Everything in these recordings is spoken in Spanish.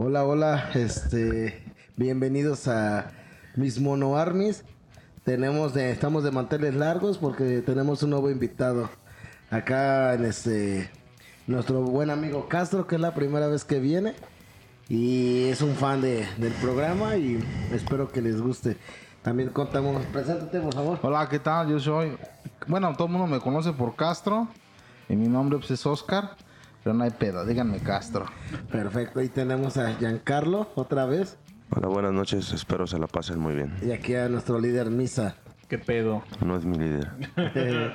Hola, hola, este, bienvenidos a mis Mono Armies. Tenemos estamos de manteles largos porque tenemos un nuevo invitado. Acá en este, nuestro buen amigo Castro, que es la primera vez que viene. Y es un fan de- del programa y espero que les guste. También contamos, preséntate por favor. Hola, ¿qué tal? Yo soy. Bueno, todo el mundo me conoce por Castro. Y mi nombre pues, es Oscar. Pero no hay pedo, díganme Castro. Perfecto, y tenemos a Giancarlo otra vez. Hola, buenas noches. Espero se la pasen muy bien. Y aquí a nuestro líder Misa. ¿Qué pedo? No es mi líder. El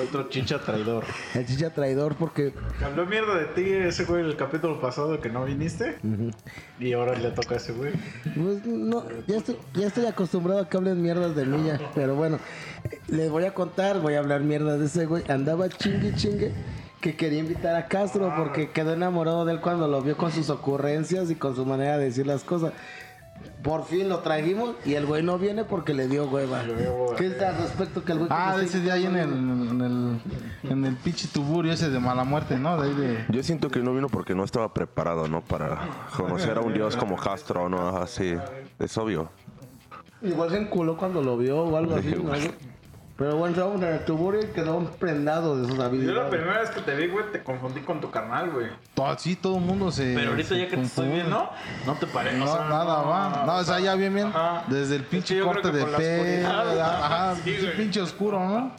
otro chicha traidor. El chicha traidor porque Habló mierda de ti ese güey el capítulo pasado que no viniste. Y ahora le toca a ese güey. Pues no, ya estoy, ya estoy acostumbrado a que hablen mierdas de mí ya, pero bueno, les voy a contar, voy a hablar mierda de ese güey. Andaba chingue chingue que quería invitar a Castro porque quedó enamorado de él cuando lo vio con sus ocurrencias y con su manera de decir las cosas. Por fin lo trajimos y el güey no viene porque le dio hueva. ¿Qué es al respecto que el güey Ah, está ese día ahí en el, en el, en el pinche tuburio ese de mala muerte, ¿no? De ahí de. Yo siento que no vino porque no estaba preparado, ¿no? Para conocer a un dios como Castro, ¿no? Así. Es obvio. Igual se enculó cuando lo vio o algo así. ¿no? Pero bueno, estábamos en el tuburio y quedó prendado de sus Yo la habilidades. primera vez que te vi, güey, te confundí con tu carnal, güey. Todo, sí, todo el mundo se. Pero ahorita se ya que te estoy viendo, no te parece. No, o sea, nada, va. No, o sea, ya bien, bien. Ajá. Desde el Es pinche que corte de oscuridad, Ajá, sí, pinche oscuro, ¿no?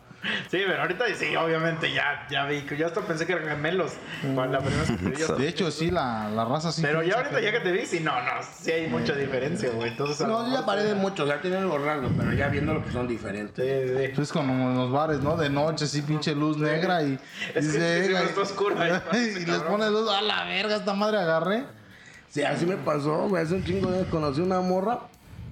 Sí, pero ahorita sí, obviamente ya, ya vi. que Yo hasta pensé que eran gemelos. Para la primera vez que te vi. yo- De hecho, sí, la, la raza sí. Pero ya ahorita ya que te vi, sí, no, no, sí hay mucha diferencia, güey. Entonces, No, yo ya de muchos, ya tienen los rasgos, pero ya viendo lo que son diferentes. Sí, sí. Pues como en los bares, ¿no? De noche, sí, pinche luz negra y. Es que dice, sí, sí, "Venga", está oscuro ahí, y les pone luz, a la verga, esta madre agarré. Sí, así me pasó, güey. Hace un chingo de conocí una morra.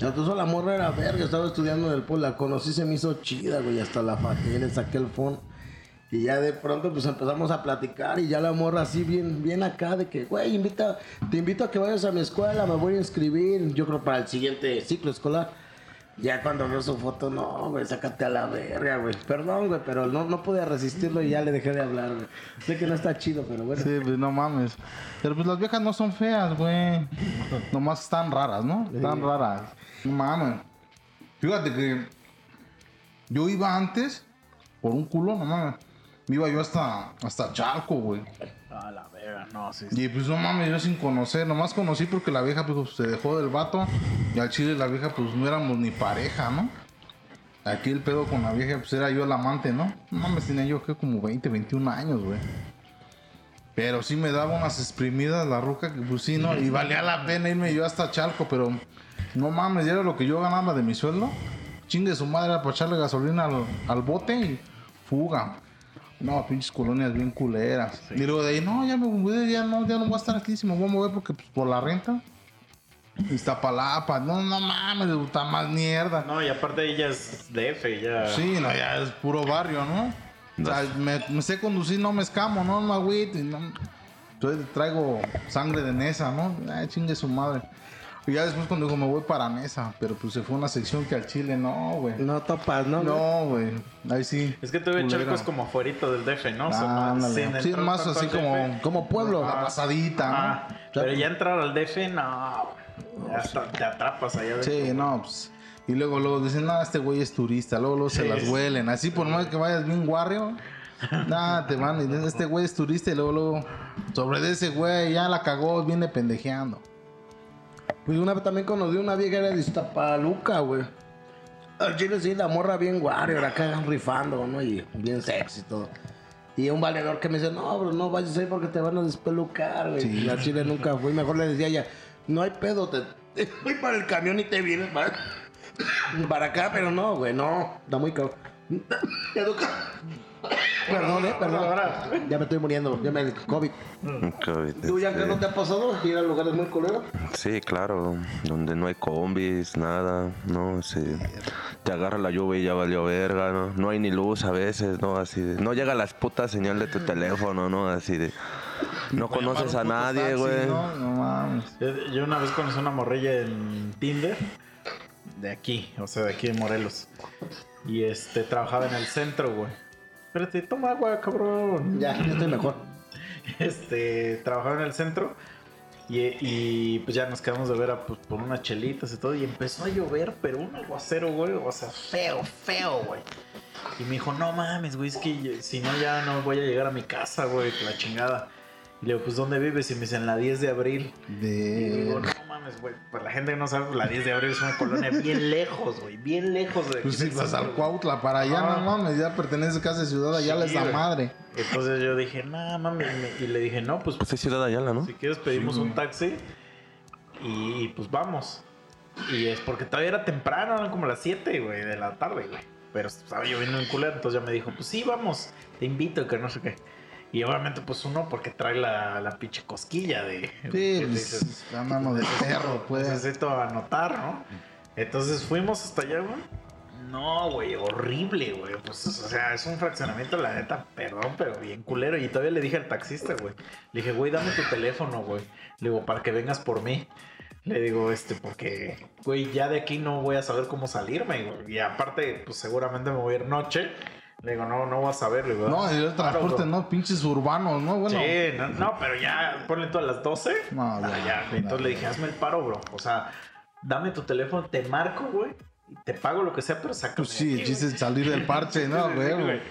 Entonces la morra era verga, estaba estudiando en el pueblo. La conocí, se me hizo chida, güey. Hasta la faqué, le saqué el phone. Y ya de pronto pues empezamos a platicar y ya la morra así bien, bien acá de que, güey, invita, te invito a que vayas a mi escuela, me voy a inscribir, yo creo para el siguiente ciclo escolar. Ya cuando veo su foto, no, güey, sácate a la verga, güey. Perdón, güey, pero no, no pude resistirlo y ya le dejé de hablar, güey. Sé que no está chido, pero bueno. Sí, pues no mames. Pero pues las viejas no son feas, güey. Nomás están raras, ¿no? Están raras. No mames. Fíjate que yo iba antes por un culo, no mames. Iba yo hasta, hasta Chalco, güey. A la verga, no, sí. Y pues no mames, yo sin conocer, nomás conocí porque la vieja pues se dejó del vato y al chile la vieja pues no éramos ni pareja, ¿no? Aquí el pedo con la vieja pues era yo el amante, ¿no? No mames, tenía yo que como 20, 21 años, güey. Pero sí me daba unas exprimidas la ruca que pues sí, ¿no? Y valía la pena irme yo hasta Chalco, pero no mames, ya era lo que yo ganaba de mi sueldo. Chingue su madre era para echarle gasolina al, al bote y fuga. No, pinches colonias bien culeras. Y luego de ahí, no, ya me voy, ya no, ya no voy a estar aquí, si me voy a mover porque pues, por la renta. Iztapalapa, no, no mames, está más mierda. No, y aparte ella es DF, ya. Sí, no, ya es puro barrio, ¿no? O sea, me, me sé conducir, no me escamo, no me agüito. No, entonces traigo sangre de Nesa, ¿no? Ay, chingue su madre. Y ya después cuando digo, me voy para Nesa, pero pues se fue una sección que al Chile, no, güey. No topas, ¿no? No, güey. Ahí sí. Es que. Chalco es como afuera del DF, ¿no? O sea, Ah, Sí, entrar más así como. Como pueblo. La pasadita, ¿no? Ah, pero ya entrar al DF, no. Ya hasta te atrapas allá. Sí, no, pues. Y luego, luego dicen, no, este güey es turista. Luego, luego se Sí. las huelen. Así por más que vayas bien guarrio. Nada, te van y dicen, este güey es turista. Y luego, luego, sobre de ese güey, ya la cagó, viene pendejeando. Pues una vez también conocí una vieja era de Iztapaluca, güey. Al chile sí, la morra bien guario, era acá rifando, ¿no? Y bien sexy y todo. Y un valedor que me dice, no, bro, no vayas ahí porque te van a despelucar, güey. Y al chile nunca fui. Mejor le decía a ella, no hay pedo, te, te voy para el camión y te vienes para, para acá, pero no, güey, no. Está muy cabrón. Educa. Perdón, eh, perdón. Ya me estoy muriendo, ya me COVID. COVID, ¿Tú ya qué este, no te ha pasado? Ir a lugares muy culeros. Sí, claro. Donde no hay combis, nada, ¿no? Sí. Te agarra la lluvia y ya valió verga, ¿no? No hay ni luz a veces, ¿no? Así de... No llega la puta señal de tu teléfono, ¿no? Así de... No conoces a nadie, güey. No, no mames. Yo yo una vez conocí una morrilla en Tinder. De aquí, o sea, de aquí de Morelos. Y este, trabajaba en el centro, güey. Espérate, toma agua, cabrón. Ya, ya estoy mejor. Este, trabajaba en el centro. Y, y, pues ya nos quedamos de ver a, pues, por unas chelitas y todo. Y empezó a llover, pero un aguacero, güey. O sea, feo, feo, güey. Y me dijo, no mames, güey, es que si no ya no voy a llegar a mi casa, güey, la chingada. Y le digo, pues ¿dónde vives? Y me dice, en la 10 de abril. Y digo, De... no mames, güey. Pues la gente que no sabe, pues, la 10 de abril es una colonia bien lejos, güey. Bien lejos de Pues si vas centro, al. Cuautla para allá, Ah. no mames, ya pertenece casi a Ciudad Ayala, Sí, es la madre. Entonces yo dije, nah, mames. Y, me- y le dije, no, pues Pues es Ciudad Ayala, ¿no? si quieres pedimos un taxi y pues vamos. Y es porque todavía era temprano, eran como las 7, güey, de la tarde, güey. Pero estaba lloviendo en culero, entonces ya me dijo, pues sí, vamos, te invito, que no sé qué. Y obviamente pues uno porque trae la, la pinche cosquilla de... Sí, pues, dices, la mano de perro, pues. Necesito anotar, ¿no? Entonces fuimos hasta allá, güey. No, güey, horrible, güey. Pues, o sea, es un fraccionamiento, la neta, perdón, pero bien culero. Y todavía le dije al taxista, güey. Le dije, güey, dame tu teléfono, güey. Le digo, para que vengas por mí. Le digo, este, porque, güey, ya de aquí no voy a saber cómo salirme, güey. Y aparte, pues seguramente me voy a ir noche. Le digo, no, no vas a saber, le digo. No, y el "Claro, transporte, bro". no, pinches urbanos, ¿no? Bueno. Sí, no, no, pero ya, ponle tú a las 12. No, Ah, ya, ya, no, Entonces le dije, hazme el paro, bro. O sea, dame tu teléfono, te marco, güey. Y te pago lo que sea, pero sácame. Pues sí, el chiste salir del parche, ¿no? Sí, Güey, güey.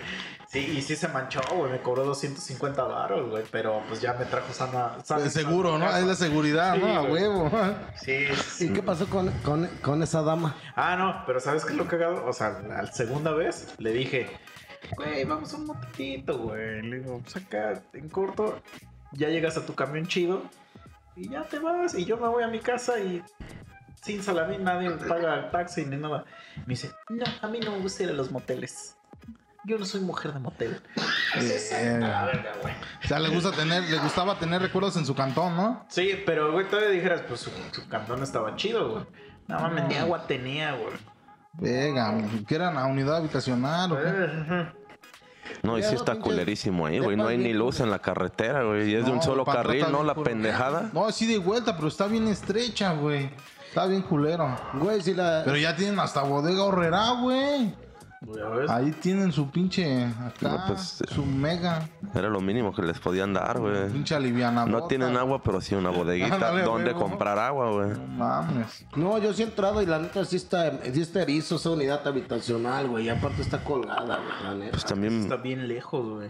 Sí, y sí se manchó, güey. Me cobró 250 baros, güey. Pero pues ya me trajo sana. sana De seguro, ¿no? Es la seguridad, Sí, ¿no? A huevo. Sí, sí. ¿Y qué pasó con, con, con esa dama? Ah, no, pero ¿sabes qué es lo cagado? O sea, la segunda vez le dije, güey, vamos un momentito, güey. Le digo, pues acá, en corto, ya llegas a tu camión chido y ya te vas. Y yo me voy a mi casa y sin salamín nadie paga el taxi ni nada. Me dice, no, a mí no me gusta ir a los moteles. Yo no soy mujer de motel. A la verga, güey. O sea, le gusta tener, le gustaba tener recuerdos en su cantón, ¿no? Sí, pero, güey, todavía dijeras, pues su, su cantón estaba chido, güey. No mames, ni agua tenía, güey. Venga, que era una unidad habitacional, ¿o qué? No, y sí está pinches culerísimo ahí, güey. No hay ni luz en la carretera, güey. Y es de un solo carril, ¿no? La culero. pendejada. No, sí de vuelta, pero está bien estrecha, güey. Está bien culero. Güey, si la... Pero ya tienen hasta bodega horrera, güey. Ves. Ahí tienen su pinche acá, No, pues, su mega, Era lo mínimo que les podían dar, güey. pinche aliviana. No tienen agua, pero sí una bodeguita Ándale, donde comprar agua, güey. No mames. No, yo sí he entrado y la neta sí está, sí está erizo esa unidad habitacional, güey. Y aparte está colgada, güey, la neta. Pues también Está bien lejos, güey.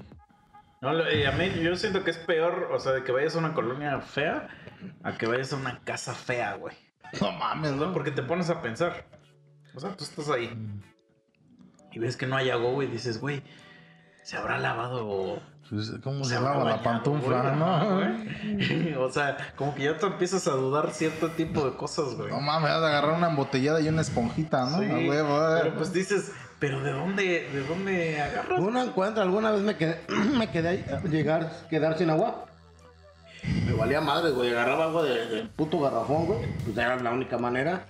No, eh, a mí yo siento que es peor, o sea, de que vayas a una colonia fea a que vayas a una casa fea, güey. No mames, ¿no? Porque te pones a pensar. O sea, tú estás ahí y ves que no hay agua, güey, y dices, güey, se habrá lavado. Pues, ¿Cómo Se se lava la pantufla, güey, no? o sea, como que ya te empiezas a dudar cierto tipo de cosas, güey. No mames, has de agarrar una embotellada y una esponjita, ¿no? Sí, A huevo, eh. pero pues dices, ¿pero de dónde, de dónde agarras? Uno encuentra, alguna vez me quedé, me quedé ahí, a llegar, quedar sin agua. Me valía madre, güey. Agarraba agua de- del puto garrafón, güey. Pues era la única manera.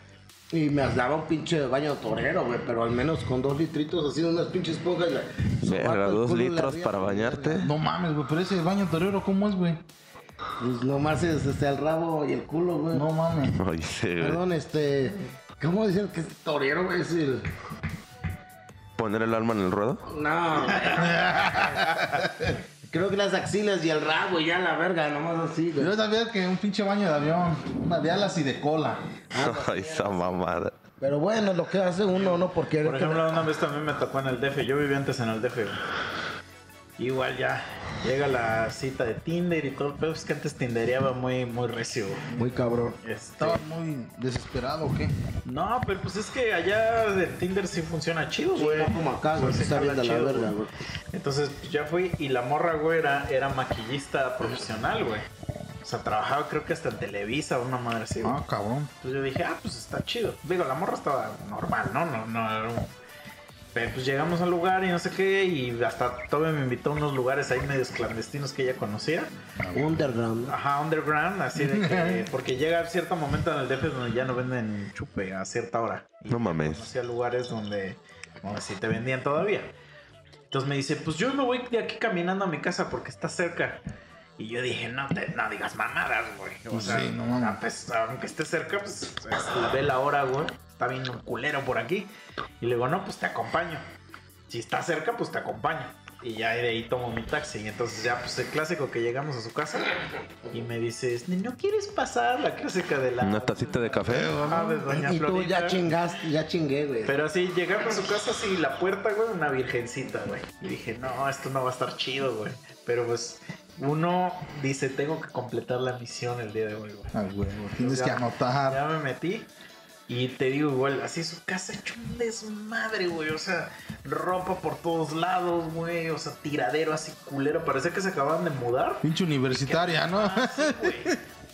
Y me daba un pinche baño torero, güey. Pero al menos con dos litritos, así, unas pinches la- Verga, dos litros para bañarte. No mames, güey, pero ese baño torero, ¿cómo es, güey? Pues nomás es este, el rabo y el culo, güey. No mames. Ay, sí, güey. Perdón, este. ¿Cómo dicen que es torero, güey? Es el. Poner el alma en el ruedo. No. Creo que las axilas y el rabo y ya la verga, nomás así, güey. Yo sabía que un pinche baño de avión, una de alas y de cola. Ay, esa mamada. Pero bueno, lo que hace uno, ¿no? Porque Por ejemplo, una vez también me tocó en el DF. Yo vivía antes en el DF. güey. Igual ya llega la cita de Tinder y todo. Pero es que antes tindereaba muy, muy recio. güey. Muy cabrón. Este, Estaba muy desesperado, ¿o qué? no, pero pues es que allá de Tinder sí funciona chido, güey. no como acá, güey, O sea, está sí bien de la jala verga, chido, güey. Entonces pues, ya fui y la morra, güey, era, era maquillista profesional, güey. O sea, trabajaba creo que hasta en Televisa o una madre así. güey. Ah, cabrón. Entonces yo dije, ah, pues está chido. Digo, la morra estaba normal, ¿no? No, no era un- pues llegamos al lugar y no sé qué, y hasta todavía me invitó a unos lugares ahí medios clandestinos que ella conocía. Underground. ¿no? Ajá, underground, así de que. Porque llega cierto momento en el DF donde ya no venden chupe a cierta hora. Y No mames. Conocía lugares donde, donde sí te vendían todavía. Entonces me dice, pues yo me voy de aquí caminando a mi casa porque está cerca. Y yo dije, no, te, no digas mamadas, güey. O Pues sea, sí, no ah, pues, aunque esté cerca, pues es- ve la hora, güey. Está bien un culero por aquí. Y le digo, no, pues te acompaño. Si está cerca, pues te acompaño. Y ya de ahí tomo mi taxi. Y entonces ya, pues el clásico que llegamos a su casa y me dices, ¿no quieres pasar la clásica de la... Una tacita de café. Ah, de Doña Y tú ya chingaste, ya chingué, güey. Pero así, llegamos a su casa, así, la puerta, güey, una virgencita, güey. Y dije, no, esto no va a estar chido, güey. Pero pues, uno dice, tengo que completar la misión el día de hoy, güey. Ah, huevo, tienes Ya- que anotar. Ya me metí. Y te digo igual, así su casa hecho un desmadre, güey. O sea, ropa por todos lados, güey. O sea, tiradero así culero. Parecía que se acababan de mudar. Pinche universitaria, ¿no? Ah, güey.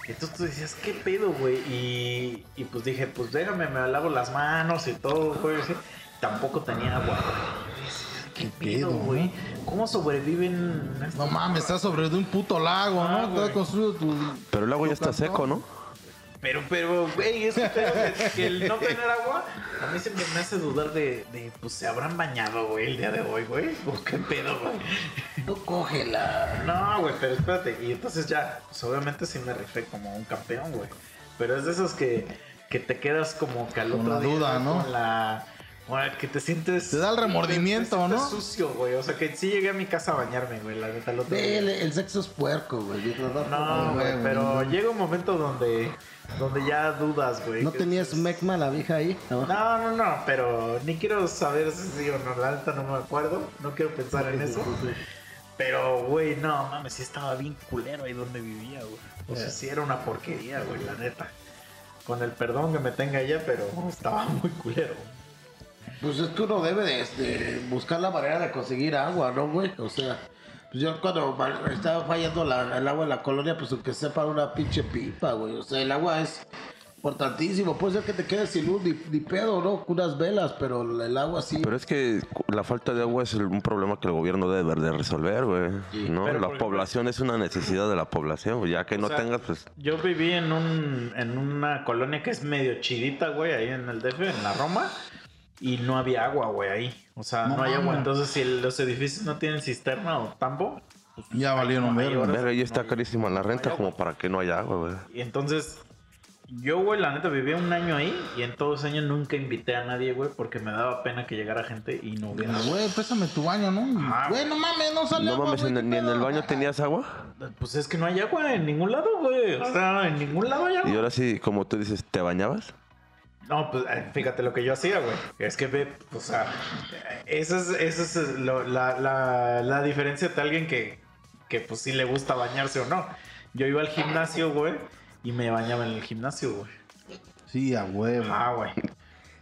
Entonces tú decías, ¿qué pedo, güey? Y, y pues dije, pues déjame, me lavo las manos y todo, güey. así. Tampoco tenía agua, güey. ¿Qué, pedo, güey? ¿Cómo sobreviven? estas No mames, estás sobre de un puto lago, Ah, ¿no? güey. Está construido tu. Pero el agua ya está cantón. seco, ¿no? Pero, pero, güey, pedo que, que el no tener agua, a mí siempre me hace dudar de, de, pues, ¿se habrán bañado, güey, el día de hoy, güey? ¿O qué pedo, güey? Tú cógela. No, güey, pero espérate. Y entonces ya, pues obviamente sí me rifé como un campeón, güey. Pero es de esos que, que te quedas como que al Con otro la día, duda, ¿no? Con la... que te sientes... Te da el remordimiento, te ¿no? sucio, güey. O sea, que sí llegué a mi casa a bañarme, güey, la neta, el otro El, el sexo es puerco, güey. No, güey, güey, pero güey. llega un momento donde, donde ya dudas, güey. ¿No tenías dices, mecma la vieja ahí? No. No, no, no, pero ni quiero saber si sí o no, la neta no me acuerdo, no quiero pensar en eso. Pero, güey, no, mames, sí estaba bien culero ahí donde vivía, güey. O sea, sí era una porquería, güey, la neta. Con el perdón que me tenga ella, pero estaba muy culero. Pues es que uno debe de, de buscar la manera de conseguir agua, ¿no, güey? O sea, pues yo cuando estaba fallando la- el agua en la colonia, pues aunque sea para una pinche pipa, güey. O sea, el agua es importantísimo. Puede ser que te quedes sin luz ni, ni pedo, ¿no? Con unas velas, pero el agua sí. Pero es que la falta de agua es el- un problema que el gobierno debe de resolver, güey. ¿no? Pero, la por ejemplo- población es una necesidad de la población. Ya que no sea, tengas, pues... Yo viví en un en una colonia que es medio chidita, güey, ahí en el DF, en la Roma, y no había agua, güey, ahí. O sea, no, No hay agua. Entonces, si los edificios no tienen cisterna o tampo, Ya valieron verga. ahí está no, carísima la renta como para que no haya agua, güey. Y entonces, yo, güey, la neta viví un año ahí y en todos esos años nunca invité a nadie, güey, porque me daba pena que llegara gente y no hubiera. agua. Güey, pésame tu baño, ¿no? Ah, Güey, no mames, no sale No agua, mames, ¿en- ¿qué ¿ni en el baño tenías agua? Pues es que no hay agua en ningún lado, güey. O sea, en ningún lado hay agua. Y ahora sí, como tú dices, ¿te bañabas? No, pues eh, fíjate lo que yo hacía, güey. Es que ve, o sea, esa es, esa es lo- la, la, la diferencia de alguien que, que pues sí le gusta bañarse o no. Yo iba al gimnasio, güey, y me bañaba en el gimnasio, güey. Sí, a huevo. Ah, güey.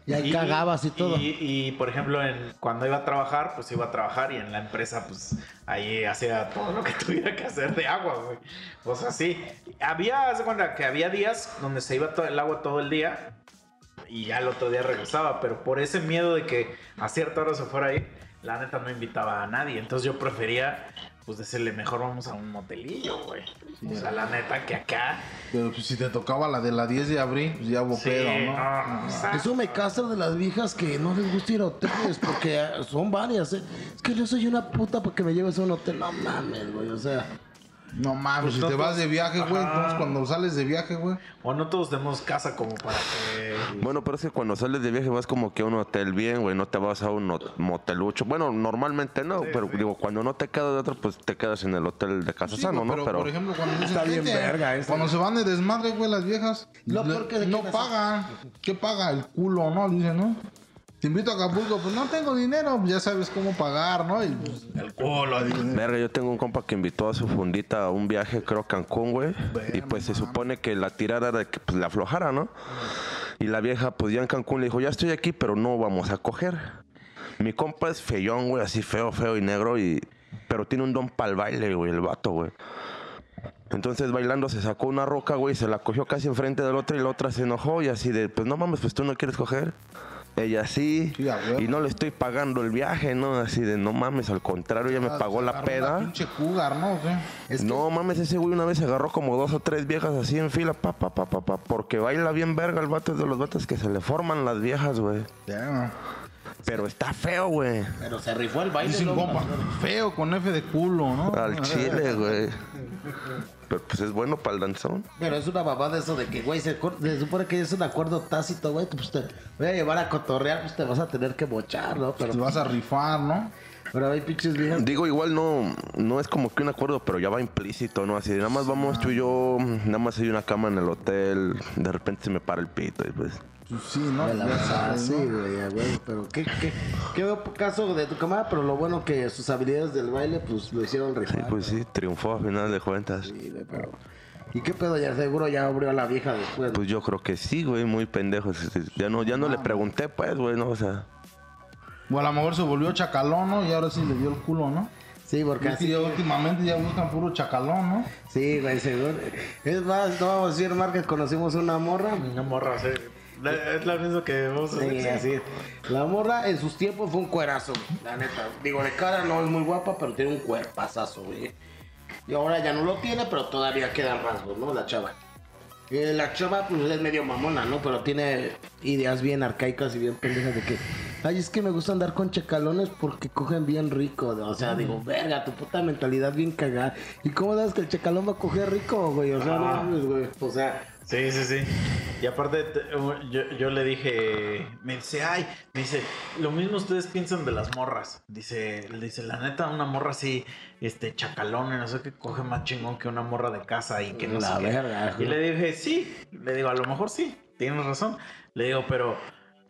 y ahí cagabas y todo. Y, y, por ejemplo, en, cuando iba a trabajar, pues iba a trabajar y en la empresa, pues ahí hacía todo lo que tuviera que hacer de agua, güey. O sea, sí. Había, haz de cuenta que había días donde se iba todo el agua todo el día y ya el otro día regresaba, pero por ese miedo de que a cierta hora se fuera a ir, la neta no invitaba a nadie. Entonces yo prefería, pues decirle, mejor vamos a un motelillo, güey. o sea, la neta que acá. Pero pues, si te tocaba la de la 10 de abril, pues ya hubo Sí, pedo, ¿no? no, o sea, Eso me castra de las viejas que no les gusta ir a hoteles, porque eh, son varias, ¿eh? Es que yo soy una puta porque me lleves a un hotel. No mames, güey, o sea. No mames, Pues si no te vas de viaje, güey, entonces cuando sales de viaje, güey. o no todos tenemos casa como para que. Bueno, pero es que cuando sales de viaje vas como que a un hotel bien, güey. No te vas a un motelucho. Bueno, normalmente no, pero digo, cuando no te quedas de otro, pues te quedas en el hotel de Casa Sí, Sano, ¿no? pero, por ejemplo, cuando dicen Está bien gente, verga cuando se van de desmadre, güey, las viejas, Lo le- peor que se no pagan. ¿Qué paga? El culo, ¿no? Dicen, ¿no? Te invito a Acapulco, pues no tengo dinero, ya sabes cómo pagar, ¿no? Y pues, el culo, dicen. verga, yo tengo un compa que invitó a su fundita a un viaje, creo, a Cancún, güey. Y pues se supone que la tirada era de que pues, la aflojara, ¿no? Y la vieja, pues ya en Cancún le dijo, ya estoy aquí, pero no vamos a coger. Mi compa es feyón, güey, así feo, feo y negro, y... pero tiene un don para el baile, güey, el vato, güey. Entonces bailando se sacó una roca, güey, se la cogió casi enfrente del otro y la otra se enojó y así de, pues no mames, pues tú no quieres coger. Ella sí, y no le estoy pagando el viaje, ¿no? Así de, no mames, al contrario, ella me pagó la peda. pinche cougar, ¿no? ¿Qué? Es que- No mames, ese güey una vez se agarró como dos o tres viejas así en fila, pa, pa, pa, pa, pa, porque baila bien verga el vato de los vatos que se le forman las viejas, güey. Ya, Pero está feo, güey. Pero se rifó el baile. Dicen compa, feo con F de culo, ¿no? Al chile, güey. Pero pues es bueno para el danzón. Pero es una mamada eso de que, güey, se, se supone que es un acuerdo tácito, güey. Pues te voy a llevar a cotorrear, pues te vas a tener que mochar, ¿no? Pero Te vas a rifar, ¿no? Pero hay pinches viejas. Digo, igual no, no es como que un acuerdo, pero ya va implícito, ¿no? Así, nada más vamos tú y yo, nada más hay una cama en el hotel, de repente se me para el pito y pues... Pues sí, ¿no? de la Ya verdad, sabes, sí, güey, güey. Pero qué, qué, qué caso de tu camarada, pero lo bueno que sus habilidades del baile, pues lo hicieron Sí, rifar. pues sí, triunfó a final de cuentas. Sí, güey, pero. ¿Y qué pedo? Ya seguro ya abrió a la vieja después. Pues yo creo que sí, güey, muy pendejo. Ya no, ya no le pregunté, pues, güey, no, o sea... O a lo mejor se volvió chacalón, ¿no? Y ahora sí le dio el culo, ¿no? Sí, porque así. ya últimamente ya buscan puro chacalón, ¿no? Sí, güey, seguro. Es más, no vamos a decir, Marques, conocimos una morra. Una morra, sí. Es lo mismo que vamos a Sí, así es. La morra en sus tiempos fue un cuerazo, güey, la neta. Digo, de cara no es muy guapa, pero tiene un cuerpazazo, güey. Y ahora ya no lo tiene, pero todavía quedan rasgos, ¿no? La chava. Eh, la chava, pues es medio mamona, ¿no? Pero tiene ideas bien arcaicas y bien pendejas de que, ay, es que me gusta andar con checalones porque cogen bien rico. O sea, digo, verga, tu puta mentalidad bien cagada. ¿Y cómo das que el checalón va a coger rico, güey? O sea, no mames, güey. O sea, Sí, sí, sí. Y aparte, te- yo, yo le dije, me dice, ay, me dice, lo mismo ustedes piensan de las morras. Dice, le dice, la neta, una morra así, este, chacalón, y no sé qué, coge más chingón que una morra de casa y que no La sé qué". verga, Y le dije, sí, le digo, a lo mejor sí, tienes razón. Le digo, pero,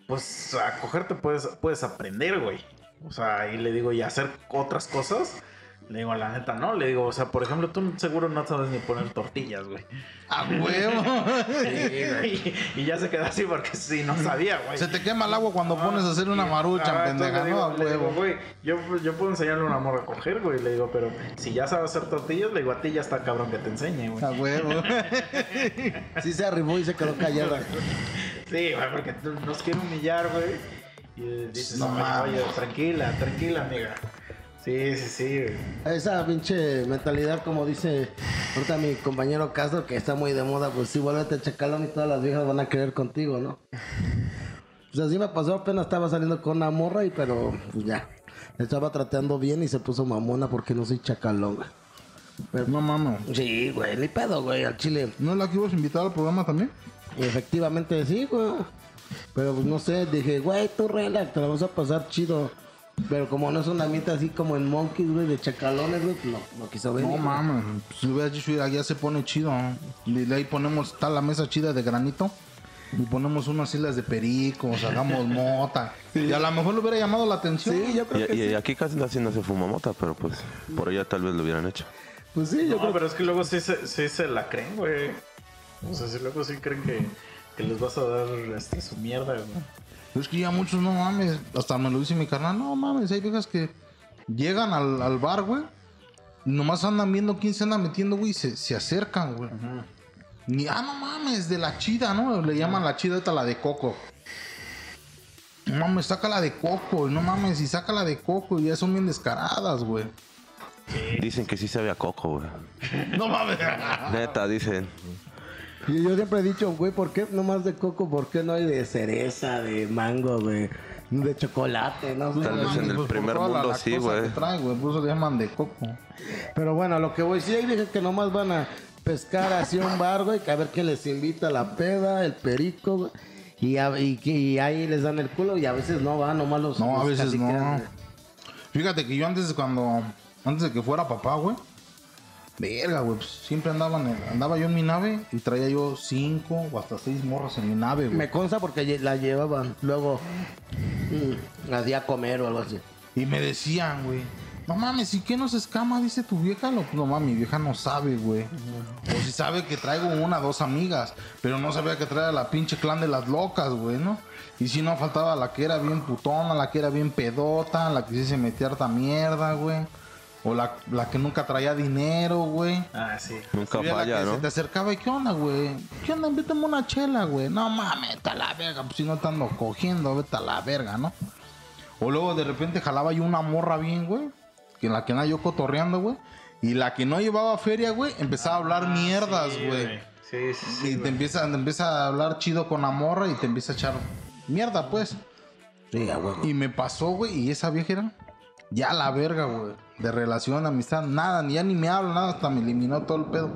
pues, a cogerte puedes, puedes aprender, güey. O sea, y le digo, y hacer otras cosas. Le digo, la neta, no. Le digo, o sea, por ejemplo, tú seguro no sabes ni poner tortillas, güey. ¡A huevo! y, y ya se quedó así porque sí, no sabía, güey. Se te quema el agua cuando pones a hacer una Ah, marucha, entonces pendeja, ¿no? A digo, huevo. güey, yo, yo puedo enseñarle a una morra a coger, güey. Le digo, pero si ya sabes hacer tortillas, le digo, a ti ya está cabrón que te enseñe, güey. A huevo. sí se arribó y se quedó callada. Sí, güey, porque nos quiere humillar, güey. Y dices, No oye, tranquila, tranquila, amiga. Sí, sí, sí, güey. Esa pinche mentalidad, como dice ahorita mi compañero Castro, que está muy de moda, pues sí, vuélvete chacalón y todas las viejas van a querer contigo, ¿no? Pues así me pasó, apenas estaba saliendo con una morra y pero pues ya. Estaba tratando bien y se puso mamona porque no soy chacalón, güey. No mames. Sí, güey, ni pedo, güey, al chile. ¿No es la que ibas a invitar al programa también? Efectivamente sí, güey. Pero pues no sé, dije, güey, tú relax, te la vas a pasar chido. Pero como no es un ambiente así como en Monkeys, güey, de chacalones, güey, pues no, no quiso venir. No güey. mames. Si hubieras dicho, ya se pone chido. Y ahí ponemos, está la mesa chida de granito. Y ponemos unas islas de pericos, hagamos mota. Y a lo mejor le hubiera llamado la atención. Sí, yo creo Y, que y sí. aquí casi casi no se fuma mota, pero pues por allá tal vez lo hubieran hecho. Pues sí, yo No, creo pero es que luego sí se, sí se la creen, güey. O sea, si luego sí creen que, que les vas a dar este, su mierda, güey. Es que ya muchos no mames. Hasta me lo dice mi carnal. No mames, hay viejas que llegan al, al bar, güey. y Nomás andan viendo quién se anda metiendo, güey. Y se, se acercan, güey. Ni, ah, no mames, de la chida, ¿no? Le llaman la chida esta la de coco. No mames, saca la de coco. No mames, y saca la de coco. Y ya son bien descaradas, güey. Dicen que sí sabe a coco, güey. No mames. Neta, dicen. Y yo siempre he dicho, güey, ¿por qué no más de coco? ¿Por qué no hay de cereza, de mango, güey? De chocolate, no sé. Tal vez en el Pues por primer la mundo sí, güey. que trae, güey. Por eso le llaman de coco. Pero bueno, lo que voy, sí hay viejas que nomás van a pescar así un bar, güey, que a ver quién les invita la peda, el perico, güey. Y, a- y, que- y ahí les dan el culo y a veces no van, nomás los... No, a veces no. Fíjate que yo antes de cuando. Antes de que fuera papá, güey. Verga, güey. pues, siempre andaba, en el- andaba yo en mi nave y traía yo cinco o hasta seis morras en mi nave, güey. Me consta porque lle- la llevaban. Luego mm, la di a comer o algo así. Y me decían, güey. No mames, ¿y qué nos escama? Dice tu vieja. No, no mames, mi vieja no sabe, güey. O si sabe que traigo una, dos amigas. Pero no sabía que traía la pinche clan de las locas, güey, ¿no? Y si no faltaba la que era bien putona, la que era bien pedota, la que sí se metía harta mierda, güey. O la, la que nunca traía dinero, güey. Ah, sí. Nunca Había la falla, que ¿no? Se te acercaba y ¿qué onda, güey? ¿Qué onda? Invítame una chela, güey. No mames, vete a la verga. Pues si no te ando cogiendo, vete a la verga, ¿no? O luego de repente jalaba yo una morra bien, güey. Que la que andaba yo cotorreando, güey. Y la que no llevaba feria, güey, empezaba a hablar mierdas, Sí, güey. Sí, sí, sí. y te güey. empieza, te empieza a hablar chido con la morra y te empieza a echar mierda, pues. Sí, huevo. Y me pasó, güey, y esa vieja era ya la verga, güey. De relación, amistad, nada, ni ya ni me habla, nada, hasta me eliminó todo el pedo.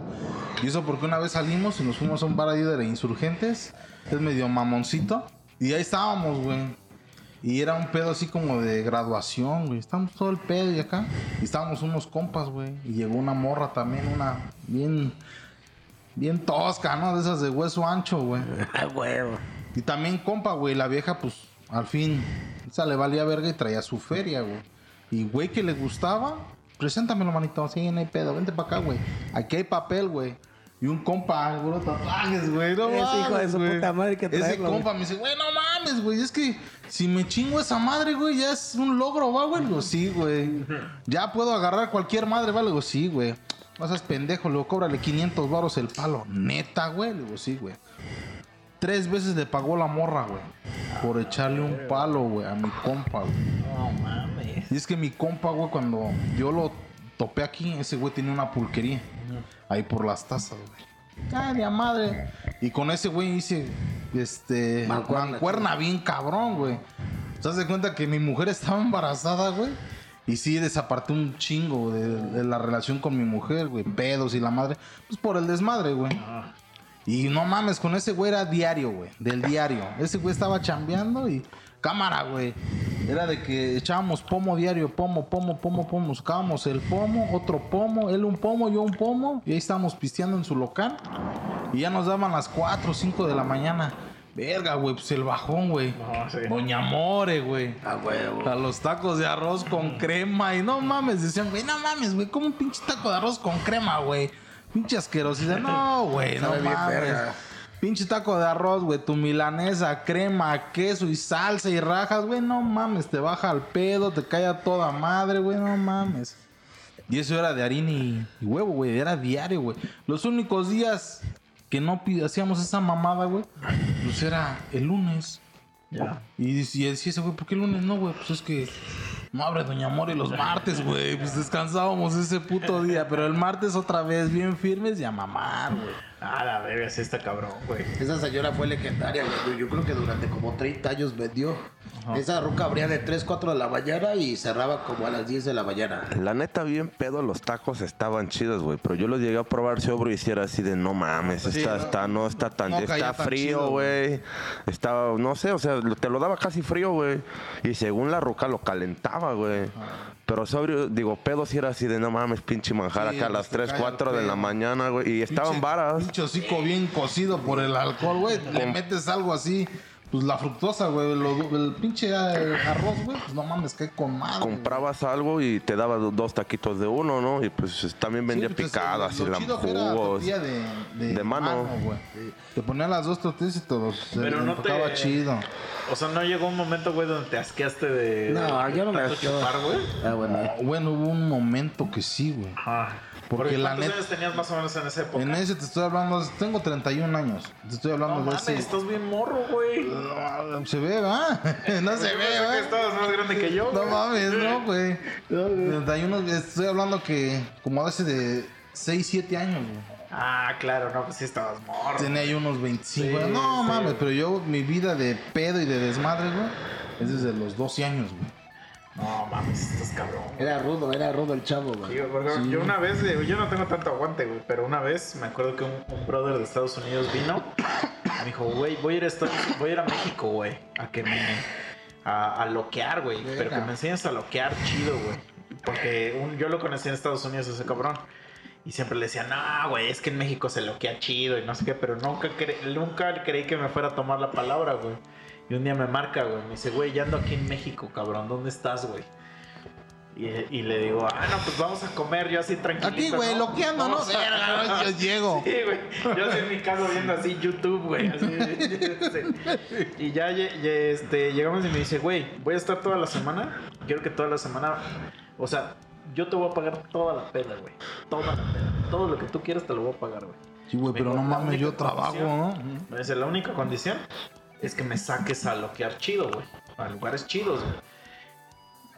Y eso porque una vez salimos y nos fuimos a un bar ahí de insurgentes, es medio mamoncito, y ahí estábamos, güey. Y era un pedo así como de graduación, güey. Estábamos todo el pedo y acá. Y estábamos unos compas, güey. Y llegó una morra también, una bien, bien tosca, ¿no? De esas de hueso ancho, güey. Ah. Y también compa, güey. La vieja, pues, al fin, esa le valía verga y traía su feria, güey. Y güey que le gustaba, preséntamelo, manito. Sí, no hay pedo. Vente para acá, güey. Aquí hay papel, güey. Y un compa, güey, tatuajes, güey. No Ese mames, hijo de su güey. puta madre que Ese traerlo, compa me dice, güey, no mames, güey. Es que si me chingo esa madre, güey, ya es un logro, va, güey. Le digo, sí, güey. Ya puedo agarrar cualquier madre, va. Le digo, sí, güey. No seas pendejo, le digo, cóbrale 500 baros el palo. Neta, güey. Le digo, sí, güey. Tres veces le pagó la morra, güey. Por echarle un palo, güey, a mi compa, güey. No mames. Y es que mi compa, güey, cuando yo lo topé aquí, ese güey tenía una pulquería. Ahí por las tazas, güey. Ay, de a madre. Y con ese güey hice, este, Mancuerna, mancuerna bien cabrón, güey. ¿Te das cuenta que mi mujer estaba embarazada, güey? Y sí, desaparté un chingo de, de la relación con mi mujer, güey. Pedos y la madre. Pues por el desmadre, güey. Y no mames, con ese güey era diario, güey. Del diario. Ese güey estaba chambeando y. Cámara, güey. Era de que echábamos pomo diario, pomo, pomo, pomo, pomo. Sacábamos el pomo, otro pomo, él un pomo, yo un pomo. Y ahí estábamos pisteando en su local. Y ya nos daban las 4 o 5 de la mañana. Verga, güey, pues el bajón, güey. No, sí. Doña More, güey. A huevo. A los tacos de arroz con crema. Y no mames, decían, güey, no mames, güey, como un pinche taco de arroz con crema, güey. Pinche asquerosidad. No, güey, no Sabe bien mames. verga. Pinche taco de arroz, güey, tu milanesa, crema, queso y salsa y rajas, güey, no mames, te baja al pedo, te cae a toda madre, güey, no mames. Y eso era de harina y, y huevo, güey, era diario, güey. Los únicos días que no hacíamos esa mamada, güey, pues era el lunes. Ya. Y, y decía ese güey, ¿por qué el lunes no, güey? Pues es que no abre Doña More los martes, güey. Pues descansábamos ese puto día. Pero el martes otra vez bien firmes y a mamar, güey. Ah, la verga, sí está cabrón, güey. Esa señora fue legendaria, güey. Yo creo que durante como 30 años vendió. Esa ruca abría de 3, 4 de la mañana y cerraba como a las 10 de la mañana. La neta, bien pedo, los tacos estaban chidos, güey. Pero yo los llegué a probar si era así de no mames, Sí, está, no. está, no está tan, No está frío, güey. Está, no sé, o sea, te lo daba casi frío, güey. Y según la ruca lo calentaba, güey. Pero sobrio, digo, pedo si era así de no mames, pinche manjar Sí, acá a las te 3, cae 4 el de la mañana, güey. Y estaban Pinche- varas. Pinche hocico bien cocido por el alcohol, güey. Le metes algo así. Pues la fructosa, güey. lo- El pinche arroz, güey. Pues no mames, cae con madre. güey. Comprabas algo y te daba do- dos taquitos de uno, ¿no? Y pues también vendía Sí, pues, picadas lo y la que era jugos. de, de, De mano. güey. Te ponía las dos tortillas y todo. Se Pero no te- chido. O sea, ¿no llegó un momento, güey, donde te asqueaste de... No, yo no me chupar, güey? Ah, bueno. Bueno, hubo un momento que sí, güey. Ajá. Porque Porque la ¿cuántos neta- años tenías más o menos en esa época? En ese te estoy hablando, tengo 31 años. Te estoy hablando No de ese. estás bien morro, güey. Ah, Se ve, ¿va? no se ve, ¿va? estabas más grande que yo, No mames, no, güey. 31, estoy hablando que como hace de 6, 7 años, güey. Ah, claro, no, pues sí estabas morro. Tenía yo unos 25. Sí, no sí. mames, pero yo, mi vida de pedo y de desmadre, güey, es desde los 12 años, güey. No mames, estás cabrón. Era rudo, era rudo el chavo, güey. Yo una vez, digo, yo no tengo tanto aguante, güey, pero una vez me acuerdo que un, un brother de Estados Unidos vino. Me dijo, güey, voy a ir a, Estados- voy a, ir a México, güey, a que me. a, a loquear, güey. Pero que me enseñes a loquear chido, güey. Porque un- yo lo conocí en Estados Unidos, ese cabrón. Y siempre le decía, no, güey, es que en México se loquea chido y no sé qué, pero nunca, cre- nunca creí que me fuera a tomar la palabra, güey. Y un día me marca, güey, me dice, güey, ya ando aquí en México, cabrón, ¿dónde estás, güey? Y, y le digo, ah, no, pues vamos a comer, yo así tranquilo. Aquí, güey, loqueando, ¿no? Verga, no, yo llego. Sí, güey. Yo así en mi casa viendo así YouTube, güey. así. Y ya, este, llegamos y me dice, güey, voy a estar toda la semana. Quiero que toda la semana. O sea, yo te voy a pagar toda la peda, güey. Toda la peda. Todo lo que tú quieras te lo voy a pagar, güey. Sí, güey, pero no "La mames, yo trabajo, ¿no? Me dice, la única condición es que me saques a loquear chido, güey. A lugares chidos, güey.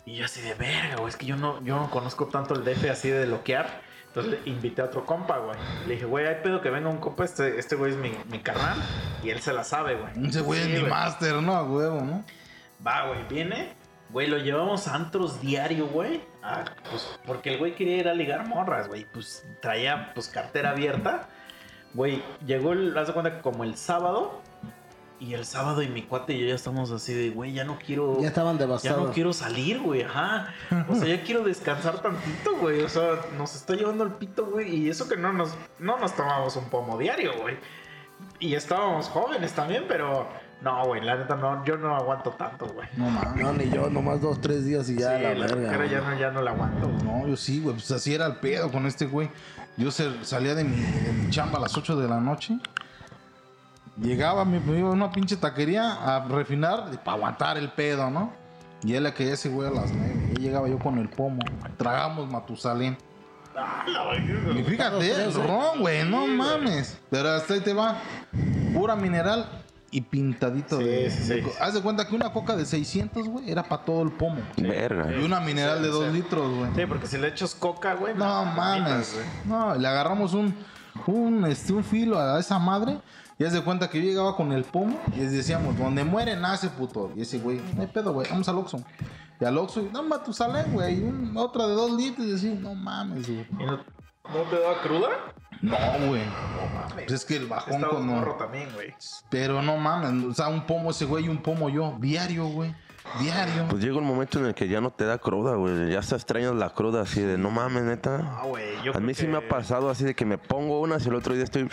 Y yo así de verga, güey. Es que yo no, yo no conozco tanto el DF así de loquear. Entonces le invité a otro compa, güey. Le dije, güey, hay pedo que venga un compa. Este, este güey es mi, mi carnal. Y él se la sabe, güey. Ese güey Sí, es mi máster, ¿no? A huevo, ¿no? Va, güey, viene. Güey, lo llevamos a antros diario, güey. Ah, pues porque el güey quería ir a ligar morras, güey. Pues traía, pues, cartera abierta. Güey, llegó el, haz de cuenta que como el sábado. Y el sábado y mi cuate y yo ya estamos así de, güey, ya no quiero. Ya estaban Ya devastados. no quiero salir, güey, ajá. O sea, ya quiero descansar tantito, güey. O sea, nos está llevando el pito, güey. Y eso que no nos, no nos tomamos un pomo diario, güey. Y estábamos jóvenes también, pero no, güey, la neta no, yo no aguanto tanto, güey. No mames. No, ni yo, nomás dos, tres días y ya Sí, la la verga. ya no, ya no la aguanto, güey. No, yo sí, güey. Pues así era el pedo con este güey. Yo se- salía de mi, de mi chamba a las 8 de la noche. Llegaba, me, me iba a una pinche taquería a refinar para aguantar el pedo, ¿no? Y él le quería ese güey a las 9. Y llegaba yo con el pomo. Tragamos Matusalén. Ah, la. Y fíjate, el ron, güey, no mames. Pero hasta ahí te va. Pura mineral y pintadito Sí, de, sí, de sí. Haz de cuenta que una coca de 600, güey, era para todo el pomo. Verga. Y una mineral de Sí, 2 sí. litros, güey. Sí, porque si le echas coca, güey. No mames. No, le agarramos un, un, este, un filo a esa madre. Y haz de cuenta que yo llegaba con el pomo y les decíamos, donde muere nace, puto. Y ese güey, no hay pedo, güey, vamos al Oxxo. Y al Oxxo, no, Matusalén, güey, y un- otra de dos litros. Y así, no mames, güey. ¿Y no, no te da cruda? No, güey. No mames. Pues es que el bajón con... morro también, güey. Pero no mames, o sea, un pomo ese güey y un pomo yo. Diario, güey. Diario. Pues llega un momento en el que ya no te da cruda, güey. Ya se extrañas la cruda así de, no mames, neta. Ah, güey. Yo A creo mí sí me ha pasado así de que me pongo unas y el otro día estoy...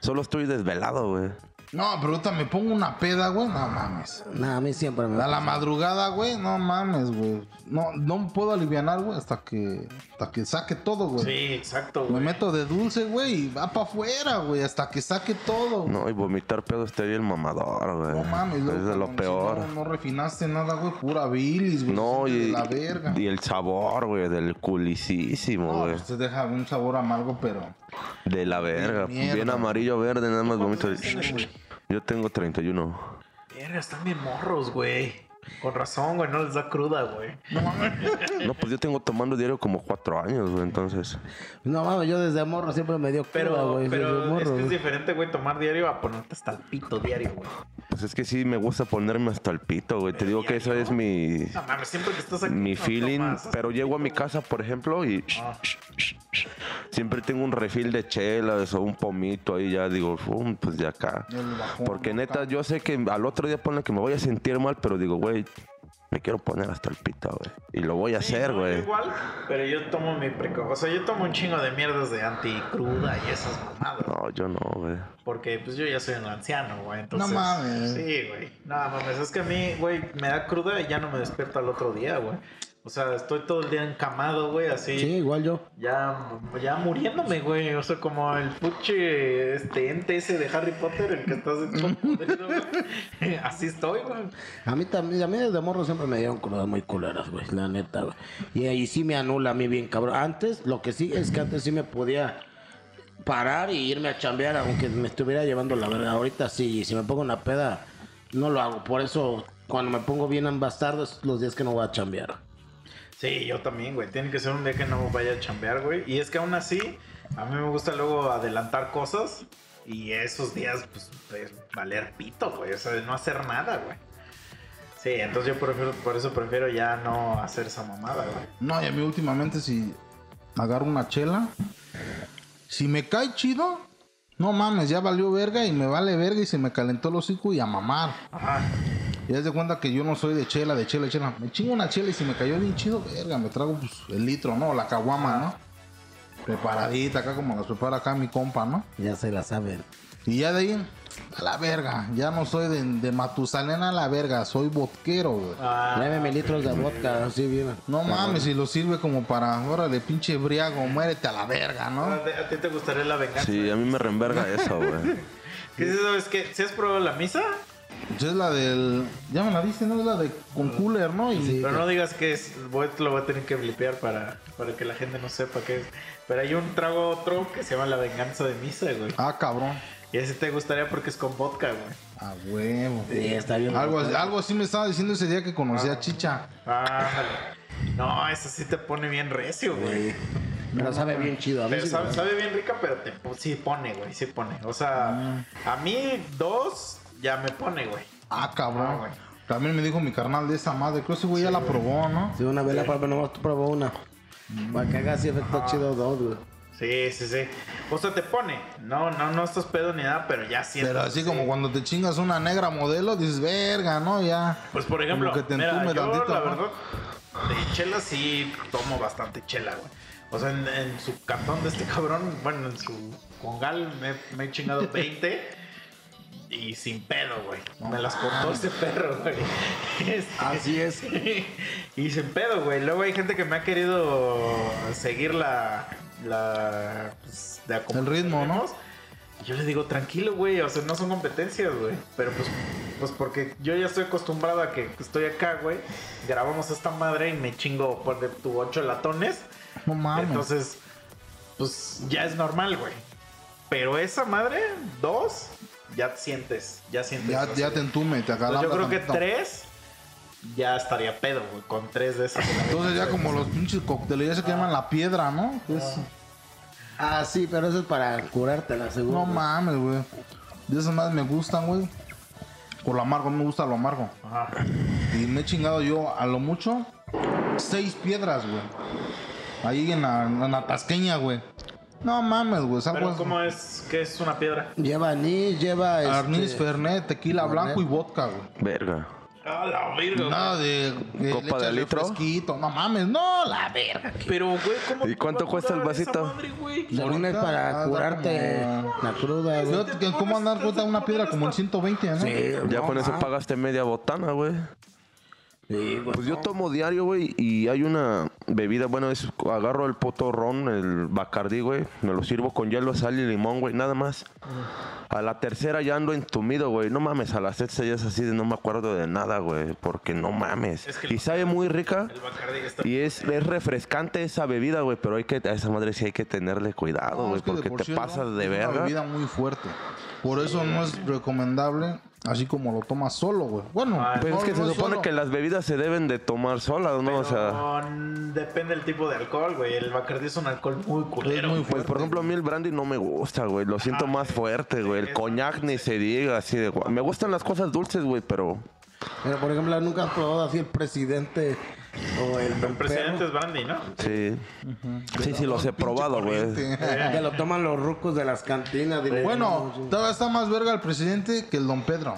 Solo estoy desvelado, güey. No, pero ahorita me pongo una peda, güey. No mames. Nah, a mí siempre me A la madrugada, güey, no mames, güey. No, no puedo alivianar, güey, hasta que, hasta que saque todo, güey. Sí, exacto, Me güey. meto de dulce, güey, y va para afuera, güey, hasta que saque todo. No, No, y vomitar pedo está bien mamador, güey. mames, luego, Es de lo peor. No, no refinaste nada, güey, pura bilis, güey. No, y, de la verga. y el sabor, güey, del culicísimo, no, güey. pues te deja un sabor amargo, pero. De la verga. mierda. Bien amarillo, verde, nada más vomito. Yo tengo 31. Verga, están bien morros, güey. Con razón, güey, no les da cruda, güey. No, pues yo tengo tomando diario como cuatro años, güey, entonces. No mames, yo desde morro siempre me dio cruda, Pero, güey. desde pero morro, es que es güey. diferente, güey, tomar diario a ponerte hasta el pito diario, güey. Pues es que sí me gusta ponerme hasta el pito, güey. Te digo que eso es mi, No mames, siempre que estás aquí. mi no feeling. tomas, Pero llego a mi güey. casa, por ejemplo, y Ah. siempre tengo un refil de chelas o un pomito ahí, ya digo, "Fum, pues de acá. Bajón, Porque ¿no? neta, yo sé que al otro día ponle que me voy a sentir mal, pero digo, güey, me quiero poner hasta el pito, güey. Y lo voy a Sí, hacer, no, güey. Igual, pero yo tomo mi preco. O sea, yo tomo un chingo de mierdas de anticruda y esas mamadas. No, yo no, güey. Porque pues yo ya soy un anciano, güey. Entonces, mames. Sí, güey. No mames. Es que a mí, güey, me da cruda y ya no me despierto al otro día, güey. O sea, estoy todo el día encamado, güey, así. Sí, igual yo. Ya, ya muriéndome, güey. O sea, como el puche este ente ese de Harry Potter, el que estás hecho. Así estoy, güey. A mí también, a mí desde morro siempre me dieron crudas muy culeras, güey, la neta, güey. Y ahí sí me anula a mí bien, cabrón. Antes, lo que sí es que antes sí me podía parar y irme a chambear, aunque me estuviera llevando la verga. Ahorita sí, si me pongo una peda, no lo hago. Por eso, cuando me pongo bien en bastardo, es los días que no voy a chambear. Sí, yo también, güey. Tiene que ser un día que no vaya a chambear, güey. Y es que aún así, a mí me gusta luego adelantar cosas. Y esos días, pues, pues, valer pito, güey. O sea, de no hacer nada, güey. Sí, entonces yo prefiero, por eso prefiero ya no hacer esa mamada, güey. No, y a mí últimamente si agarro una chela, si me cae chido, no mames, ya valió verga y me vale verga y se me calentó el hocico y a mamar. Ajá. Y haz de cuenta que yo no soy de chela, de chela, de chela. Me chingo una chela y si me cayó bien chido, verga, me trago pues, el litro, ¿no? La caguama, ¿no? Preparadita acá como las prepara acá mi compa, ¿no? Ya se la saben. Y ya de ahí, a la verga. Ya no soy de, de Matusalén a la verga, soy vodquero, güey. Ah, Lléveme litros de vodka, así bien. No mames, si lo sirve como para, órale, pinche briago, muérete a la verga, ¿no? ¿A ti- te gustaría la venganza? Sí, a mí me reemberga eso, güey. ¿Qué es eso? Es que, ¿si has probado la misa? Pues es la del. Ya me la dice, ¿no? Es la de con cooler, ¿no? Y Pero no digas que es, voy, lo voy a tener que blipear para, para que la gente no sepa qué es. Pero hay un trago otro que se llama la venganza de misa, güey. Ah, cabrón. Y ese te gustaría porque es con vodka, güey. Ah, huevo. Sí, está bien. Algo, algo así me estaba diciendo ese día que conocí a Chicha. Ándale. No, eso sí te pone bien recio, güey. Pero sabe bien chido. A Pero sí sabe, sabe bien rica, pero te, po- sí pone, güey, sí pone. O sea, a mí dos ya me pone, güey. Ah, Ah, cabrón. güey. También me dijo mi carnal de esa madre. Creo que ese güey ya la probó, ¿no? Sí, una vela, pero nomás tú probó una. Para que haga así efecto chido dos, güey. Sí, sí, sí. O sea, te pone. No, no, no estás pedo ni nada, pero ya sientes. Pero así sí. como cuando te chingas una negra modelo, dices, verga, ¿no? Ya. Pues por ejemplo, Como que te mira, entume yo tantito, la ¿no? verdad, de chela sí tomo bastante chela, güey. O sea, en, en su cartón de este cabrón, bueno, en su congal me, me he chingado 20 y sin pedo, güey. Me las cortó ese perro, güey. Este, Así es. y sin pedo, güey. Luego hay gente que me ha querido seguir la... la pues, de El ritmo, ¿no? Y Yo le digo, tranquilo, güey, o sea, no son competencias, güey. Pero pues, pues porque yo ya estoy acostumbrado a que estoy acá, güey. Grabamos esta madre y me chingo por de tu ocho latones. No mames. Entonces, pues ya es normal, güey. Pero esa madre, dos, ya sientes, ya sientes. ya, ya te entume, te Entonces, agarra. yo creo que tres, ya estaría pedo, güey, con tres de esas. Entonces ya como los pinches coctelerías que llaman la piedra, ¿no? Que es- Ah, sí, pero eso es para curarte la segunda. No mames, güey. De esas más me gustan, güey. Por lo amargo, no me gusta lo amargo. Ajá. Y me he chingado yo a lo mucho seis piedras, güey. Ahí en la, en la tasqueña, güey. No mames, güey. Pero así. ¿cómo es que es una piedra? Lleva anís, lleva. Arnis, este, Fernet, tequila Fernet. blanco y vodka, güey. Verga. Ah, la verga. Nada de, de ¿Copa de litro? refresquito. No mames, no, la verga. Pero, güey, ¿cómo ¿Y cuánto cuesta el vasito? madre, güey? Según es para curarte como- la cruda, güey. ¿Cómo andar cuenta una piedra como en 120, no? Sí, Ya no, con eso pagaste media botana, güey. Sí. Pues yo tomo diario, güey, y hay una bebida, bueno, es agarro el poto ron, el bacardí, güey, me lo sirvo con hielo, sal y limón, güey, nada más. A la tercera ya ando entumido, güey, no mames, a la sexta ya es así de no me acuerdo de nada, güey, porque no mames. Es que el Y sabe muy rica El Bacardi está... y es, es refrescante esa bebida, güey, pero hay que, a esa madre sí hay que tenerle cuidado, güey, porque por te sí pasas de es Una verga. bebida muy fuerte. Por eso no es recomendable así como lo tomas solo, güey. Bueno, Ah, Pero no- es que no se supone solo. que las bebidas se deben de tomar solas, ¿no? O sea... Depende del tipo de alcohol, güey. El Bacardi es un alcohol muy culero. muy. Pues por ejemplo, a mí el brandy no me gusta, güey. Lo siento Ah, más fuerte, güey. El es coñac ni se diga así de Me gustan las cosas dulces, güey, pero. Pero por ejemplo, nunca has probado así el presidente o el, El presidente es Brandy, ¿no? Sí. Sí, sí, los he probado, güey. corriente. Que lo toman los rucos de las cantinas. Bueno, todavía está más verga el presidente que el Don Pedro.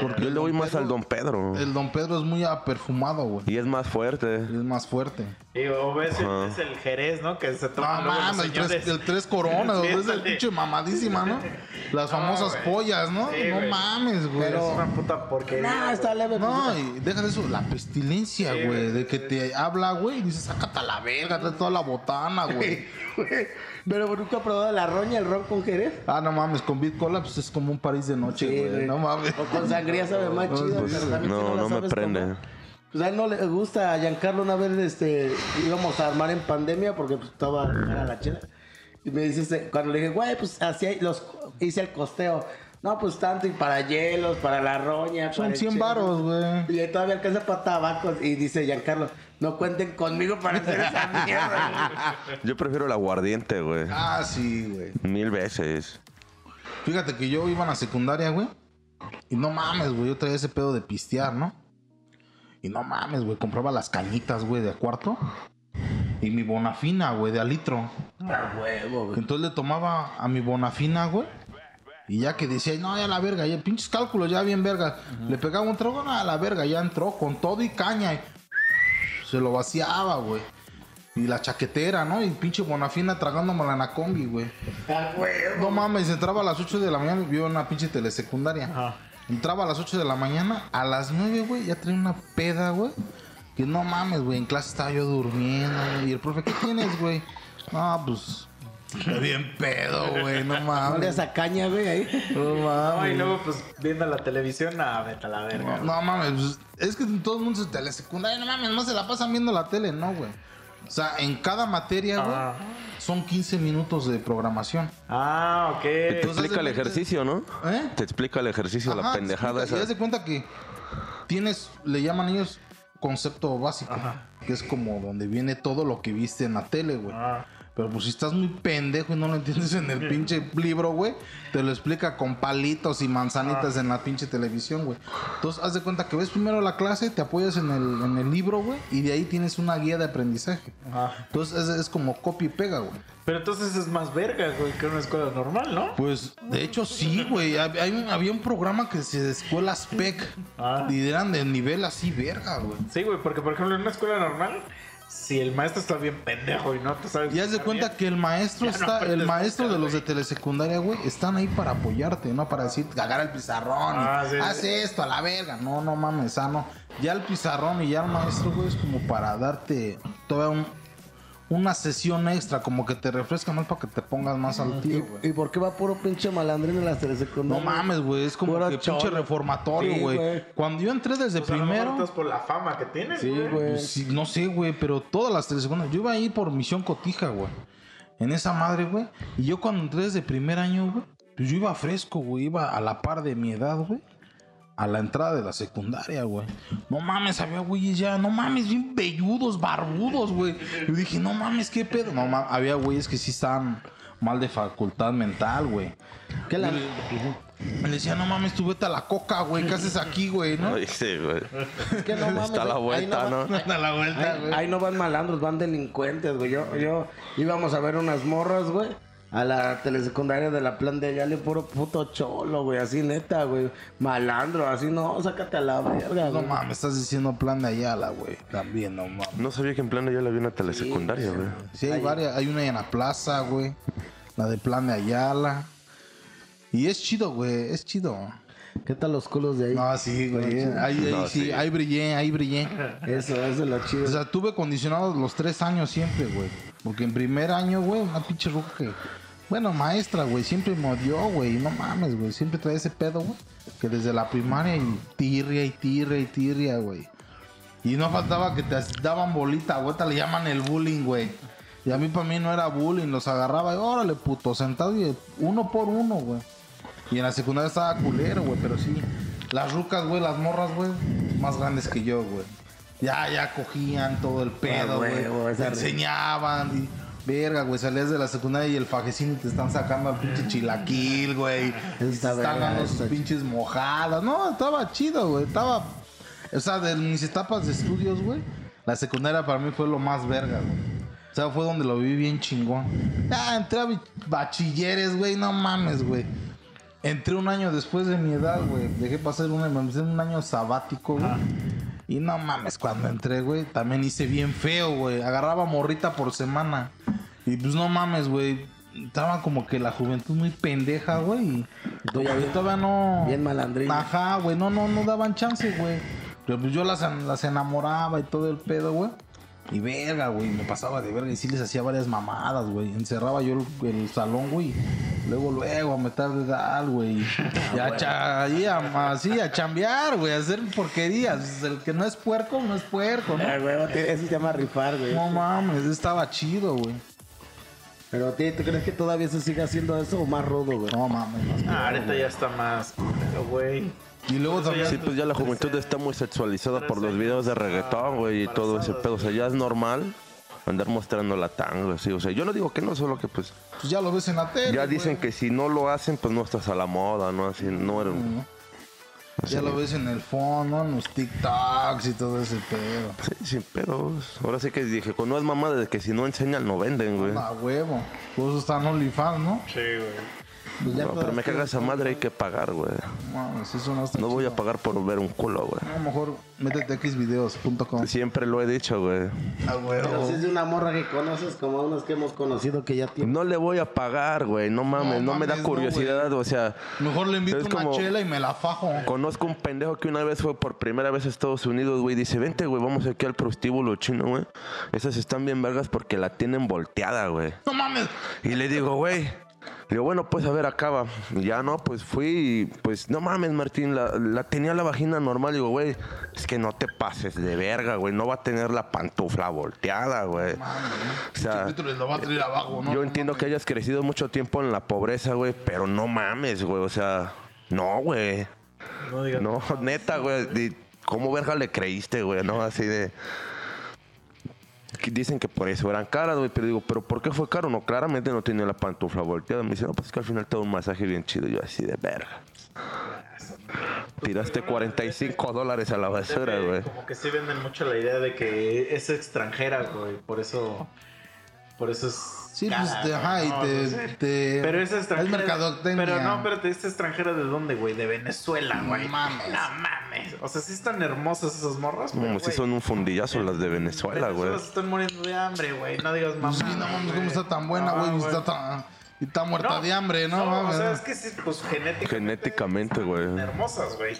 Porque Yo le voy Don más Pedro- al Don Pedro. El Don Pedro es muy perfumado, güey. Y es más fuerte. Es más fuerte. Y o ves el, es el Jerez, ¿no? Que se toma No mames, el tres, el tres coronas, güey, es el pinche mamadísima, ¿no? Las famosas pollas, ¿no? Sí, no mames, güey. Es una puta porquería. Nah, está leve. No, y deja de eso, la pestilencia, güey. de que te habla, güey, y dices, sácate a la verga, trae toda la botana, güey. Pero nunca has probado la roña, el ron con jerez. Ah, no mames, con Beat Cola, pues es como un París de noche, Sí, güey. No mames. O con sangría sabe más No, chido. pues, pero también si No, la no me sabes prende. tomar. Pues a él no le gusta a Giancarlo una vez este, íbamos a armar en pandemia porque pues, estaba era la chela. Y me dice, este, cuando le dije, güey, pues así hay- los hice el costeo. No, pues tanto y para hielos, para la roña. Son para el 100 chela. varos, güey. Y ahí todavía alcanza para tabacos. Y dice Giancarlo, no cuenten conmigo para hacer esa mierda. Yo prefiero el aguardiente, güey. Ah, sí, güey. Mil veces. Fíjate que yo iba a la secundaria, güey. Y no mames, güey, yo traía ese pedo de pistear, ¿no? Y no mames, güey, compraba las cañitas, güey, de a cuarto. Y mi bonafina, güey, de a litro. A huevo, güey. Entonces le tomaba a mi bonafina, güey. Y ya que decía, no, ya la verga, ya pinches cálculos, ya bien verga. Le pegaba un trago, no, a la verga, ya entró con todo y caña. Y se lo vaciaba, güey. Y la chaquetera, ¿no? Y pinche bonafina tragándomela en la combi, güey. No mames, entraba a las 8 de la mañana, vio una pinche telesecundaria. Ajá. Entraba a las 8 de la mañana, a las 9, güey, ya traía una peda, güey. Que no mames, güey, en clase estaba yo durmiendo, güey. Y el profe, ¿qué tienes, güey? No, pues. Bien pedo, güey, no mames. esa caña, güey, ahí. No No, y mames. luego, pues, viendo la televisión, ah, vete a la verga. No, no mames, pues, es que todo el mundo se telesecundaria, no mames, no se la pasan viendo la tele, no, güey. O sea, en cada materia, güey, Ah. son 15 minutos de programación. Ah, ok. Te Entonces, explica el ejercicio, ¿no? ¿Eh? Te explica el ejercicio, la Ajá, pendejada explica, Y haz esa. de cuenta que tienes, le llaman ellos concepto básico, que es como donde viene todo lo que viste en la tele, güey. Ah. Pero pues si estás muy pendejo y no lo entiendes en el pinche libro, güey, te lo explica con palitos y manzanitas en la pinche televisión, güey. Entonces, haz de cuenta que ves primero la clase, te apoyas en el, en el libro, güey, y de ahí tienes una guía de aprendizaje. Ajá. Entonces, es, es como copia y pega, güey. Pero entonces es más verga, güey, que una escuela normal, ¿no? Pues, de hecho, sí, güey. Hay había un programa que se de escuelas PEC. Ah. Y eran de nivel así, verga, güey. Sí, güey, porque por ejemplo en una escuela normal, si el maestro está bien pendejo y no te sabes. Y haz de cuenta bien, que el maestro no está, el maestro de los de telesecundaria, güey, están ahí para apoyarte, no para decir, agarra el pizarrón, y, Ah, sí, haz sí. esto a la verga. No, no mames, ah, no. Ya el pizarrón y ya el maestro, güey, es como para darte toda un- una sesión extra, como que te refresca más para que te pongas más al ¿Y, tiro, güey. y por qué va puro pinche malandrín en las No telesecundarias? mames, güey, es como que pinche reformatorio, güey. Cuando yo entré desde a lo mejor primero... estás por la fama que tienes, Sí, güey. Pues sí, no sé, güey, pero todas las telesecundarias. Yo iba ahí por Misión Cotija, güey. En esa madre, güey. Y yo cuando entré desde primer año, güey, pues yo iba fresco, güey. Iba a la par de mi edad, güey. A la entrada de la secundaria, güey. No mames, había güeyes ya, no mames, bien velludos, barbudos, güey. Yo dije, no mames, qué pedo. No mames, había güeyes que sí estaban mal de facultad mental, güey. ¿Qué la... Me decía, no mames, tú vete a la coca, güey. ¿Qué haces aquí, güey? ¿No? Ay, sí, güey. que no mames, Está a la vuelta, no va- A la vuelta, Ahí, güey. ahí no van malandros, van delincuentes, güey. Yo, yo íbamos a ver unas morras, güey. A la telesecundaria de la plan de allá, le puro puto cholo, güey. Así neta, güey. Malandro, así no, sácate a la verga, No güey. mames, estás diciendo plan de Ayala, güey. También, no mames. No sabía que en plano ya le había una telesecundaria, güey. Sí, hay varias. Hay una en la plaza, güey. La de plan de Ayala. Y es chido, güey. Es chido. ¿Qué tal los culos de ahí? No, sí, güey. Ahí, ahí No, sí, sí. ahí brillé, ahí brillé. Eso, eso es lo chido. O sea, tuve condicionados los tres años siempre, güey. Porque en primer año, güey, una pinche ruca que... Bueno, maestra, güey, siempre me odió, güey. No mames, güey. Siempre trae ese pedo, güey. Que desde la primaria y tirria y tirria y tirria, güey. Y no faltaba que te daban bolita, güey. Ahorita le llaman el bullying, güey. Y a mí para mí no era bullying. Los agarraba y órale, puto, sentado y uno por uno, güey. Y en la secundaria estaba culero, güey, pero sí. Las rucas, güey, las morras, güey, más grandes que yo, güey. Ya, ya cogían todo el pedo, Ah, güey. te enseñaban y... Verga, güey, salías de la secundaria y el fajecín y te están sacando al pinche chilaquil, güey. Están dando sus pinches mojadas. No, estaba chido, güey. Estaba... O sea, de mis etapas de estudios, güey, la secundaria para mí fue lo más verga, güey. O sea, fue donde lo viví bien chingón. Ya, entré a bachilleres, güey, no mames, güey. Entré un año después de mi edad, güey. Dejé pasar un, un año sabático, güey. Y no mames, cuando entré, güey, también hice bien feo, güey. Agarraba morrita por semana. Y pues no mames, güey. Estaba como que la juventud muy pendeja, güey. Y todavía no. bien malandrín. Ajá, güey. No, no, no daban chance, güey. Pero pues yo las, las enamoraba y todo el pedo, güey. Y verga, güey. Me pasaba de verga y sí les hacía varias mamadas, güey. Encerraba yo el, el salón, güey. Luego, luego, a meter de dar, güey. Y a, cha- ahí a- así, a chambear, güey. A hacer porquerías. El que no es puerco, no es puerco, ¿no? Ah, güey, te- eso se llama rifar, güey. No mames, estaba chido, güey. Pero, tío, ¿tú crees que todavía se sigue haciendo eso o más rodo, güey? No mames. más Ah, ahorita ya está más. Güey. Y luego también. Sí, pues ya la juventud está muy sexualizada por los videos de reggaetón, güey, y todo ese pedo. O sea, ya es normal andar mostrando la tanga, sí. O sea, yo no digo que no, solo que pues Pues ya lo ves en la tele. ya güey. dicen que si no lo hacen, pues no estás a la moda, ¿no? Así, no era... Ya lo ves en el fondo, en los TikToks y todo ese pedo. Sí, sin pedos. Ahora sí que dije, pues no es mamá de que si no enseñan, no venden, güey. A huevo. Por eso están OnlyFans, ¿no? Sí, güey. Pues No, pero me caga esa madre, hay que pagar, güey. Mames, eso no No voy a pagar por ver un culo, güey. A lo mejor métete a xvideos.com. Siempre lo he dicho, güey. A Pero si es de una morra que conoces, como unos que hemos conocido que ya tienen. No le voy a pagar, güey. No mames, no, No me da curiosidad, o sea. Mejor le invito una como- chela y me la fajo. Conozco un pendejo que una vez fue por primera vez a Estados Unidos, güey. Dice, vente, güey, vamos aquí al prostíbulo chino, güey. Esas están bien vergas porque la tienen volteada, güey. No mames. Y le digo, güey. Le digo, bueno, pues a ver, acaba. Y ya no, pues fui y pues no mames, Martín, la, la tenía la vagina normal. Digo, güey, es que no te pases de verga, güey. No va a tener la pantufla volteada, güey. O sea, lo va a traer abajo, ¿no? yo entiendo mames. que hayas crecido mucho tiempo en la pobreza, güey, pero no mames, güey. O sea, no, güey. No digas. No, neta, güey. ¿Cómo verga le creíste, güey? No, así de. Dicen que por eso eran caras, güey. Pero digo, ¿pero por qué fue caro? No, claramente no tenía la pantufla volteada. Me dice, no, pues es que al final te da un masaje bien chido. Yo así de verga. Tiraste 45 dólares a la basura, güey. Como que sí venden mucho la idea de que es extranjera, güey. Por eso. Por eso es. Sí, pues te, güey, ajá, y ¿no? te, No sé. te- Pero es extranjera. Es mercadotecnia. Pero no, espérate, ¿esta extranjera de dónde, güey? De Venezuela, No güey. mames. No mames. O sea, sí están hermosas esas morras, pero, Como si güey, son un fundillazo las de Venezuela, güey. Están muriendo de hambre, güey. No digas mamá. Sí, no mames, ¿cómo está tan buena, güey? Y está tan- y está muerta de hambre, ¿no? No, mames. o sea, es que sí, pues genéticamente. Genéticamente, güey. Hermosas, güey.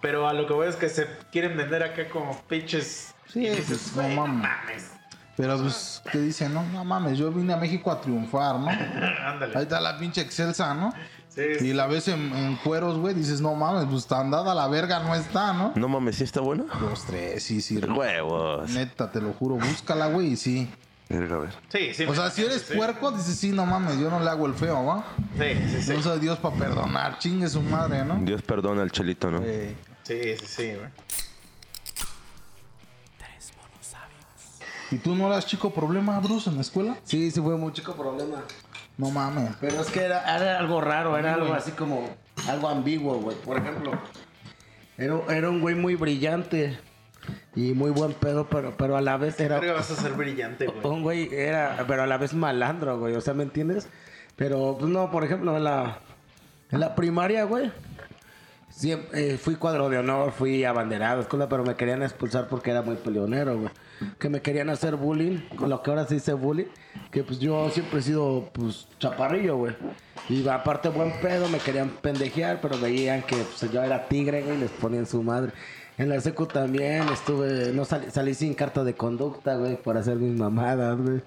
Pero a lo que voy es que se quieren vender acá como pinches. Sí, dices, no güey, no mames. Pero pues, ¿qué dicen? No, no mames, yo vine a México a triunfar, ¿no? Ándale. Ahí está la pinche Excelsa, ¿no? Sí, sí. Y la ves en, en cueros, güey, dices, no mames, pues tan dada la verga no está, ¿no? No mames, ¿sí está buena? Dos, tres, sí, sí. Huevos. Neta, te lo juro, búscala, güey, y sí. Verga, a ver. Sí, sí. O sea, si eres sí. puerco, dices, sí, no mames, yo no le hago el feo, ¿va? Sí, sí, sí. No soy Dios para perdonar, chingue su madre, ¿no? Dios perdona al chelito, ¿no? Eh, Sí, sí, sí, güey. ¿Y tú no eras chico problema, Bruce, en la escuela? Sí, sí fue muy chico problema. No mames. Pero es que era, era algo raro, era algo así como algo ambiguo, güey. Por ejemplo, era, era un güey muy brillante y muy buen pedo, pero, pero a la vez era Verga, vas a ser brillante, güey. un güey, era, pero a la vez malandro, güey. O sea, ¿me entiendes? Pero, pues no, por ejemplo, en la, en la primaria, güey. Siempre, eh, fui cuadro de honor, fui abanderado, escuela, pero me querían expulsar porque era muy peleonero, güey. Que me querían hacer bullying, con lo que ahora se dice bullying. Que pues yo siempre he sido, pues, chaparrillo, güey. Y aparte buen pedo, me querían pendejear, pero veían que pues, yo era tigre, güey, y les ponían su madre. En la secu también estuve, no salí, salí sin carta de conducta, güey, por hacer mis mamadas, güey.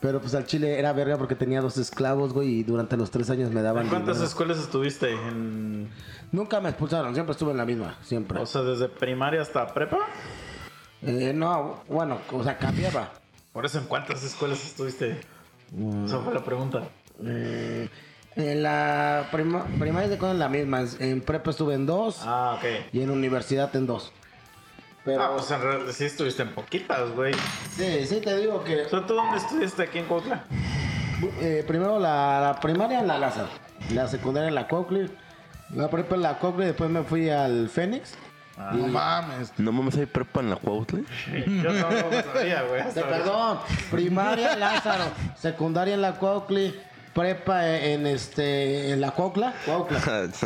Pero pues al chile era verga porque tenía dos esclavos, güey, y durante los tres años me daban ¿En cuántas dinero. escuelas estuviste? En... Nunca me expulsaron, siempre estuve en la misma, siempre. O sea, desde primaria hasta prepa. Eh, no, bueno, o sea, cambiaba. Por eso, ¿en cuántas escuelas estuviste? Esa fue la pregunta. Eh, en la prima- primaria de en la misma, en, en prepa estuve en dos Ah, ok. y en universidad en dos. Pero Ah, pues en realidad sí estuviste en poquitas, güey. sí, sí te digo que O sea, ¿tú dónde estudiaste aquí en Cuautla? eh, primero la, la primaria en la Lázaro, la secundaria en la Coakley, la prepa en la Coakley, después me fui al Fénix. No mames. No mames, hay prepa en la Cuautla. Yo no lo sabía, güey. perdón, primaria en Lázaro, secundaria en la Coakley, prepa en este en la Cuautla, Cuautla.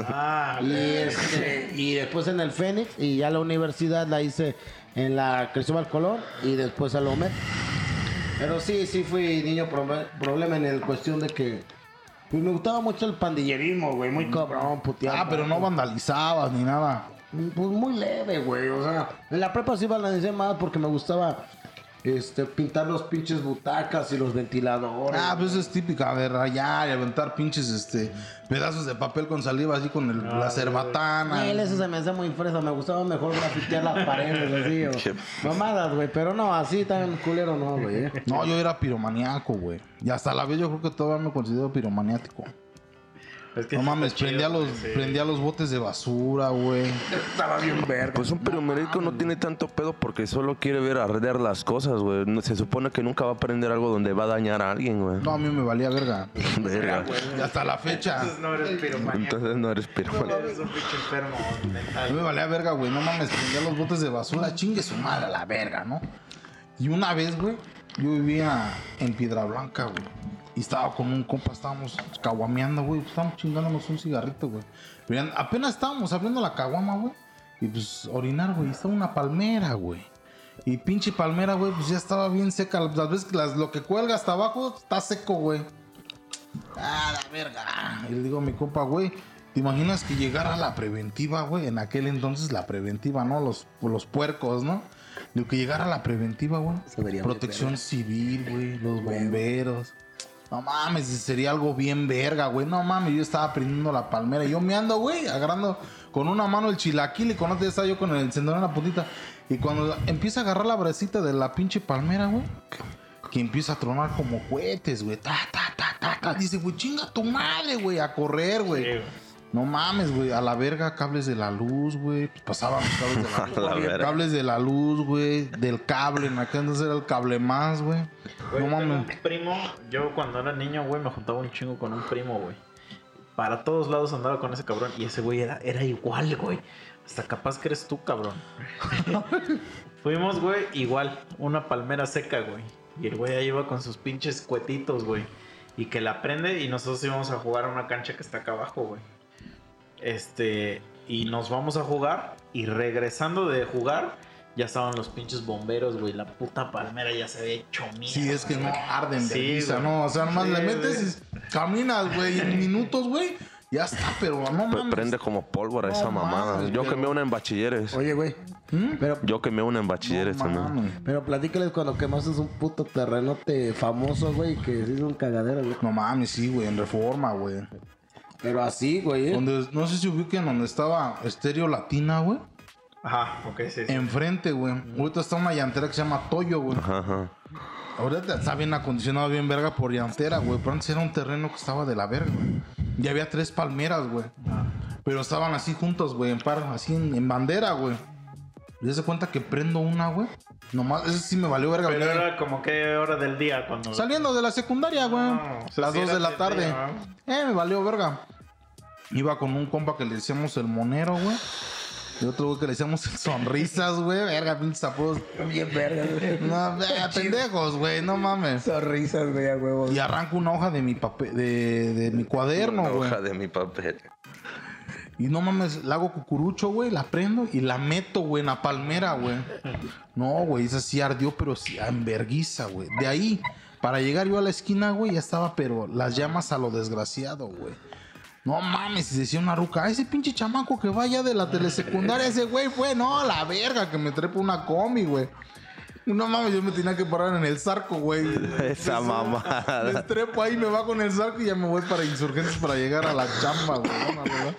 Ah, ok. Y, este, y después en el Fénix y ya la universidad la hice en la Cristóbal Colón y después a la OMED. Pero sí, sí fui niño proble- problema en el cuestión de que pues me gustaba mucho el pandillerismo, güey, muy cabrón, puteado. Ah, pero no vandalizabas ni nada. Pues muy leve, güey, o sea, en la prepa sí balancé más porque me gustaba este pintar los pinches butacas y los ventiladores. Ah, pues eso es típica de rayar y aventar pinches este pedazos de papel con saliva así con el- la cerbatana. Él, eso se me hace muy fresa. Me gustaba mejor grafitear las paredes así. O, mamadas, güey. Pero no, así tan culero no, güey. eh. No, yo era piromaniaco, güey. Y hasta la vez yo creo que todavía me considero piromaniático. Es que No mames, prendía los, sí. prendía los botes de basura, güey. Estaba bien verga. Pues un periodista no tiene tanto pedo porque solo quiere ver arder las cosas, güey. No- Se supone que nunca va a aprender algo donde va a dañar a alguien, güey. No, a mí me valía verga. Verga. Y hasta la fecha. Entonces no eres piromaníaco. Entonces no eres piromaniaco. Eres un pinche enfermo A mí me valía verga, güey. No mames, prendía los botes de basura. Chingue su madre a la verga, ¿no? Y una vez, güey, yo vivía en Piedra Blanca, güey. Y estaba con un compa, estábamos caguameando, güey. Estábamos chingándonos un cigarrito, güey. Pero apenas estábamos abriendo la caguama, güey. Y pues orinar, güey. Estaba una palmera, güey. Y pinche palmera, güey, pues ya estaba bien seca. Las veces las, lo que cuelga hasta abajo está seco, güey. Ah, la verga. Y le digo a mi compa, güey, ¿te imaginas que llegara la preventiva, güey? En aquel entonces la preventiva, ¿no? Los, los puercos, ¿no? Digo, que llegara la preventiva, güey. Protección civil, güey, los bomberos. No mames, sería algo bien verga, güey. No mames, yo estaba prendiendo la palmera. y Yo me ando, güey, agarrando con una mano el chilaquil y con otra estaba yo con el encendedor en la puntita. Y cuando empieza a agarrar la bracita de la pinche palmera, güey, que empieza a tronar como cohetes, güey. Ta, ta, ta, ta. Dice, güey, chinga tu madre, güey, a correr, güey. No mames, güey. A la verga, cables de la luz, güey. Pues pasaban los cables de la luz. La verga. cables de la luz, güey. Del cable. En aquel entonces era el cable más, güey. Güey, No mames. un primo, yo cuando era niño, güey, me juntaba un chingo con un primo, güey. Para todos lados andaba con ese cabrón. Y ese güey era, era igual, güey. Hasta capaz que eres tú, cabrón. Fuimos, güey, igual. Una palmera seca, güey. Y el güey ahí iba con sus pinches cuetitos, güey. Y que la prende y nosotros íbamos a jugar a una cancha que está acá abajo, güey. Este, y nos vamos a jugar. Y regresando de jugar, ya estaban los pinches bomberos, güey. La puta palmera ya se había hecho mierda. Sí, es que no arden Sí, vergüenza, güey. ¿no? O sea, nomás Sí, le metes y caminas, güey, en minutos, güey. Ya está, pero no mames. Prende como pólvora No esa mamada. mames, Yo pero- quemé una en bachilleres. Oye, güey. ¿Mm? Pero, Yo quemé una en bachilleres No también. mames. pero platícales cuando quemaste un puto terrenote famoso, güey, que se hizo un cagadero, güey. No mames, sí, güey, en reforma, güey. Pero así, güey, ¿eh? Donde, no sé si ubiquen donde estaba Estéreo Latina, güey. Ajá, ok, sí, sí. Enfrente, güey. Ahorita está una llantera que se llama Toyo, güey. Ajá, ajá. Ahorita está bien acondicionado, bien verga por llantera, güey. Pero antes era un terreno que estaba de la verga, güey. Y había tres palmeras, güey. Pero estaban así juntos, güey, en par, así en, en bandera, güey. Y se cuenta que prendo una, güey. Nomás, ese sí me valió verga. Pero güey. era como que hora del día cuando. Saliendo de la secundaria, güey. Ah, o sea, las dos era de la de tarde. día, Eh, me valió verga. Iba con un compa que le decíamos el monero, güey. Y otro güey que le decíamos el sonrisas, güey. Verga, pinches apodos. Bien verga, güey. No, verga, pendejos, güey, no mames. Sonrisas, güey, a huevos. Y arranco una hoja de mi papel, de, de mi cuaderno, Una güey. hoja de mi papel. Y no mames, la hago cucurucho, güey, la prendo y la meto, güey, en la palmera, güey. No, güey, esa sí ardió, pero sí en verguiza, güey. De ahí, para llegar yo a la esquina, güey, ya estaba, pero las llamas a lo desgraciado, güey. No mames, y decía una ruca, "Ah, ese pinche chamaco que vaya de la telesecundaria, ese güey fue, no, la verga, que me trepa una combi, güey. No mames, yo me tenía que parar en el zarco, güey. Esa Me mamada. trepo ahí, me bajo en el saco y ya me voy para insurgentes para llegar a la chamba, güey.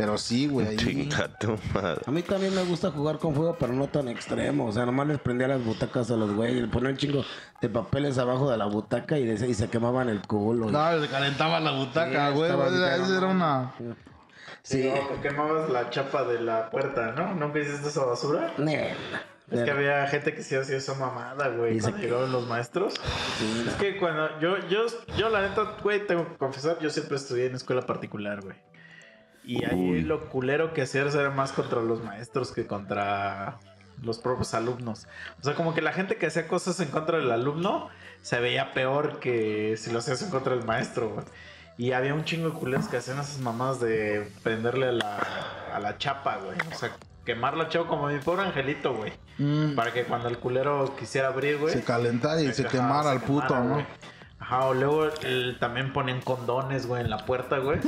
Pero sí, güey. ahí- Chinga tu madre. A mí también me gusta jugar con fuego, pero no tan extremo. O sea, nomás les prendía las butacas a los güeyes. Le ponía un chingo de papeles abajo de la butaca y, de- y se quemaban el culo. No, se calentaba la butaca, Sí, güey. Esa era ¿no? una. Sí. No, que quemabas la chapa de la puerta, ¿no? ¿Nunca hiciste esa basura? Nel. Es que había gente que sí hacía esa mamada, güey, cuando llegaban los maestros. Es que cuando yo, yo, yo la neta, güey, tengo que confesar, yo siempre estudié en escuela particular, güey. Y ahí Uy. lo culero que hacías era más contra los maestros que contra los propios alumnos. O sea, como que la gente que hacía cosas en contra del alumno se veía peor que si lo hacías en contra del maestro. Y había un chingo de culeros que hacían esas mamadas de prenderle a la, a la chapa, güey. O sea, quemar la chapa como mi pobre angelito, güey. Mm, Para que cuando el culero quisiera abrir, güey. se calentara y se quemara al puto, quemara, ¿no? Ajá, o luego el- también ponen condones, güey, en la puerta, güey.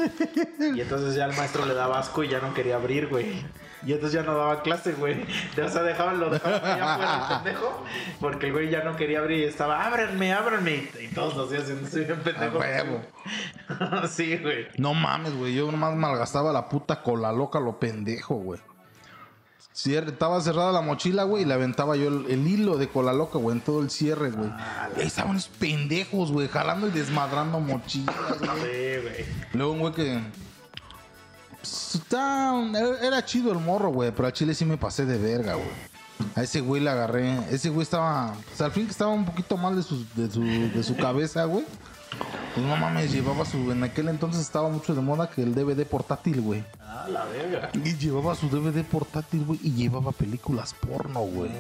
Y entonces ya el maestro le daba asco y ya no quería abrir, güey. Y entonces ya no daba clase, güey. O sea, dejaban lo dejaban allá afuera el pendejo. Porque el güey ya no quería abrir y estaba, ábranme, ábranme. Y todos los días haciendo así bien pendejo. Sí, güey. No mames, güey. Yo nomás malgastaba la puta cola loca, lo pendejo, güey. Cier- estaba cerrada la mochila, güey, y le aventaba yo el, el hilo de cola loca, güey, en todo el cierre, güey. Y ahí estaban los pendejos, güey, jalando y desmadrando mochilas, güey. Sí, güey. Luego un güey que. pues, está- era- chido el morro, güey, pero a Chile sí me pasé de verga, güey. A ese güey le agarré. Ese güey estaba. Pues al fin que estaba un poquito mal de su, de su, de su cabeza, güey. Pues no mames, llevaba su. En aquel entonces estaba mucho de moda que el DVD portátil, güey. Ah, la verga. Y llevaba su DVD portátil, güey, y llevaba películas porno, güey.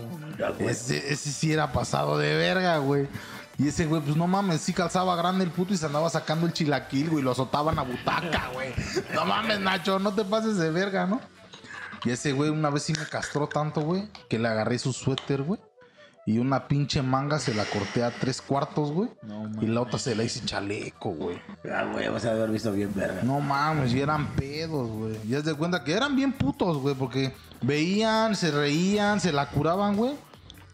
Ese, ese sí era pasado de verga, güey. Y ese güey, pues no mames, sí calzaba grande el puto y se andaba sacando el chilaquil, güey, y lo azotaban a butaca, güey. No mames, Nacho, no te pases de verga, ¿no? Y ese güey una vez sí me castró tanto, güey, que le agarré su suéter, güey. Y una pinche manga se la corté a tres cuartos, güey. y la otra se la hice chaleco, güey. Ah, güey, vas a haber visto bien verga. No mames, y eran pedos, güey. Ya se de cuenta que eran bien putos, güey, porque veían, se reían, se la curaban, güey.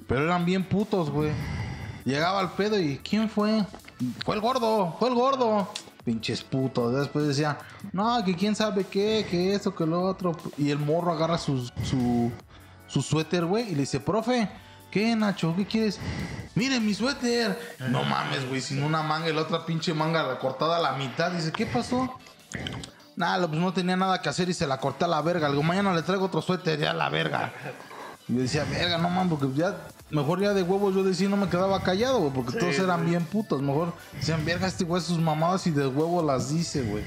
Pero eran bien putos, güey. Llegaba al pedo y ¿quién fue? Fue el gordo, fue el gordo. Pinches putos. Después decía, no, que quién sabe qué, que eso, que lo otro. Y el morro agarra su, su, su suéter, güey, y le dice, profe, ¿qué, Nacho? ¿Qué quieres? Miren mi suéter. No mames, güey, sin una manga y la otra pinche manga cortada a la mitad. Dice, ¿qué pasó? Nada, pues no tenía nada que hacer y se la corté a la verga. Le digo, mañana le traigo otro suéter ya a la verga. Y yo decía, verga, no man, porque ya, mejor ya de huevos yo decía, no me quedaba callado, güey, porque todos eran bien putos. Mejor decían, verga, este güey sus mamadas y de huevo las dice, güey.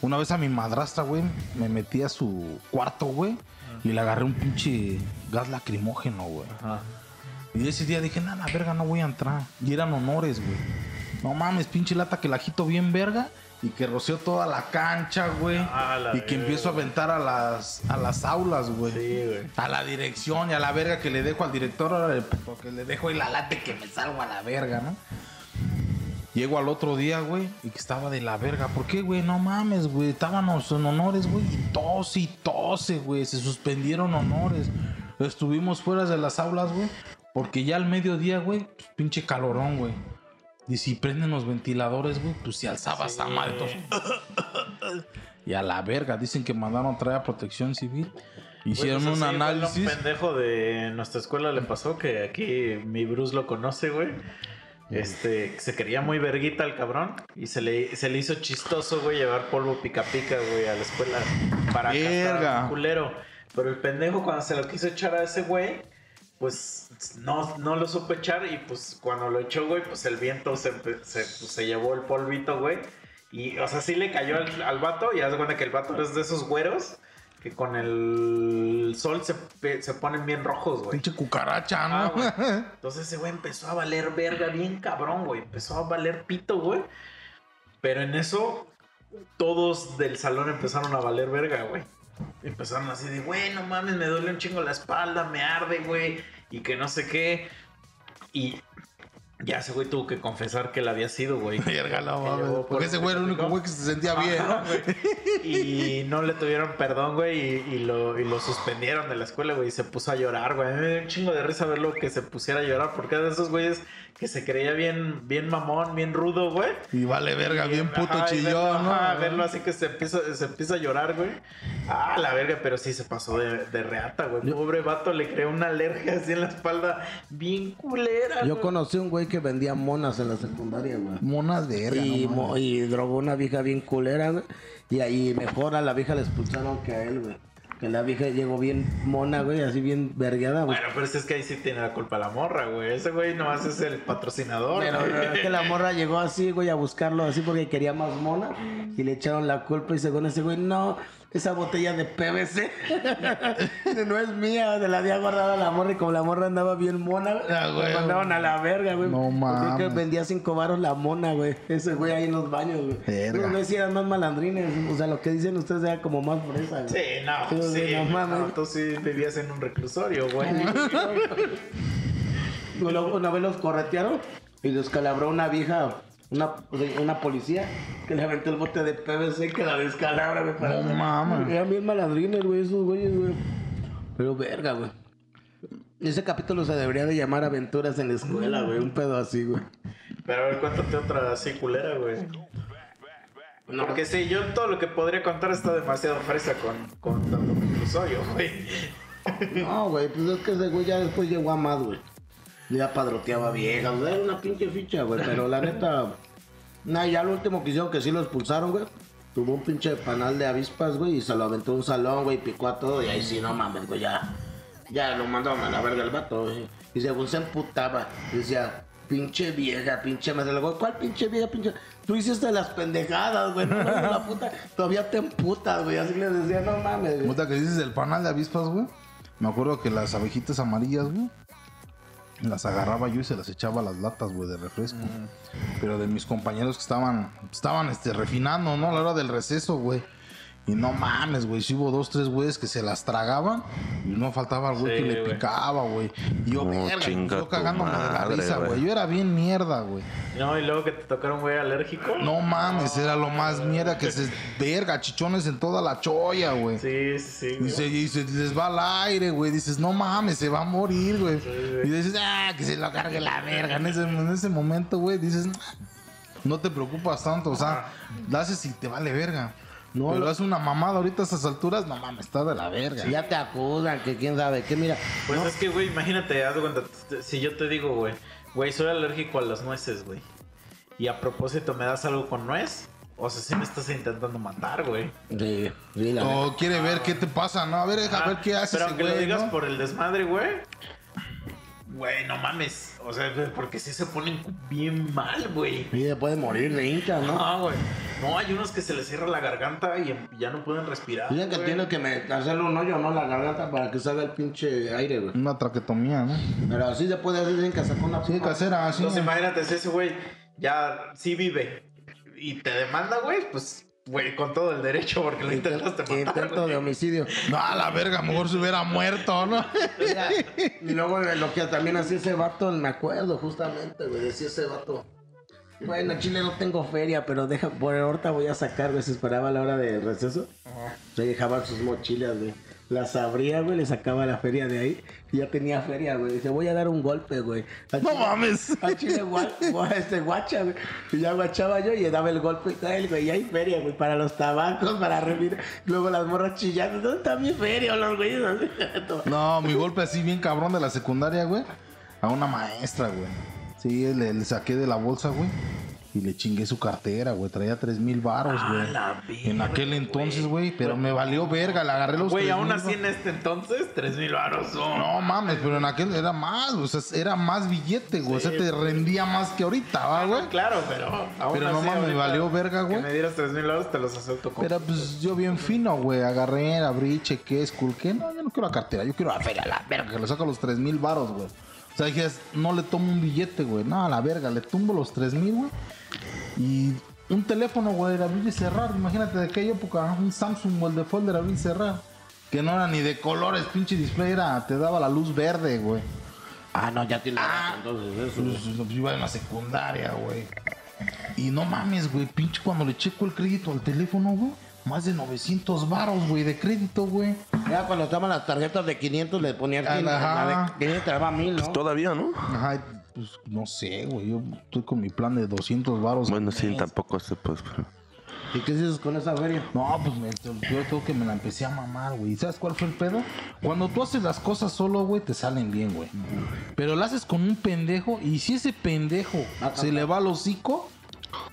Una vez a mi madrastra, güey, me metí a su cuarto, güey, y le agarré un pinche gas lacrimógeno, güey. Ajá. Y ese día dije, nada, verga, no voy a entrar. Y eran honores, güey. No mames, pinche lata que la agito bien verga. Y que roció toda la cancha, güey. Ah, y que verga. empiezo a aventar a las, a las aulas, güey. Sí, güey. A la dirección y a la verga que le dejo al director, ahora, porque le dejo ahí la lata y que me salgo a la verga, ¿no? Llego al otro día, güey, y que estaba de la verga. ¿Por qué, güey? No mames, güey. Estábamos en honores, güey. Y tose y tose, güey. Se suspendieron honores. Estuvimos fuera de las aulas, güey. Porque ya al mediodía, güey, pues, pinche calorón, güey. Y si prenden los ventiladores, güey, pues se alzaba esa madre. todos. y a la verga. Dicen que mandaron a traer a protección civil. Hicieron Güey, un pues fue lo análisis. Un pendejo de nuestra escuela le pasó que aquí mi Bruce lo conoce, güey. Este, se quería muy verguita al cabrón y se le, se le hizo chistoso, güey, llevar polvo pica pica, güey, a la escuela para Verga. un culero. Pero el pendejo cuando se lo quiso echar a ese güey, pues no, no lo supo echar y pues cuando lo echó, güey, pues el viento se, se, pues, se llevó el polvito, güey. Y, o sea, sí le cayó al, al vato y haz cuenta que el vato es de esos güeros que con el sol se, se ponen bien rojos, güey. Pinche cucaracha, ¿no? Ah, güey. Entonces ese güey empezó a valer verga bien cabrón, güey. Empezó a valer pito, güey. Pero en eso todos del salón empezaron a valer verga, güey. Empezaron así de, güey, no mames, me duele un chingo la espalda, me arde, güey. Y que no sé qué. Y ya ese güey tuvo que confesar que él había sido, güey. Verga, no Que mames. llevó Porque ese güey era el único güey que se sentía bien, güey. Y no le tuvieron perdón, güey, y, y lo, y lo suspendieron de la escuela, güey, y se puso a llorar, güey. A mí me dio un chingo de risa verlo que se pusiera a llorar, porque era de esos güeyes que se creía bien, bien mamón, bien rudo, güey. Y vale verga, bien puto Ajá, chillón, verlo, ¿no? ajá, verlo así que se empieza, se empieza a llorar, güey. Ah, la verga, pero sí se pasó de, de reata, güey. Pobre vato, le creó una alergia así en la espalda bien culera. Yo güey. conocí un güey que vendía monas en la secundaria, güey. Monas verga, Y, no mo- y drogó una vieja bien culera, güey. Y ahí mejor a la vieja le expulsaron que a él, güey. Que la vieja llegó bien mona, güey, así bien vergueada, güey. Bueno, pero es que ahí sí tiene la culpa la morra, güey. Ese güey nomás es el patrocinador. Pero güey. es que la morra llegó así, güey, a buscarlo así porque quería más mona. Y le echaron la culpa y según ese güey, no, esa botella de PVC no es mía, se la había guardado la morra y como la morra andaba bien mona, güey, Ah, güey. la mandaron a la verga, güey. No Yo Creo que mames. vendía cinco varos la mona, güey. Ese güey ahí en los baños, güey. Verga. Pero no si eran más malandrines, o sea, lo que dicen ustedes era como más fresa, güey. Sí, no, Sí, sí, no no, mames. tú sí vivías en un reclusorio, güey. Una, una vez los corretearon y los calabró una vieja, una, una policía, que le aventó el bote de PVC que la descalabra, güey. para- No mames. Eran bien malandrines, güey, esos güeyes, güey. Pero verga, güey. Ese capítulo se debería de llamar Aventuras en la escuela, güey. Un pedo así, güey. Pero a ver, cuéntate otra así culera, güey. No, Porque sí, yo todo lo que podría contar está demasiado fresa con, con tanto reclusorio, güey. No, güey, pues es que ese güey ya después llegó a más, güey. Ya padroteaba viejas, güey, era una pinche ficha, güey. Pero la neta, nah, ya lo último que hicieron que sí lo expulsaron, güey. Tuvo un pinche panal de avispas, güey, y se lo aventó un salón, güey, picó a todo, y ahí sí, no mames, güey, ya. Ya lo mandaron a la verga el vato, güey. Y según se emputaba, decía, pinche vieja, pinche madre. Le digo, ¿cuál pinche vieja, pinche? Tú hiciste las pendejadas, güey, no, no, la puta. Todavía te emputas, güey. Así le decía, no mames, güey. Puta que dices del panal de avispas, güey. Me acuerdo que las abejitas amarillas, güey. Las agarraba yo y se las echaba a las latas, güey, de refresco. Pero de mis compañeros que estaban, estaban este, refinando, ¿no? A la hora del receso, güey. Y no mames, güey. Si hubo dos, tres güeyes que se las tragaban. Y no faltaba el güey Sí, que le picaba, güey. Y yo, No, verga, yo cagándome de la risa, güey. Yo era bien mierda, güey. No, y luego que te tocaron güey alérgico. No mames, era lo más mierda que se... Verga, chichones en toda la cholla, güey. Sí, sí, sí. Y güey. se, y se les va al aire, güey. Dices, no mames, se va a morir, güey. Y dices, ah, que se lo cargue la verga. En ese, en ese momento, güey, dices, "Nah, no te preocupas tanto. O sea, la haces y te vale verga. No, Pero lo- haces una mamada ahorita a estas alturas, no mames, está de la verga. Ya te acusan, que quién sabe, que mira. Pues no, es que, güey, imagínate, haz de cuenta, si yo te digo, güey, güey, soy alérgico a las nueces, güey. Y a propósito, ¿me das algo con nuez? O sea, si me estás intentando matar, güey. Sí, sí. O quiere ver qué te pasa, ¿no? A ver, deja ver qué hace Pero ese aunque lo digas ¿no? por el desmadre, güey. Güey, no mames. O sea, porque sí se ponen bien mal, güey. Sí, se puede morir de hincha, ¿no? No, güey. No, hay unos que se les cierra la garganta y em- ya no pueden respirar. Dicen que güey. tiene que me- hacerle un hoyo, ¿no? La garganta para que salga el pinche aire, güey. Una traquetomía, ¿no? Pero así se puede hacer, dicen que sacar una Sí, casera, así. Entonces imagínate, si ese güey ya sí vive y te demanda, güey, pues, güey, con todo el derecho porque lo intentaste matar. Intento de homicidio. No, a la verga, mejor se hubiera muerto, ¿no? Mira, y luego lo que también hacía ese vato, me acuerdo justamente, güey, decía ese vato. Bueno, en Chile no tengo feria, pero deja, por ahorita voy a sacar, güey, se esperaba a la hora de receso. Se dejaban sus mochilas, güey. Las abría, güey, le sacaba la feria de ahí. Y ya tenía feria, güey. Dice, voy a dar un golpe, güey. No chile- mames. Al chile, gua- gua- este, guacha, güey. Y ya guachaba yo y le daba el golpe y tal, güey. Y hay feria, güey, para los tabacos, para revivir. Luego las morras chillando. ¿Dónde está mi feria, los güeyes? No, mi golpe así bien cabrón de la secundaria, güey. A una maestra, güey. Sí, le, le saqué de la bolsa, güey. Y le chingué su cartera, güey. Traía tres mil varos, A güey. En aquel entonces, güey. Pero me valió verga. Le agarré los Güey, 3,000 aún así en este entonces, 3 mil baros son. No mames, pero en aquel era más, o sea, era más billete, güey. O sea, te rendía más que ahorita, ¿va, güey? Claro, pero. aún Pero no mames, me valió verga, güey. Me dieras 3 mil baros, te los acepto con. Pero pues yo bien fino, güey. Agarré, abrí, chequé, esculqué. No, yo no quiero la cartera, yo quiero la feria, la verga, que le saco los tres mil varos, güey. O sea, dije, no le tomo un billete, güey. No, a la verga, le tumbo los tres mil, güey. Y un teléfono, güey, de abrir y cerrar. Imagínate de aquella época, un Samsung o el de folder abrir y cerrar. Que no era ni de colores, pinche display, era, te daba la luz verde, güey. Ah, no, ya tiene entonces eso. Pues, pues, iba en la secundaria, güey. Y no mames, güey, pinche cuando le checo el crédito al teléfono, güey. Más de 900 varos, güey, de crédito, güey. Ya cuando estaban las tarjetas de 500 le ponían Ajá. 500, la de 500 te daba 1000, ¿no? Todavía, ¿no? Ajá, pues no sé, güey. Yo estoy con mi plan de 200 varos. Bueno, sí, tampoco sé, pues. pero- ¿Y qué dices con esa feria? No, pues me, yo tengo que me la empecé a mamar, güey. ¿Y ¿Sabes cuál fue el pedo? Cuando tú haces las cosas solo, güey, te salen bien, güey. Pero lo haces con un pendejo y si ese pendejo se le va al hocico,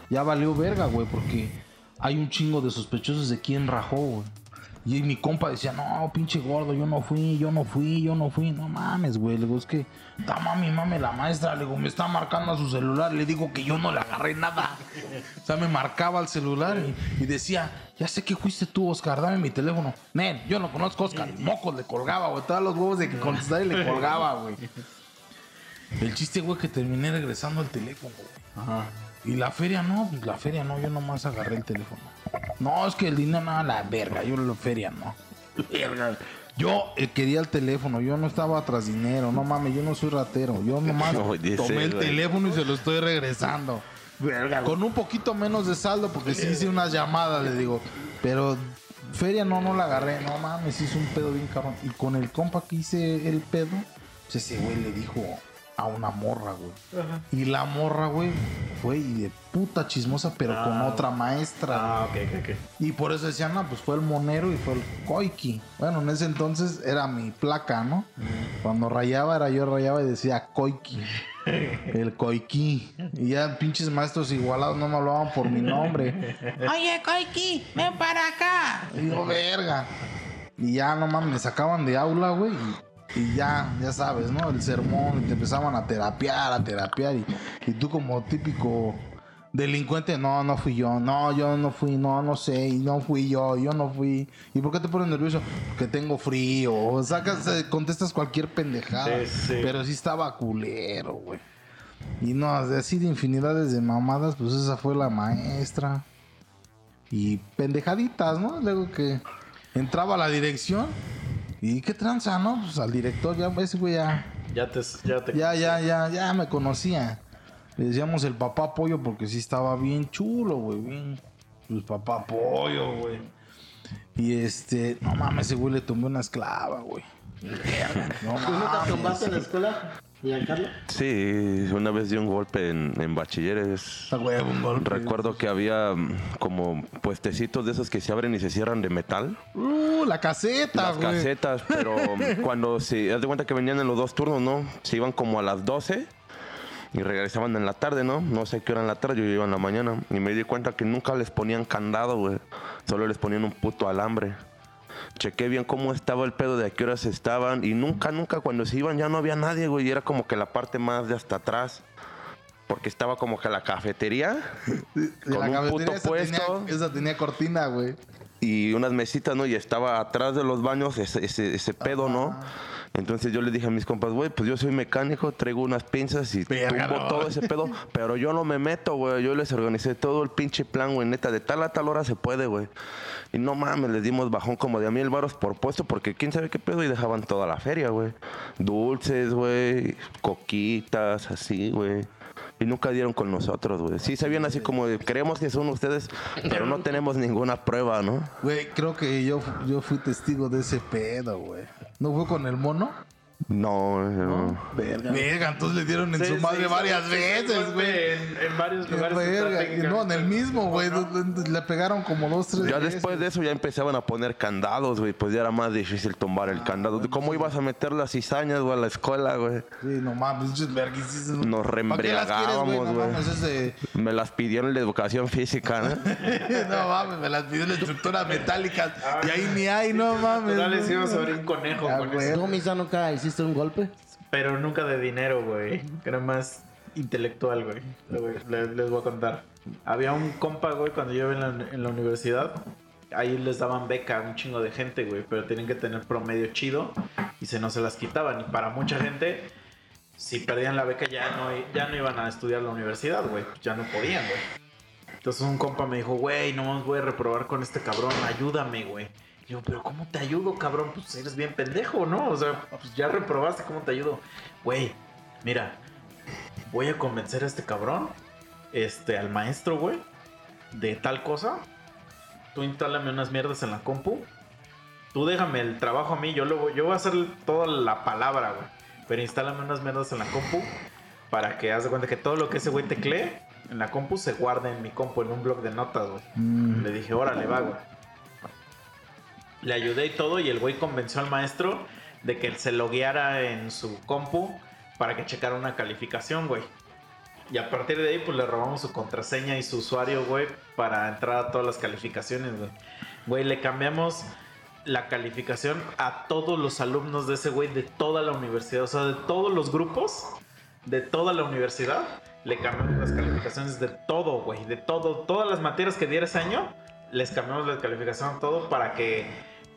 ya valió verga, güey, porque hay un chingo de sospechosos de quién rajó, güey. Y mi compa decía, no, pinche gordo, yo no fui, yo no fui, yo no fui. No mames, güey. Le digo, es que, está mami, mami, la maestra. Le digo, me está marcando a su celular. Le digo que yo no le agarré nada. O sea, me marcaba el celular y, decía, ya sé que fuiste tú, Oscar, dame mi teléfono. Men, yo no conozco Oscar. Mocos le colgaba, güey. Todos los huevos de que contestar y le colgaba, güey. El chiste, güey, que terminé regresando el teléfono, güey. Ajá. Y la feria no, pues la feria no, yo nomás agarré el teléfono. No, es que el dinero, no, la verga, yo la feria no. Yo eh, quería el teléfono, yo no estaba tras dinero, no mames, yo no soy ratero, yo nomás tomé el güey. teléfono y se lo estoy regresando. Con un poquito menos de saldo, porque sí hice unas llamadas, le digo, pero feria no, no la agarré, no mames, hice un pedo bien cabrón. Y con el compa que hice el pedo, pues ese güey le dijo a una morra, güey. Y la morra, güey, fue y de puta chismosa, pero con otra maestra. Ah, ok, ok, ok. Y por eso decían, no, pues fue el monero y fue el coiki. Bueno, en ese entonces era mi placa, ¿no? Cuando rayaba, era yo rayaba y decía coiki. El coiki. Y ya pinches maestros igualados no me hablaban por mi nombre. Oye, coiki, ven para acá. Y yo, verga. Y ya nomás me sacaban de aula, güey. Y, y ya, ya sabes, ¿no? El sermón. Y te empezaban a terapiar, a terapiar. Y, y tú como típico delincuente, no, no fui yo. No, yo no fui, no, no sé. Y no fui yo, yo no fui. ¿Y por qué te pones nervioso? Porque tengo frío. O sacas, eh, contestas cualquier pendejada. Sí, sí. Pero sí estaba culero, güey. Y no, así de infinidades de mamadas, pues esa fue la maestra. Y pendejaditas, ¿no? Luego que entraba a la dirección. ¿Y qué tranza, no? Pues al director, ya, ese güey ya, Ya te. Ya, te ya, ya, ya, ya me conocía. Le decíamos el papá pollo porque sí estaba bien chulo, güey. Bien. Pues papá pollo, güey. Y este, no mames, ese güey le tumbó una esclava, güey. No ¿Tú nunca tomaste en la escuela, Giancarlo? Sí, una vez di un golpe en, en bachilleres. A huevo, un golpe. Recuerdo que había mm, como puestecitos de esos que se abren y se cierran de metal. Uh, la caseta, Las güey. casetas, pero cuando se... Haz de cuenta que venían en los dos turnos, ¿no? Se iban como a las 12 Y regresaban en la tarde, ¿no? No sé qué hora en la tarde, yo iba en la mañana. Y me di cuenta que nunca les ponían candado, güey. Solo les ponían un puto alambre. Chequé bien cómo estaba el pedo, de a qué horas estaban. Y nunca, nunca cuando se iban ya no había nadie, güey. Y era como que la parte más de hasta atrás. Porque estaba como que la cafetería. Con La un puto esa puesto. Tenía, esa tenía cortina, güey. y unas mesitas, ¿no? Y estaba atrás de los baños ese, ese, ese pedo, ¿no? Entonces yo le dije a mis compas, güey, pues yo soy mecánico, traigo unas pinzas y Verga, tumbo no. todo ese pedo, pero yo no me meto, güey. Yo les organicé todo el pinche plan, güey, neta, de tal a tal hora se puede, güey. Y no mames, les dimos bajón como de a mil varos por puesto, porque quién sabe qué pedo, y dejaban toda la feria, güey. Dulces, güey, coquitas, así, güey. Y nunca dieron con nosotros, güey. Sí sabían así como, de, creemos que son ustedes, pero no tenemos ninguna prueba, ¿no? Güey, creo que yo, yo fui testigo de ese pedo, güey. ¿No fue con el mono? No, no. Verga. Verga, entonces le dieron en Sí, su madre sí, varias sí, veces, güey. En, en varios lugares. verga. No, en el mismo, güey. ¿no? Le pegaron como dos, tres Ya veces. después de eso ya empezaban a poner candados, güey. Pues ya era más difícil tumbar el candado. ¿Cómo ibas a meter las cizañas, güey, a la escuela, güey? Sí, no mames. Nos ¿Para qué las quieres, reembriagábamos, No güey. ese... Me las pidieron en la educación física, ¿no? no mames, me las pidió la estructura metálica. Y ahí ni hay, no mames. Naturales no. íbamos a abrir un conejo Ah, con güey. eso. ¿Tú, Misa, nunca hiciste un golpe? Pero nunca de dinero, güey. Era más intelectual, güey. Le voy- le- Les, voy a contar. Había un compa, güey, cuando yo iba en la, en la universidad. Ahí les daban beca a un chingo de gente, güey. Pero tenían que tener promedio chido. Y se no se las quitaban. Y para mucha gente, si perdían la beca, ya no, ya no iban a estudiar la universidad, güey. Ya no podían, güey. Entonces un compa me dijo, güey, no más voy a reprobar con este cabrón, ayúdame, güey. Y yo, pero ¿cómo te ayudo, cabrón? Pues eres bien pendejo, ¿no? O sea, pues ya reprobaste, ¿cómo te ayudo? Güey, mira, voy a convencer a este cabrón, este, al maestro, güey, de tal cosa. Tú instálame unas mierdas en la compu. Tú déjame el trabajo a mí, yo, lo voy, yo voy a hacer toda la palabra, güey. Pero instálame unas mierdas en la compu para que haz de cuenta que todo lo que ese güey teclee en la compu se guarde en mi compu, en un blog de notas, güey. Mm. Le dije, órale, va, güey. Le ayudé y todo y el güey convenció al maestro de que se logueara en su compu para que checara una calificación, güey. Y a partir de ahí, pues le robamos su contraseña y su usuario, güey, para entrar a todas las calificaciones, güey. Güey, le cambiamos la calificación a todos los alumnos de ese güey de toda la universidad. O sea, de todos los grupos de toda la universidad. Le cambiamos las calificaciones de todo, güey. De todo. Todas las materias que diera ese año, les cambiamos la calificación a todo para que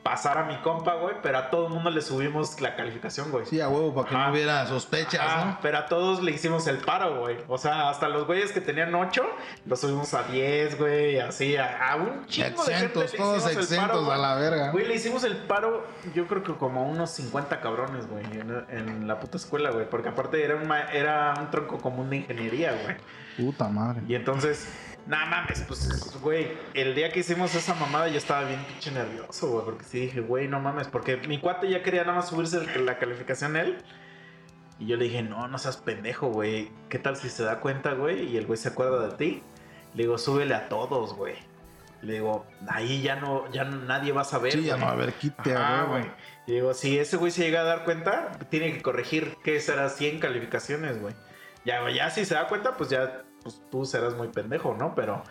pasara mi compa, güey. Pero a todo el mundo le subimos la calificación, güey. Sí, a huevo, para que Ajá. no hubiera sospechas, ¿no? pero a todos le hicimos el paro, güey. O sea, hasta los güeyes que tenían 8, los subimos a 10, güey. Así, a, a un chingo de gente. Exentos, todos exentos paro, a la verga. Güey, le hicimos el paro, yo creo que como a unos 50 cabrones, güey, en, en la puta escuela, güey. Porque aparte era un, era un tronco común de ingeniería, güey. Puta madre. Y entonces, nada mames, pues, güey, el día que hicimos esa mamada yo estaba bien pinche nervioso, güey. Porque sí dije, güey, no mames, porque mi cuate ya quería nada más subirse la calificación él. Y yo le dije, no, no seas pendejo, güey. ¿Qué tal si se da cuenta, güey? Y el güey se acuerda de ti. Le digo, súbele a todos, güey. Le digo, ahí ya no, ya no- nadie va a saber. Sí, ya güey". no, a ver, quite, güey. Y digo, si ese güey se llega a dar cuenta, tiene que corregir que será 100 calificaciones, güey. Ya, ya si se da cuenta, pues ya, pues tú serás muy pendejo, ¿no? Pero,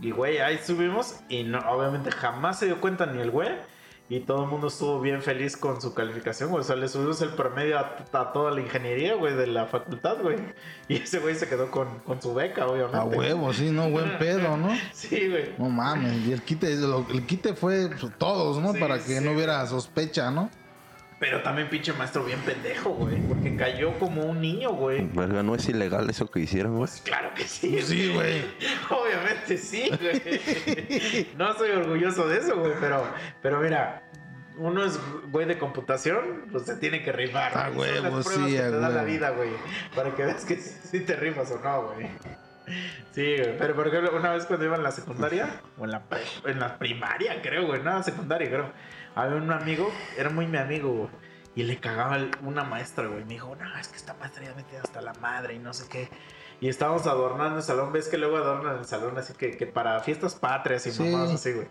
y güey, ahí subimos y no, obviamente jamás se dio cuenta ni el güey. Y todo el mundo estuvo bien feliz con su calificación, güey. O sea, le subimos el promedio a, a toda la ingeniería, güey, de la facultad, güey. Y ese güey se quedó con, con su beca, obviamente. A huevo, sí, ¿no? Buen pedo, ¿no? Sí, güey. No mames, y el quite, el quite fue pues, todos, ¿no? Sí, Para que sí. no hubiera sospecha, ¿no? Pero también pinche maestro bien pendejo, güey. Porque cayó como un niño, güey. Verga, no es ilegal eso que hicieron, güey. Pues claro que sí. Sí, güey. Obviamente sí, güey. No soy orgulloso de eso, güey, pero, pero mira, uno es güey de computación, pues se tiene que rifar. A güey. Son las sí, que a te da la vida, güey. Para que veas que si te rifas o no, güey. Sí, güey. Pero por ejemplo, una vez cuando iba en la secundaria, o en la, en la primaria, creo, güey, no, secundaria, creo. Había un amigo, era muy mi amigo, güey. Y le cagaba una maestra, güey. Me dijo, no, es que esta maestra ya me tiene hasta la madre y no sé qué. Y estábamos adornando el salón. ¿Ves que luego adornan el salón así que, que para fiestas patrias y Sí. mamadas así, güey?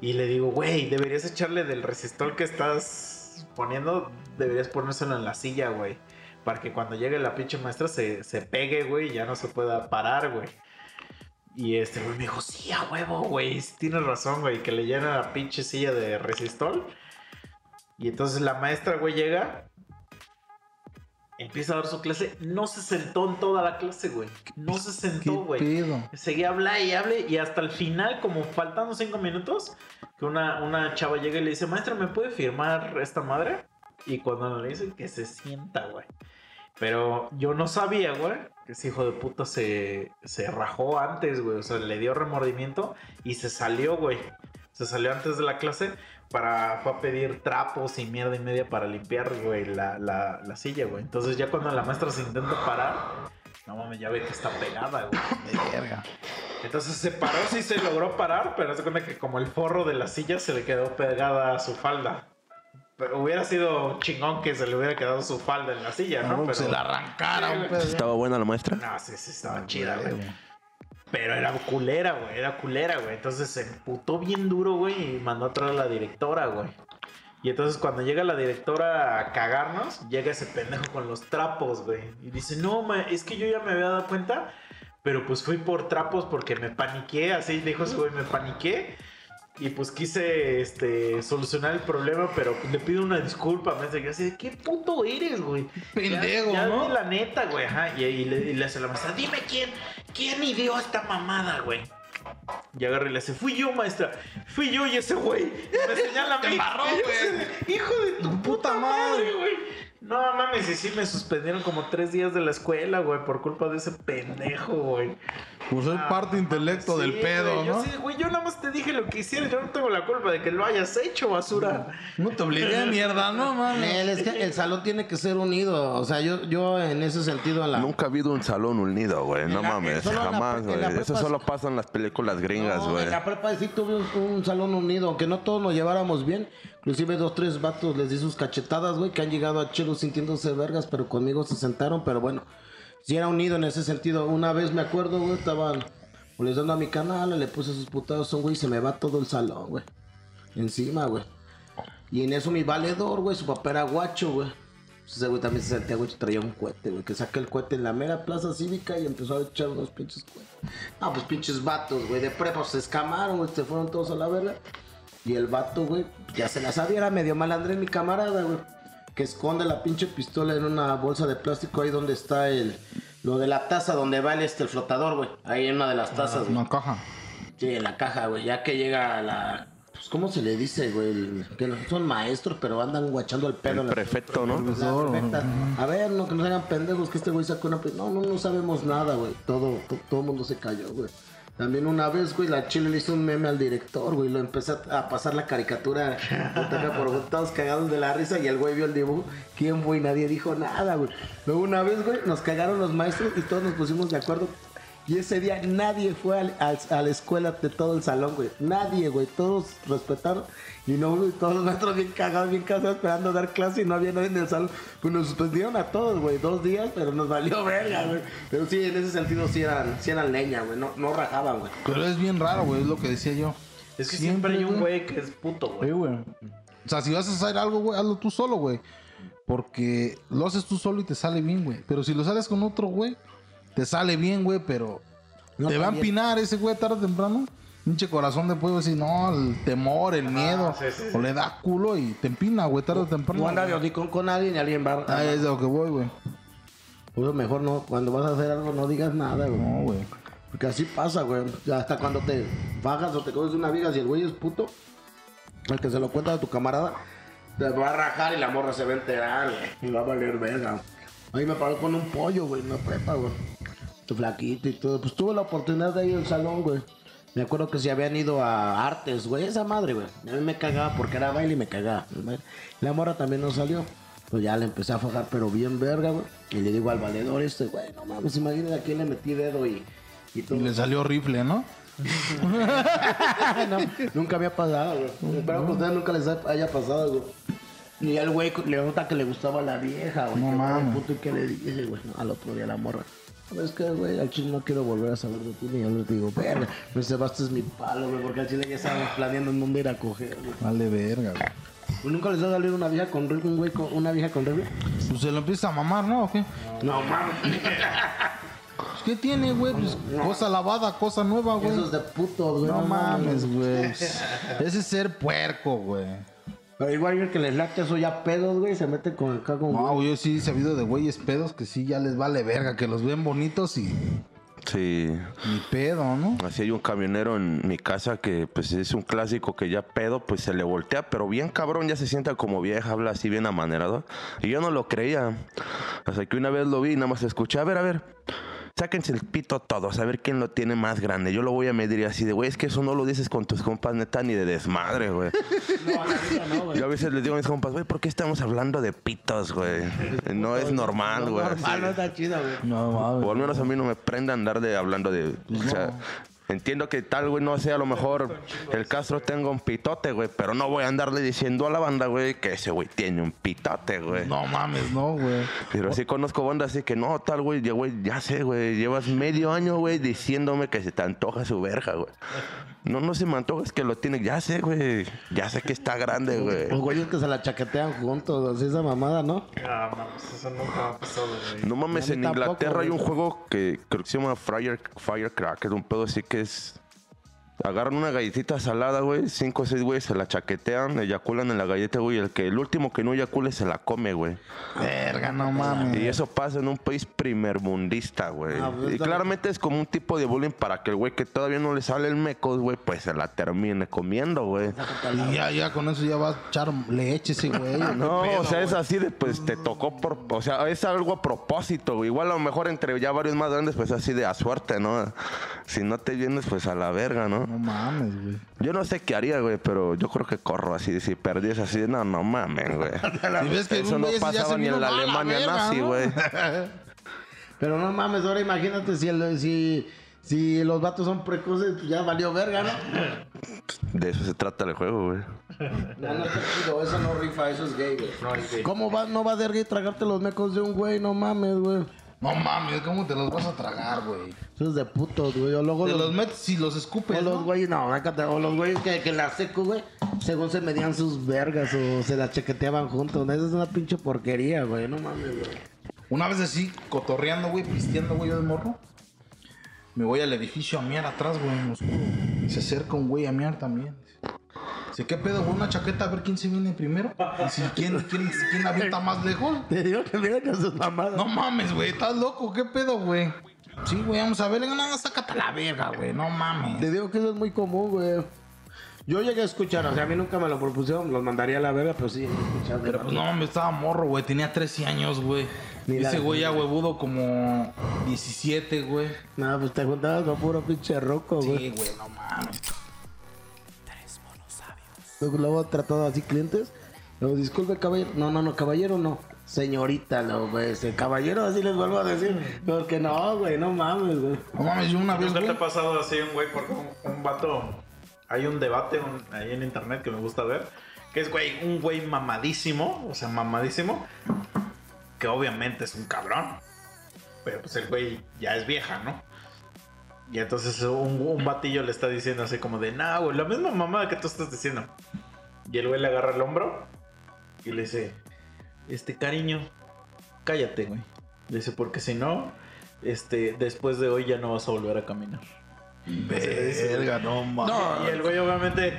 Y le digo, güey, deberías echarle del resistor que estás poniendo, deberías ponérselo en la silla, güey. para que cuando llegue la pinche maestra se, se pegue, güey, y ya no se pueda parar, güey. Y este güey me dijo, sí, a huevo, güey, tienes razón, güey, que le llena la pinche silla de resistol. Y entonces la maestra, güey, llega, empieza a dar su clase, no se sentó en toda la clase, güey. No se ¿Qué sentó, güey. Seguía habla y hable y hasta el final, como faltando cinco minutos, que una, una chava llega y le dice, maestra, ¿me puede firmar esta madre? Y cuando le dice que se sienta, güey. Pero yo no sabía, güey, que ese hijo de puta se, se rajó antes, güey. O sea, le dio remordimiento y se salió, güey. Se salió antes de la clase para fue a pedir trapos y mierda y media para limpiar, güey, la, la, la silla, güey. Entonces ya cuando la maestra se intenta parar, no mames, ya ve que está pegada, güey. Verga. Entonces se paró, sí se logró parar, pero se cuenta que como el forro de la silla se le quedó pegada a su falda. Pero hubiera sido chingón que se le hubiera quedado su falda en la silla, ¿no? No, Pero se la arrancara, Sí. ¿Estaba buena la maestra? No, sí, sí, estaba chida, güey. Pero era culera, güey, era culera, güey. Entonces se emputó bien duro, güey, y mandó a traer a la directora, güey. Y entonces cuando llega la directora a cagarnos, llega ese pendejo con los trapos, güey. Y dice, no, ma, es que yo ya me había dado cuenta, pero pues fui por trapos porque me paniqué, así dijo ese güey, me paniqué. Y pues quise este, solucionar el problema, pero le pido una disculpa. Me dice, así, ¿qué puto eres, güey? Pendejo, ya, ya ¿no? la neta, güey. Ajá. Y, y le, y le hace la maestra, dime quién, quién ideó esta mamada, güey. Y agarra y le hace, fui yo, maestra. Fui yo y ese güey. Me señala a mí. Te embarró, güey. así, Hijo de tu puta puta madre, madre. güey. No mames, y sí me suspendieron como tres días de la escuela, güey, por culpa de ese pendejo, güey. Por ser Ah, parte intelecto del pedo, güey, yo ¿no? sí, güey, yo nada más te dije lo que hicieras. Yo no tengo la culpa de que lo hayas hecho, basura. No te obligué, mierda, no mames. Nel, es que el salón tiene que ser unido. O sea, yo, yo en ese sentido en la. Nunca ha habido un salón unido, güey. No mames, jamás, güey. Eso solo pasa en las películas gringas, No, güey. en la prepa sí tuve un, un salón unido, aunque no todos nos lleváramos bien. Inclusive dos, tres vatos les di sus cachetadas, güey, que han llegado a Chelo sintiéndose vergas, pero conmigo se sentaron, pero bueno, sí era unido en ese sentido. Una vez me acuerdo, güey, estaban molestando a mi canal, le puse sus putados, son, güey, se me va todo el salón, güey. Encima, güey. Y en eso mi valedor, güey, su papá era guacho, güey. Pues Ese güey también se sentía, güey, traía un cohete, güey, que saca el cohete en la mera plaza cívica y empezó a echar unos pinches cohetes. No, pues pinches vatos, güey, de prepa se escamaron, güey, se fueron todos a la verga. Y el vato, güey, ya se la sabía, era medio malandré mi camarada, güey. Que esconde la pinche pistola en una bolsa de plástico ahí donde está el... Lo de la taza donde va el, este, el flotador, güey. Ahí en una de las tazas, güey. Una caja. Sí, en la caja, güey. Ya que llega la... Pues, ¿cómo se le dice, güey? Que no son maestros, pero andan guachando el pedo. El en la- prefecto, ¿no? la. A ver, no, que nos hagan pendejos, que este güey sacó una... No, no, no sabemos nada, güey. Todo, to- todo el mundo se cayó, güey. También una vez, güey, la chile le hizo un meme al director, güey. Lo empezó a pasar la caricatura por todos cagados de la risa y el güey vio el dibujo. ¿Quién fue? Nadie dijo nada, güey. Luego una vez, güey, nos cagaron los maestros y todos nos pusimos de acuerdo. Y ese día nadie fue al- al- a la escuela de todo el salón, güey. Nadie, güey. Todos respetaron. Y no, güey, todos los maestros bien cagados, bien cansados, esperando dar clase y no había nadie en el salón. Pues nos suspendieron a todos, güey. Dos días, pero nos valió verga, güey. Pero sí, en ese sentido sí eran, sí eran leña, güey. No, no rajaban, güey. Pero es bien raro, güey, es lo que decía yo. Es que siempre, hay un güey que es puto, Sí, güey. güey. O sea, si vas a hacer algo, güey, hazlo tú solo, güey. Porque lo haces tú solo y te sale bien, güey. Pero si lo sales con otro, güey, te sale bien, güey, pero No, te va a empinar ese güey tarde o temprano. Pinche corazón de pueblo decir, no, el temor, el miedo. sí, sí, O le da culo y te empina, güey, tarde o temprano. No anda de hocicón con alguien y alguien va Ah, es de lo que voy, güey. Por eso mejor no, cuando vas a hacer algo no digas nada, güey. No, güey. Porque así pasa, güey. Hasta cuando te bajas o te coges una viga, si el güey es puto, el que se lo cuenta a tu camarada, te va a rajar y la morra se va a enterar, güey. Y va a valer verga. Ahí me paró con un pollo, güey, en la prepa, güey. Tu flaquito y todo. Pues tuve la oportunidad de ir al salón, güey. Me acuerdo que se habían ido a artes, güey. Esa madre, güey. A mí me cagaba porque era baile y me cagaba. La morra también no salió. Pues ya le empecé a fajar, pero bien verga, güey. Y le digo al valedor este, güey, no mames, imagínate a quién le metí dedo y, y todo. Y le salió rifle, ¿no? No, nunca había pasado, güey. Espero que a ustedes nunca les haya pasado, güey. Y el güey le nota que le gustaba la vieja, güey. No Que, mames. puto, ¿y qué le dice, güey? No, al otro día la morra. ¿Sabes qué, güey? Al chile no quiero volver a saber de ti. Ni yo les digo, verga, me es mi palo, güey. Porque al chile ya estábamos planeando en dónde ir a coger, güey. Vale, verga, güey. ¿Nunca les ha salido una vieja con rifle, un güey con una vieja con rifle? Pues se lo empieza a mamar, ¿no? ¿O qué? No mames. Pues, ¿Qué tiene, güey? Pues cosa lavada, cosa nueva, güey. Esos de putos, güey. No mames, güey. Ese es ser puerco, güey. Pero igual el que les late eso ya pedos, güey, se mete con acá con. No, güey, yo sí he sabido de güeyes pedos que sí ya les vale verga, que los ven bonitos y Sí. ni pedo, ¿no? Así hay un camionero en mi casa que pues es un clásico que ya pedo pues se le voltea, pero bien cabrón, ya se sienta como vieja, habla así bien amanerado. Y yo no lo creía. Hasta que una vez lo vi y nada más escuché, a ver, a ver. Sáquense el pito todos, a ver quién lo tiene más grande. Yo lo voy a medir así de, güey, es que eso no lo dices con tus compas, neta, ni de desmadre, güey. No, neta no, güey. Yo a veces les digo a mis compas, güey, ¿por qué estamos hablando de pitos, güey? No es normal, güey. Normal, no está chido, güey. No, mames. O al menos a mí no me prende andar de hablando de. O sea, entiendo que tal, güey, no sé, a lo mejor el Castro tenga un pitote, güey, pero no voy a andarle diciendo a la banda, güey, que ese güey tiene un pitote, güey. No mames, no, güey. Pero sí conozco bandas así que no, tal, güey, ya, güey, ya sé, güey, llevas medio año, güey, diciéndome que se te antoja su verga, güey. No, no se me antoja, es que lo tiene, ya sé, güey, ya sé que está grande, güey. Los güeyes que se la chaquetean juntos, así esa mamada, ¿no? Ah, mames, eso nunca ha pasado, güey. No mames, A en tampoco, Inglaterra hay un juego que creo que se llama Fire, Firecracker, un pedo así que es... Agarran una galletita salada, güey, cinco o seis güeyes se la chaquetean, eyaculan en la galleta, güey, el que el último que no eyacule se la come, güey. Verga, no mames. Y eso pasa en un país primermundista, güey. Ah, pues, y claramente es como un tipo de bullying para que el güey que todavía no le sale el mecos, güey, pues se la termine comiendo, güey. Y ya, ya con eso ya va a echar leche ese güey. No, o sea, es así de, pues, te tocó por... O sea, es algo a propósito, güey. Igual a lo mejor entre ya varios más grandes, pues así de a suerte, ¿no? Si no te vienes, pues a la verga, ¿no? No mames, güey. Yo no sé qué haría, güey, pero yo creo que corro así. Si perdías así, no, no mames, güey. Si ves que Eso un no pasaba ni en la Alemania verga, nazi, ¿no? güey. Pero no mames, ahora imagínate si, el, si, si los vatos son precoces, pues ya valió verga, ¿no? De eso se trata el juego, güey. No, no está chido, eso no rifa, eso es gay, güey. No, es gay. ¿Cómo va, no va a ser gay tragarte los mecos de un güey? No mames, güey. No mames, ¿cómo te los vas a tragar, güey? Eso es de putos, güey. O luego Te los, los metes si los escupes, o los güeyes, no, o los güeyes que, que la seco, güey, según se medían sus vergas o se las chequeteaban juntos. Esa es una pinche porquería, güey. No mames, güey. Una vez así, cotorreando, güey, pisteando, güey, yo de morro. Me voy al edificio a miar atrás, güey, en oscuro. Y se acerca un güey a miar también. Dice, ¿qué pedo, güey? Una chaqueta a ver quién se viene primero. Y si, ¿quién, quién, quién avienta más lejos? Te digo que miren con sus mamadas. No mames, güey, estás loco, ¿qué pedo, güey? Sí, güey, vamos a ver, no, no, sácate la verga, güey, no mames. Te digo que eso es muy común, güey. Yo llegué a escuchar, o sea, a mí nunca me lo propusieron, los mandaría a la verga, pero sí, llegué a escuchar. Pero pues no, mames, estaba morro, güey, tenía 13 años, güey. La- Ese güey ya huevudo como 17, güey. No, pues te juntabas con puro pinche roco, güey. Sí, güey, no mames. Luego, luego tratado así clientes. Luego, disculpe, caballero. No, no, no, caballero no. Señorita, lo, güey. Ese caballero así les vuelvo a decir. Porque no, güey, no mames, güey. No mames, yo una vez, ¿Nunca te ha pasado así un güey? Porque un, un vato. Hay un debate un- ahí en internet que me gusta ver. Que es, güey, un güey mamadísimo. O sea, mamadísimo. Que obviamente es un cabrón. Pero pues el güey ya es vieja, ¿no? Y entonces un, un batillo le está diciendo así como de, nah, güey, la misma mamada que tú estás diciendo. Y el güey le agarra el hombro y le dice, este cariño, cállate, güey. Le dice, porque si no, este, después de hoy ya no vas a volver a caminar. Verga, no mames. Y el güey obviamente,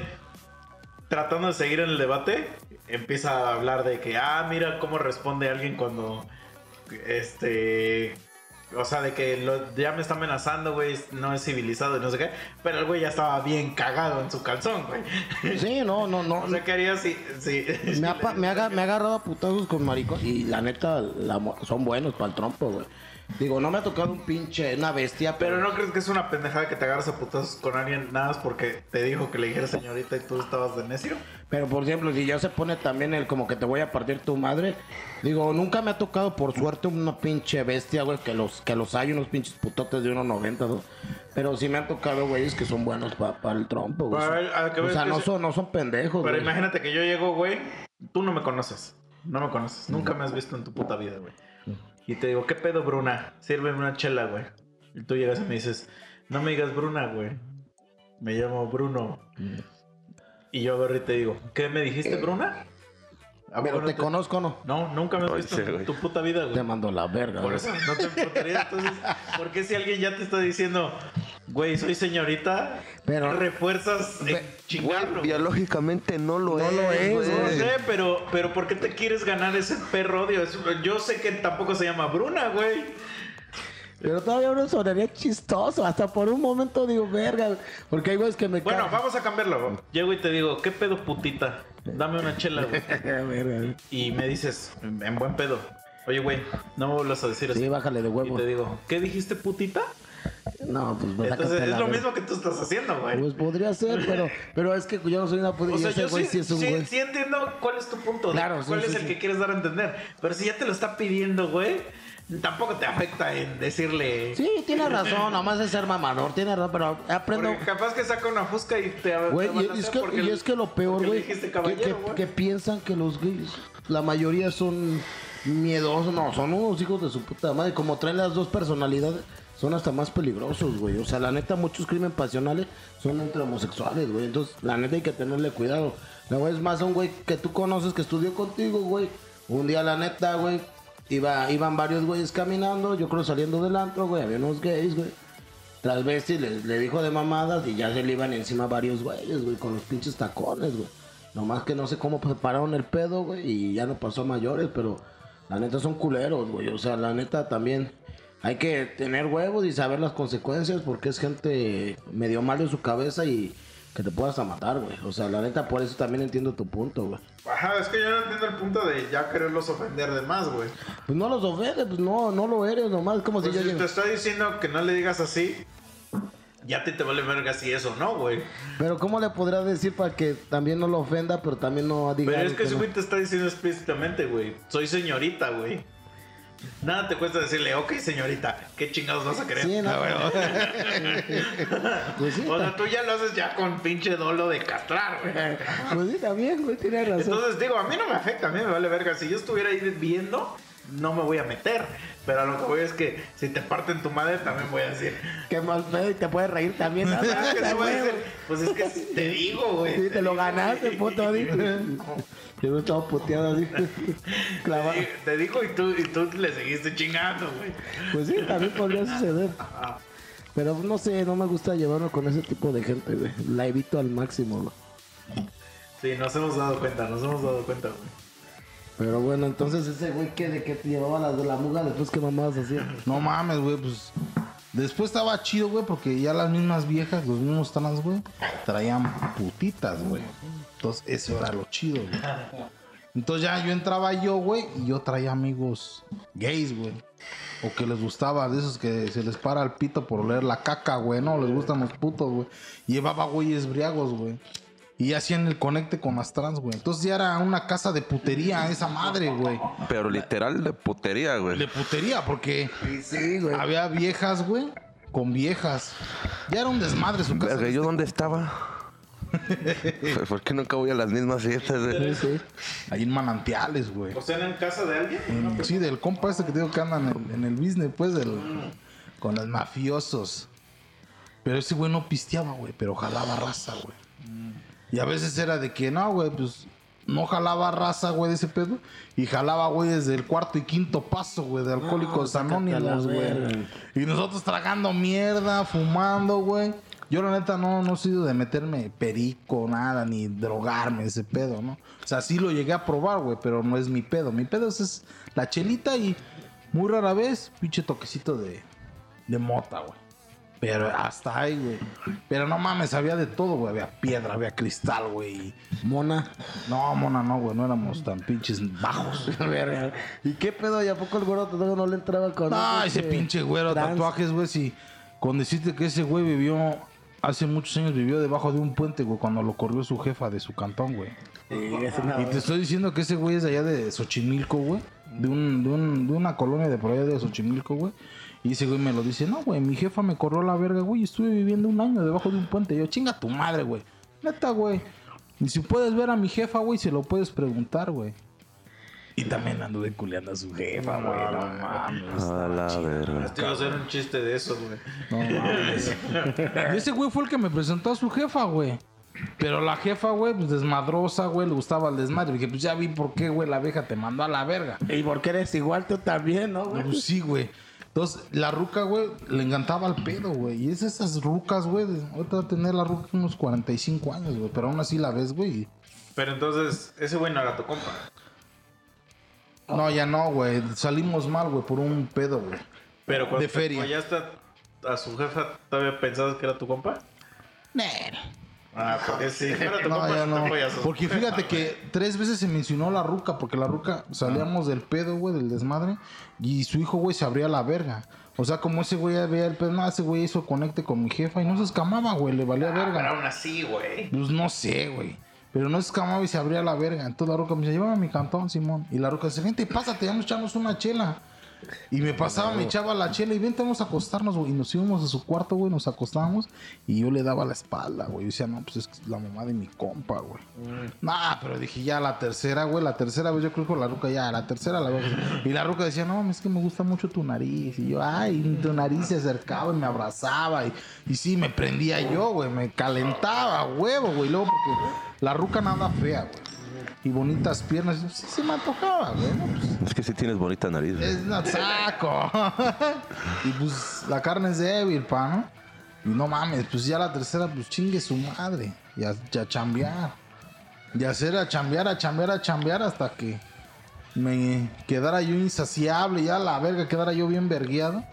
tratando de seguir en el debate, empieza a hablar de que, ah, mira cómo responde alguien cuando, este, o sea, de que lo- ya me está amenazando, güey, no es civilizado y no sé qué, pero el güey ya estaba bien cagado en su calzón, güey. Sí, no, no, no. O sea, ¿qué haría si, si Me ha, me, ha, aga- me ha agarrado a putazos con maricón. Y la neta, la son buenos para el trompo, güey. Digo, no me ha tocado un pinche, una bestia, Pero no crees que es una pendejada que te agarras a putazos con alguien nada más porque te dijo que le dijera señorita y tú estabas de necio? Pero por ejemplo, si ya se pone también el como que te voy a partir tu madre, digo, nunca me ha tocado por suerte una pinche bestia, güey, que los, que los hay, unos pinches putotes de 1.90, ¿no? Pero sí me han tocado güeyes que son buenos para el trompo, güey. O sea, no se- son, no son pendejos, Pero güey. imagínate que yo llego, güey, tú no me conoces. No me conoces. Nunca me has visto en tu puta vida, güey. Y te digo, ¿qué pedo, Bruna? Sírveme una chela, güey. Y tú llegas y me dices, no me digas Bruna, güey. Me llamo Bruno. Y yo agarro y te digo, ¿qué me dijiste, Bruna? ¿A Pero poco te no conozco, ¿no? No, nunca me has visto sí, en tu puta vida, güey. Te mando la verga. Por eso no te emputaría. Entonces, ¿por qué si alguien ya te está diciendo, güey, soy señorita, Pero- refuerzas en chingarlo? Güey, biológicamente no lo No es. lo es, güey. No sé, pero, pero ¿por qué te quieres ganar ese perro odio? Yo sé que tampoco se llama Bruna, güey. Pero todavía uno sonaría chistoso. Hasta por un momento digo, verga. güey. Porque hay güeyes que me Bueno, vamos a cambiarlo. Llego y te digo, ¿qué pedo putita? Dame una chela, güey. Y me dices, en buen pedo, oye, güey, no me vuelvas a decir así. Sí, bájale de y huevo. te digo, ¿qué dijiste, putita? No, pues me Entonces es lo mismo que tú estás haciendo, güey. Pues podría ser, pero, pero es que yo no soy una puta. O y sea, yo güey sí, sí es un sí- güey. sí entiendo cuál es tu punto. Claro, sí, cuál sí, es el sí. que quieres dar a entender. Pero si ya te lo está pidiendo, güey, tampoco te afecta en decirle. Sí, tiene razón, nomás es ser mamador, tiene razón, pero aprendo. Porque capaz que saca una fusca y te Güey, te y, es que, porque y es que lo peor, güey, que, que piensan que los gays, la mayoría son miedosos, no, son unos hijos de su puta madre, como traen las dos personalidades, son hasta más peligrosos, güey. O sea, la neta, muchos crímenes pasionales son entre homosexuales, güey. Entonces, la neta hay que tenerle cuidado. La güey es más un güey que tú conoces, que estudió contigo, güey. Un día, la neta, güey, iba, iban varios güeyes caminando, yo creo saliendo del antro, güey, había unos gays, güey. Transvesti le, le dijo de mamadas y ya se le iban encima varios güeyes, güey, con los pinches tacones, güey. Nomás que no sé cómo se pararon el pedo, güey, y ya no pasó a mayores, pero la neta son culeros, güey. O sea, la neta también hay que tener huevos y saber las consecuencias porque es gente medio mal de su cabeza y que te puedas a matar, güey. O sea, la neta, por eso también entiendo tu punto, güey. Ajá, es que yo no entiendo el punto de ya quererlos ofender de más, güey. Pues no los ofendes, pues no, no lo eres, nomás como Pues si yo si te estoy diciendo que no le digas así, ya te, te vale verga si eso no, güey. Pero ¿cómo le podrás decir para que también no lo ofenda, pero también no diga Pero es algo que ese no? te está diciendo explícitamente, güey. Soy señorita, güey. Nada te cuesta decirle, ok, señorita, ¿qué chingados vas a querer? Sí, no. Pues sí, O sea, tú ya lo haces ya con pinche dolo de castrar, güey. Pues sí, también, güey, tiene razón. Entonces digo, a mí no me afecta, a mí me vale verga. Si yo estuviera ahí viendo, no me voy a meter. Pero a lo que voy es que si te parten tu madre, también voy a decir. Qué mal pedo y te puedes reír también. ¿no? "Ah, que sí voy a Güey, Pues es que te digo, güey. Sí, te lo ganaste, puto. dice. Yo no estaba puteado así. Clavado. Te- dijo y tú, y tú le seguiste chingando, güey. Pues sí, también podría suceder. Pero no sé, no me gusta llevarme con ese tipo de gente, güey. La evito al máximo, güey. Sí, nos hemos dado cuenta, nos hemos dado cuenta, güey. Pero bueno, entonces ese güey que de que te llevaba la de la muga después que mamadas hacía. No mames, güey, pues. Después estaba chido, güey, porque ya las mismas viejas, los mismos trans, güey, traían putitas, güey. Entonces, eso era lo chido, güey. Entonces ya yo entraba yo, güey, y yo traía amigos gays, güey. O que les gustaba, de esos que se les para el pito por leer la caca, güey, no, les gustan los putos, güey. Llevaba güeyes briagos, güey. Y hacían el conecte con las trans, güey. Entonces ya era una casa de putería esa madre, güey. Pero literal de putería, güey. De putería, porque Sí, güey. había viejas, güey, con viejas. Ya era un desmadre su casa. Verga, ¿yo dónde estaba? ¿Por qué nunca voy a las mismas fiestas, güey? Sí. Ahí en manantiales, güey. O sea, en casa de alguien. En- Sí, del compa este que digo que andan en, en el business, pues, del, con los mafiosos. Pero ese güey no pisteaba, güey, pero jalaba raza, güey. Y a veces era de que, no, güey, pues, no jalaba raza, güey, de ese pedo. Y jalaba, güey, desde el cuarto y quinto paso, güey, de alcohólicos sácate a la anónimos, güey. Y nosotros tragando mierda, fumando, güey. Yo la neta no, no he sido de meterme perico, nada, ni drogarme ese pedo, ¿no? O sea, sí lo llegué a probar, güey, pero no es mi pedo. Mi pedo es, es la chelita y muy rara vez, pinche toquecito de, de mota, güey. Pero hasta ahí, güey. Pero no mames, había de todo, güey. Había piedra, había cristal, güey. Mona. No, mona, no, güey. No éramos tan pinches bajos. ¿Y qué pedo? ¿Y a poco el güero no le entraba con No, ese este pinche güero, trans? tatuajes, güey. Si con decirte que ese güey vivió, hace muchos años vivió debajo de un puente, güey, cuando lo corrió su jefa de su cantón, güey. Sí, Y te estoy diciendo que ese güey es de allá de Xochimilco, güey. De, un, de, un, de una colonia de por allá de Xochimilco, güey. Y ese güey me lo dice, no, güey, mi jefa me corrió a la verga, güey. y Estuve viviendo un año debajo de un puente. Y yo, chinga tu madre, güey. Neta, güey. Y si puedes ver a mi jefa, güey, se lo puedes preguntar, güey. Y también anduve culeando a su jefa, güey. No mames. A la verga. Este iba a hacer un chiste de eso, güey. No mames. Y ese güey fue el que me presentó a su jefa, güey. Pero la jefa, güey, pues desmadrosa, güey, le gustaba el desmadre. Dije, pues ya vi por qué, güey, la vieja te mandó a la verga. Y porque eres igual tú también, ¿no, güey? Pues sí, güey. Entonces, la ruca, güey, le encantaba el pedo, güey. Y es esas rucas, güey. Ahorita va a tener la ruca unos 45 años, güey. Pero aún así la ves, güey. Pero entonces, ese güey no era tu compa. No, ya no, güey. Salimos mal, güey, por un pedo, güey. Pero cuando De te feria. follaste a, a su jefa, ¿todavía pensabas que era tu compa? Ah, porque si fuera tu No, sí no. Porque fíjate que tres veces se mencionó la ruca, porque la ruca salíamos del pedo, güey, del desmadre, y su hijo, güey, se abría la verga. O sea, como ese güey veía el pedo, no, ese güey hizo conecte con mi jefa y no se escamaba, güey, le valía Ah, pero verga. aún así, güey. Pues no sé, güey. Pero no se escamaba y se abría la verga. Entonces la ruca me dice, llévame a mi cantón, Simón. Y la ruca dice, vente, pásate, ya nos echamos una chela. Y me pasaba, me echaba la chela y vente, vamos a acostarnos, güey. Y nos íbamos a su cuarto, güey, nos acostábamos. Y yo le daba la espalda, güey. Yo decía, no, pues es la mamá de mi compa, güey. Nah, pero dije, ya la tercera, güey, la tercera vez yo creo que con la ruca ya, la tercera la vez. Y la ruca decía, no, es que me gusta mucho tu nariz. Y yo, ay, tu nariz se acercaba y me abrazaba. Y, y sí, me prendía yo, güey, me calentaba, huevo, güey. Luego porque la ruca nada fea, güey. Y bonitas piernas. Sí, se me antojaba, güey. ¿no? Pues, Es que sí tienes bonita nariz, güey. es una saco. y pues la carne es débil, pa, ¿no? Y no mames, pues ya la tercera, pues chingue su madre. Y a, y a chambear. Y hacer a chambear, a chambear, a chambear hasta que me quedara yo insaciable. Ya la verga, quedara yo bien vergueado.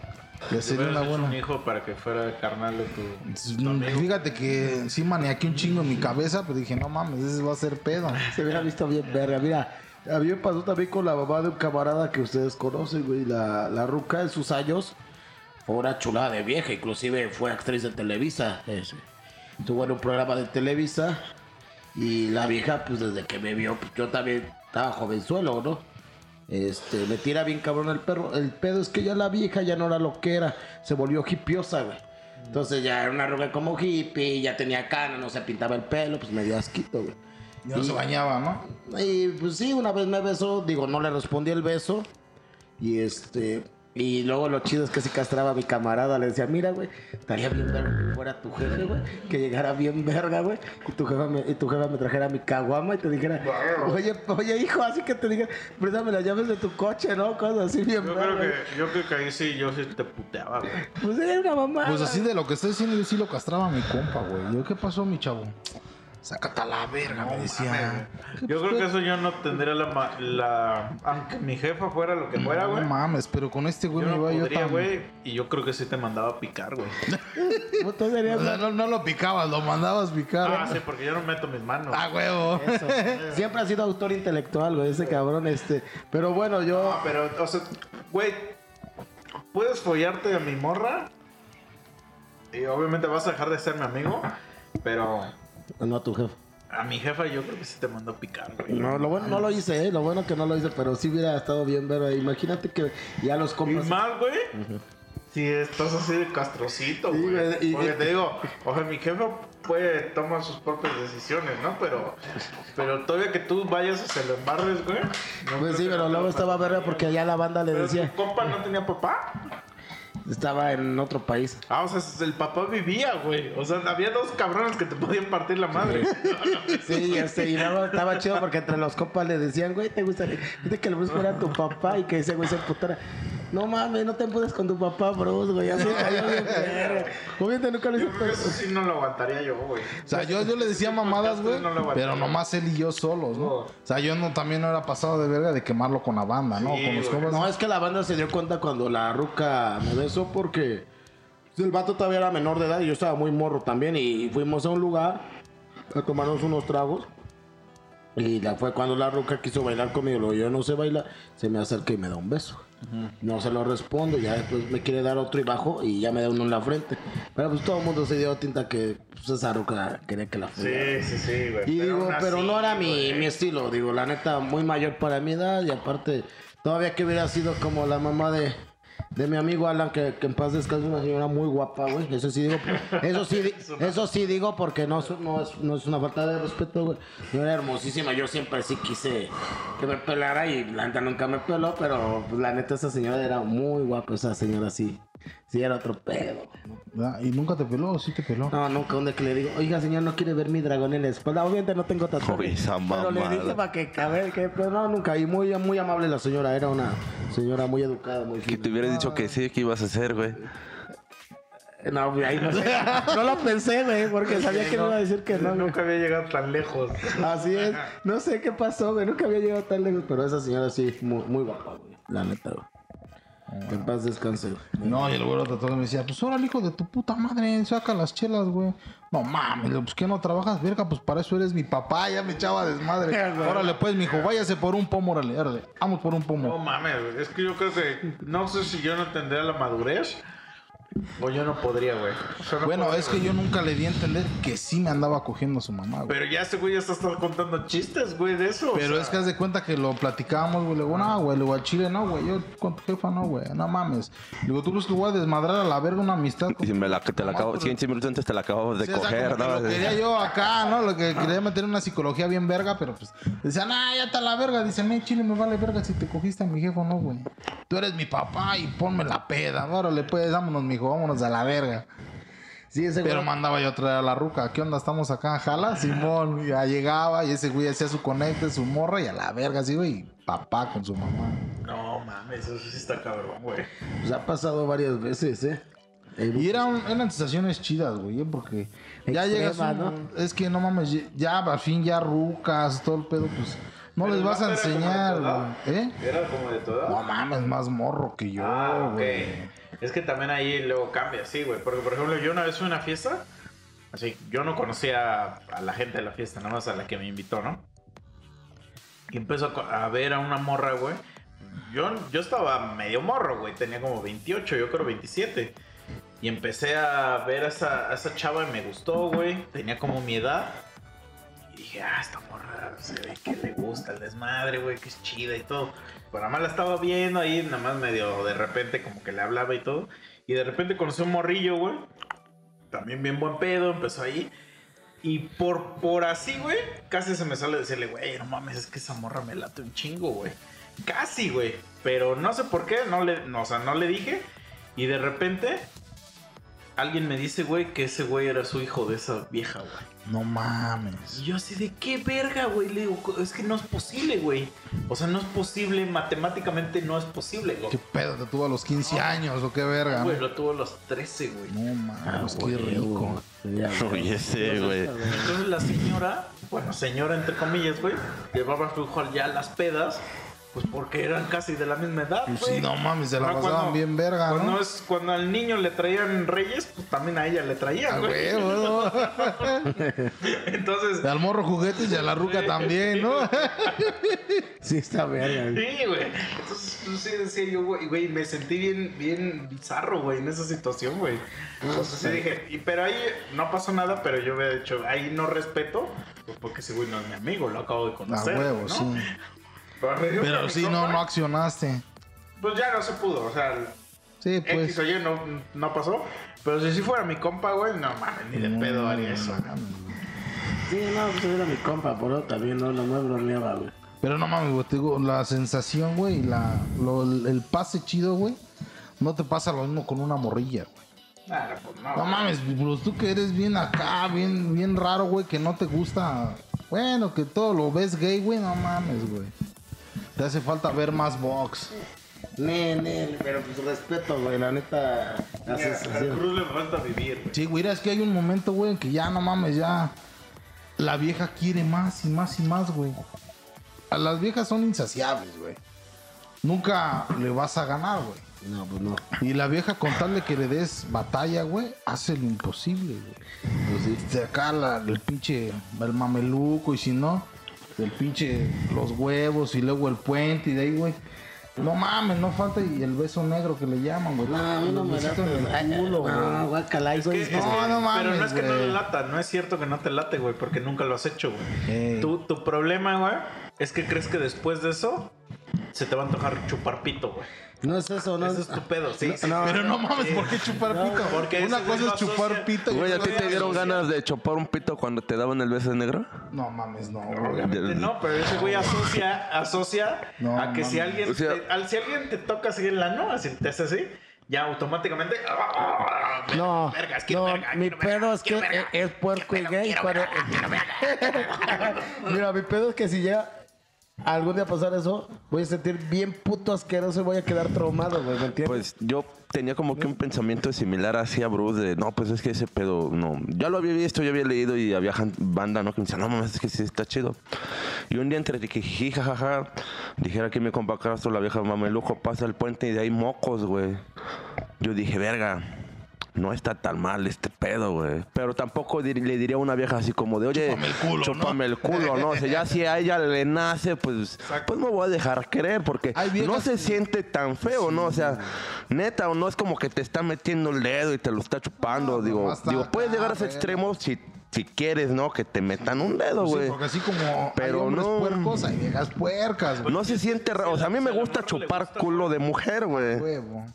Hacer Hubieras una buena. un hijo para que fuera carnal de tu, tu amigo. Fíjate que sí maniaqué un chingo en mi cabeza, pero dije, no mames, ese va a ser pedo. Se hubiera visto bien verga. Mira, a mí me pasó también con la mamá de un camarada que ustedes conocen, güey. La, la ruca en sus años fue una chulada de vieja. Inclusive fue actriz de Televisa. Es- Estuvo en un programa de Televisa. Y la vieja, pues desde que me vio, pues, yo también estaba jovenzuelo, ¿no? Este, me tira bien cabrón el perro. El pedo es que ya la vieja ya no era lo que era. Se volvió hipiosa, güey. Entonces ya era una ruca como hippie, ya tenía cana, no se pintaba el pelo, pues me dio asquito, güey. Y no se bañaba, ¿no? Y pues sí, una vez me besó, digo, no le respondí el beso. Y este. Y luego lo chido es que si castraba a mi camarada, le decía, mira, güey, estaría bien verga que fuera tu jefe, güey, que llegara bien verga, güey, y tu jefa me, y tu jefa me trajera mi caguama y te dijera, oye, oye, hijo, así que te diga, préstame las llaves de tu coche, ¿no? Cosas así bien Yo creo, verga. que, yo creo que ahí sí, yo sí te puteaba, güey. Pues era una mamá. Pues así de lo que estoy diciendo, yo sí lo castraba a mi compa, güey. Yo, ¿qué pasó, mi chavo? Sácate a la verga, me decía. Yo creo que eso yo no tendría la, ma- la... Aunque mi jefa fuera lo que fuera, No güey. mames, pero con este güey Yo me no iba yo podría, tan... güey. Y yo creo que sí te mandaba a picar, güey. O sea, no, no lo picabas, lo mandabas picar. Ah, sí, porque yo no meto mis manos. Ah, huevo. eso. Siempre ha sido autor intelectual, güey, ese cabrón, este. Pero bueno, yo. No, pero, o sea, güey, puedes follarte a mi morra. Y obviamente vas a dejar de ser mi amigo. Pero No a tu jefe. a mi jefa yo creo que sí te mandó a picar, güey. No, lo bueno no lo hice, ¿eh? Lo bueno que no lo hice, pero sí hubiera estado bien ver ahí. Imagínate que ya los Y compas. más, güey. Si estás así de castrocito, Sí, güey. y- Porque te digo, o sea, mi jefa puede tomar sus propias decisiones, ¿no? Pero, pero todavía que tú vayas y se lo embarres, güey. no Pues sí, pero luego estaba verga porque allá la banda le Pero decía. tu compa no tenía papá. Estaba en otro país. Ah, o sea, el papá vivía, güey. O sea, había dos cabrones que te podían partir la madre. Sí, este, y luego estaba chido porque entre los compas le decían, güey, ¿te gustaría? Fíjate que el Bruce fuera tu papá y que ese güey se emputara. No mames, no te empudes con tu papá, Bruce, güey. Así cayó bien verga. Obviamente nunca lo hice, Yo creo pero. que eso sí no lo aguantaría yo, güey. O sea, yo, yo le decía mamadas, güey, No pero nomás él y yo solos, ¿no? O sea, yo no, también no era pasado de verga de quemarlo con la banda, ¿no? Sí, con los güey. compas. No, es que la banda se dio cuenta cuando la ruca me besó porque el vato todavía era menor de edad y yo estaba muy morro también y fuimos a un lugar a tomarnos unos tragos y la, fue cuando la ruca quiso bailar conmigo, luego yo no sé bailar, se me acerca y me da un beso. No se lo respondo, ya después me quiere dar otro y bajo y ya me da uno en la frente. Pero pues todo el mundo se dio tinta que pues, ruca quería que la fuera. Sí, sí, sí, güey. Y digo, aún pero así, no era mi, mi estilo, digo, la neta, muy mayor para mi edad y aparte, todavía que hubiera sido como la mamá de, de mi amigo Alan, que, que en paz descanse, una señora muy guapa, güey, eso sí digo, eso sí, eso sí digo porque no, es- no, es, no es una falta de respeto, güey, era hermosísima, yo siempre sí quise que me pelara y la neta nunca me peló, pero pues, la neta esa señora era muy guapa, esa señora sí, sí era otro pedo, güey. ¿verdad? ¿Y nunca te peló o sí te peló? No, nunca, donde que le digo, oiga señor, no quiere ver mi dragón en la espalda. Obviamente no tengo tatuaje. Pero le dije para que a ver, que, pero no, nunca. Y muy, muy amable la señora, era una señora muy educada, muy Que fina. te hubieras dicho que sí, que ibas a hacer, güey. No, güey, ahí no sé. No lo pensé, güey, porque sabía que me iba a decir que no, güey. Nunca había llegado tan lejos. Así es. No sé qué pasó, güey. Nunca había llegado tan lejos, pero esa señora sí, muy, muy guapa, güey. La neta, güey. Que en paz descanse, güey. No, y el güero tatuado me decía, pues ahora hijo de tu puta madre, saca las chelas, güey. No mames, pues que no trabajas, verga, pues para eso eres mi papá, ya me echaba desmadre. órale, pues, mijo, váyase por un pomo, órale, órale, vamos por un No pomo. mames, güey. Es que yo creo que. No sé si yo no tendría la madurez. O yo no podría, güey. No Bueno, podría, es que güey. yo nunca le di a entender que sí me andaba cogiendo a su mamá, güey. Pero ya ese güey ya está contando chistes, güey, de eso. o Pero sea, es que haz de cuenta que lo platicábamos, güey. Le digo, no, güey, le digo al chile, no, güey. Yo con tu jefa, no, güey. No mames. Le digo, tú crees que voy a desmadrar a la verga una amistad. Y si me la, que te la acabo, 15 minutos antes te la acabamos de Sí, o sea, coger, que ¿no? Lo quería yo acá, ¿no? Lo que quería meter en una psicología bien verga, pero pues decían, ah, ya está la verga. Dicen, no, chile, me vale verga si te cogiste a mi jefe o no, güey. Tú eres mi papá y ponme la peda. Órale, pues, vámonos, mijo, vámonos a la verga. Sí, ese Pero güey. mandaba yo a traer a la ruca. ¿Qué onda? Estamos acá, jala, Simón. Ya llegaba y ese güey hacía su conecte, su morra y a la verga, así, güey. Y papá con su mamá. No mames, eso sí está cabrón, güey. Pues ha pasado varias veces, ¿eh? El- Y eran, eran sensaciones chidas, güey, ¿eh? porque ya Extrema, llegas, un- ¿no? es que no mames, ya al fin ya rucas, todo el pedo, pues no Pero les vas a vato era como de enseñar, tu edad. güey. ¿eh? ¿Era como de toda? No mames, más morro que yo, Ah, ok. güey. Es que también ahí luego cambia, sí, güey. Porque, por ejemplo, yo una vez fui a una fiesta. Así, yo no conocía a la gente de la fiesta, nada más a la que me invitó, ¿no? Y empezó a ver a una morra, güey. Yo, yo estaba medio morro, güey. Tenía como 28, yo creo 27. Y empecé a ver a esa, esa chava y me gustó, güey. Tenía como mi edad. Y dije, ah, esta morra se ve que le gusta el desmadre, güey, que es chida y todo. Pero nada más la estaba viendo ahí, nada más medio de repente como que le hablaba y todo. Y de repente conocí a un morrillo, güey. También bien buen pedo, empezó ahí. Y por, por así, güey, casi se me sale decirle, güey, no mames, es que esa morra me late un chingo, güey. Casi, güey. Pero no sé por qué, no le, no, o sea, no le dije. Y de repente, alguien me dice, güey, que ese güey era su hijo de esa vieja, güey. No mames. Y yo así de qué verga, güey. Le digo, es que no es posible, güey. O sea, no es posible, matemáticamente no es posible, güey. ¿Qué pedo te tuvo a los 15 años o qué verga? Güey, ¿no? lo tuvo a los 13, güey. No mames, qué güey, rico. Oye, sí, güey. Entonces la señora, bueno, señora entre comillas, güey, llevaba a su hijo ya a las pedas, pues porque eran casi de la misma edad, Pues güey. sí, no mames, se la Ahora, pasaban cuando- bien verga, Cuando, ¿no? es, cuando al niño le traían reyes, pues también a ella le A traían, güey. Entonces, Al morro juguetes y a la ruca también, ¿no? Sí, está verga. güey. Sí, güey. Entonces, pues, sí decía yo, güey, güey, me sentí bien, bien bizarro, güey, en esa situación, güey. Entonces sí dije, y, pero ahí no pasó nada, pero yo había dicho, ahí no respeto, pues porque ese güey no es mi amigo, lo acabo de A conocer. huevo, ¿no? sí. Pero, Pero sí, no, no accionaste. Pues ya no se pudo, o sea, Sí, X pues. o Y no, no pasó. Pero si sí fuera mi compa, güey, no mames, ni de pedo haría eso. No. Sí, no, pues era mi compa, por eso también no, no me bromeaba, güey. Pero no mames, güey, te digo, la sensación, güey, la, lo- el pase chido, güey, no te pasa lo mismo con una morrilla, güey. Nada, pues no. No mames, pues tú que eres bien acá, bien, bien raro, güey, que no te gusta. Bueno, que todo lo ves gay, güey, no mames, güey. Te hace falta ver más box. Ne, ne, pero pues respeto, güey, la neta. La a. Cruz le falta vivir, güey. Sí, güey, es que hay un momento, güey, en que ya, no mames, ya. La vieja quiere más y más y más, güey. A las viejas son insaciables, güey. Nunca le vas a ganar, güey. No, pues no. Y la vieja, con tal de que le des batalla, güey, hace lo imposible, güey. Pues acá la- el pinche, el mameluco, y si no, el pinche, los huevos, y luego el puente, y de ahí, güey. No mames, no falta y el beso negro que le llaman, güey. No, a mí no me Besito late. en el culo, güey. No. Es que- No, es que- no mames, Pero no es que no le lata, no es cierto que no te late, güey, porque nunca lo has hecho, güey. Ey. Tu, tu problema, güey, es que crees que después de eso se te va a antojar chupar pito, güey. No es eso, no es tu pedo, sí. sí, no, sí. Pero no mames, ¿por qué chupar pito? porque Una cosa es chupar asocia- pito y Güey, ¿a ti te dieron ganas de chopar un pito cuando te daban el beso de negro? No mames, no. Obviamente no, pero ese güey asocia, asocia No, a que si alguien, O sea- te, al, si alguien te toca así en la no, así te hace así, ya automáticamente. ¡ah! No, Vergas, no, verga, mi pedo verga, es que verga, es, puerco y quiero gay. quiero pero-. Mira, mi pedo es que si llega algún día pasar eso, voy a sentir bien puto asqueroso y voy a quedar traumado, güey, ¿me entiendes? Pues yo tenía como que un pensamiento similar así a Bruce de, no, pues es que ese pedo, no, ya lo había visto, ya había leído y había banda, ¿no? Que me decía, no mames, es que sí está chido. Y un día entre que jajaja, dijera que mi compa Castro, la vieja mameluco, pasa el puente y de ahí mocos, güey. Yo dije, verga. No está tan mal este pedo, güey. Pero tampoco dir- le diría a una vieja así como de, oye, Chúpame el culo, chúpame el culo, ¿no? O sea, ya si a ella le nace, pues, pues me voy a dejar creer, porque no se que- siente tan feo, ¿no? O sea, neta, o no es como que te está metiendo el dedo y te lo está chupando. No, digo, digo, puedes llegar a ese güey. extremo si, si quieres, ¿no? Que te metan un dedo, Sí, güey. porque así como Pero hay no. puercos, hay viejas puercas, güey. no se siente raro. O sea, a mí me gusta chupar gusta, culo de mujer, güey. Huevo.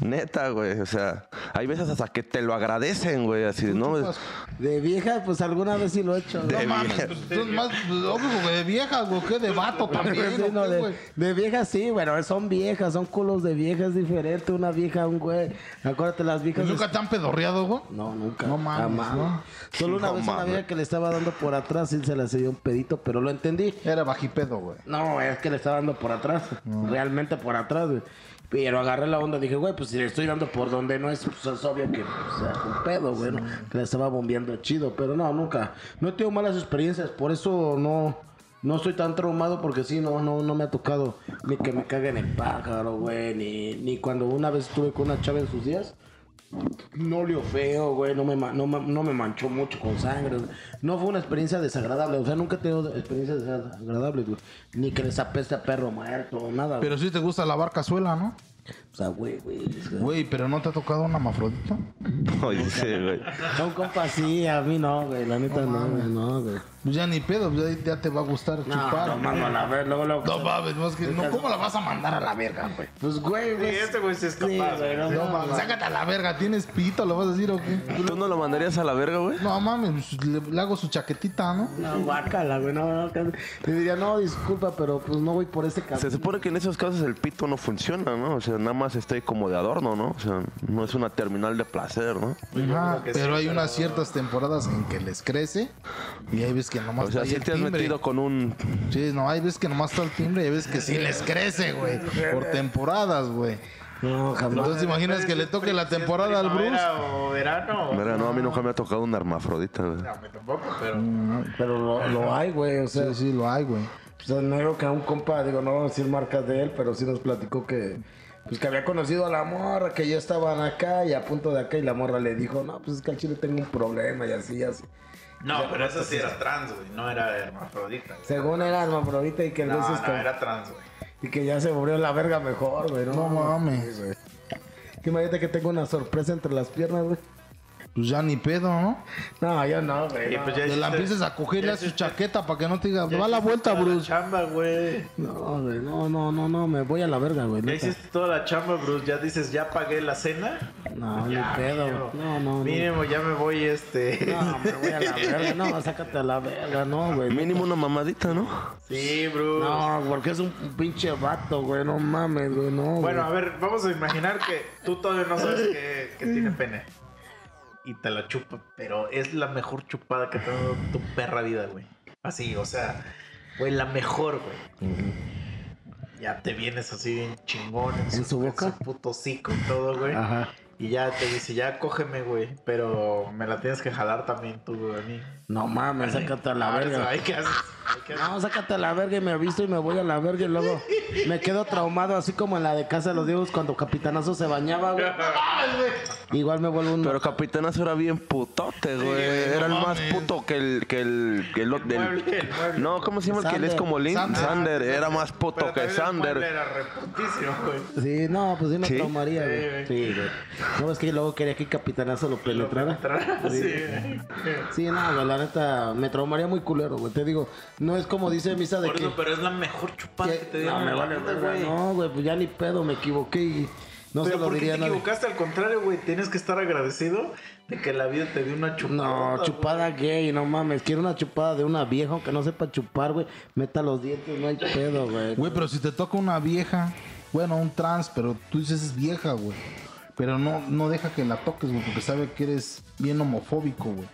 Neta, güey. O sea, hay veces hasta que te lo agradecen, güey. Así, de, ¿no? chupas? De vieja, pues alguna vez sí lo he hecho. De No mames, vieja. pues, tú más, obvio, güey, de viejas, güey, que de vato también, Sí, ¿o no, qué, de, güey? de viejas sí, bueno, son viejas, son culos de viejas diferentes. Una vieja, un güey. Acuérdate, las viejas. ¿Nunca te han pedorreado, güey? No, nunca. No mames, jamás. ¿no? Solo una No vez una vieja que le estaba dando por atrás y se le dio un pedito, pero lo entendí. Era bajipedo, güey. No, es que le estaba dando por atrás. Realmente por atrás, güey. Pero agarré la onda, dije, güey, pues si le estoy dando por donde no es, pues es obvio que pues, es un pedo, güey, ¿no? Que le estaba bombeando chido. Pero no, nunca. No he tenido malas experiencias, por eso no. No estoy tan traumado porque sí, no, no, no me ha tocado ni que me caguen el pájaro, güey, ni, ni cuando una vez estuve con una chava en sus días, no olió feo, güey, no me, no, no me manchó mucho con sangre. güey. No fue una experiencia desagradable, o sea, nunca he tenido experiencias desagradables, güey. Ni que les apeste a perro muerto, nada. güey. Pero sí te gusta lavar cazuela, ¿no? O sea, güey, güey. Güey, pero ¿no te ha tocado un amafrodito? Oye, sí, güey. Son compas, sí, a mí no, güey, la neta no, güey, no, güey. Pues ya ni pedo, pues ya, ya te va a gustar No, chupar. no, mando a la ver, luego, luego. No mames, no, es que, no, ¿cómo la vas a mandar a la verga, güey? Pues, güey, Sí, güey. este güey sí es Sí, capaz, güey, no, güey. No no, mames, sácate a la verga, ¿tienes pito? ¿Lo vas a decir o qué? ¿Tú no lo mandarías a la verga, güey? No mames, pues, le, le hago su chaquetita, ¿no? No, guácala, güey, no, no. Le diría, no, disculpa, pero pues no voy por ese camino. Se supone que en esos casos el pito no funciona, ¿no? O sea, nada más está ahí como de adorno, ¿no? O sea, no es una terminal de placer, ¿no? Ajá, pero hay unas ciertas temporadas en que les crece y hay veces que nomás O sea, si te has timbre. metido con un... Sí, no, hay veces que nomás está el timbre y hay veces que sí les crece, güey. Por temporadas, güey. No, jamás. Entonces, ¿te imaginas que le toque la temporada al Bruce? O verano. Mira, no, a mí nunca me ha tocado un hermafrodita, güey. No, a mí tampoco, pero. Pero lo, lo hay, güey, o sea. Sí, sí, lo hay, güey. O sea, no digo que a un compa, digo, no vamos a decir marcas de él, pero sí nos platicó que, pues que había conocido a la morra, que ya estaban acá y a punto de acá, y la morra le dijo, no, pues es que al chile tengo un problema y así, así. No, pero esa sí era trans, güey. No era hermafrodita. Según era hermafrodita y que a No, veces no, que, era trans, güey. y que ya se volvió la verga mejor, güey, ¿no? No mames. Güey. Que imagínate que tengo una sorpresa entre las piernas, güey. Pues ya ni pedo, ¿no? No, yo no, güey. Y no. pues ya Te la empieces a coger ya a su chaqueta para que no te diga, va la vuelta, toda la Bruce. chamba, güey. No, güey, no, no, no, no, me voy a la verga, güey. Ya hiciste toda la chamba, Bruce. Ya dices, ya pagué la cena. No, ni pedo. mínimo. No, no, no. Mínimo, ya me voy, este. No, me voy a la verga. No, sácate a la verga, no, güey. Mínimo una mamadita, ¿no? Sí, Bruce. No, porque es un pinche vato, güey. No mames, güey, no. Bueno, a ver, vamos a imaginar que tú todavía no sabes que, que tiene pene. Y te la chupa, pero es la mejor chupada que te ha dado tu perra vida, güey. Así, o sea, güey, la mejor, güey. Ya te vienes así bien chingón ¿En su boca? En su puto hocico y todo, güey. Ajá. Y ya te dice, ya cógeme, güey. Pero me la tienes que jalar también tú, güey, a mí. No mames, sácate a la Ah, verga. ¿sabes ¿Qué haces? ¿Qué haces? No, sácate a la verga y me visto y me voy a la verga y luego me quedo traumado, así como en la de Casa de los Diegos cuando Capitanazo se bañaba, güey. Igual me vuelvo un. Pero Capitanazo era bien putote, güey. era el más puto que el... Que el, que el, El del- mueble, el mueble. No, ¿cómo se llama el que es Sander. como Lin? Sander. Sander. Era más puto Pero que también el Sander. Era reputísimo, güey. Sí, no, pues sí me ¿Sí? traumaría, Sí, güey. Sí, güey. No, es que luego quería que Capitanazo lo penetrara. Sí, güey. Sí, no, güey, la neta, me traumaría muy culero, güey. Te digo, no es como dice Misa de Por que... eso, pero es la mejor chupada que, que- te no, dieron me en la vale güey. No, güey, pues ya ni pedo, me equivoqué y no pero se lo ¿por qué diría te a nadie. equivocaste? Al contrario, güey, tienes que estar agradecido de que la vida te dio una chupada. No, chupada gay, no mames. Quiero una chupada de una vieja, aunque no sepa chupar, güey. Meta los dientes, no hay pedo, güey. Güey, pero si te toca una vieja, bueno, un trans, pero tú dices es vieja, güey. pero no, no deja que la toques, güey, porque sabe que eres bien homofóbico, güey.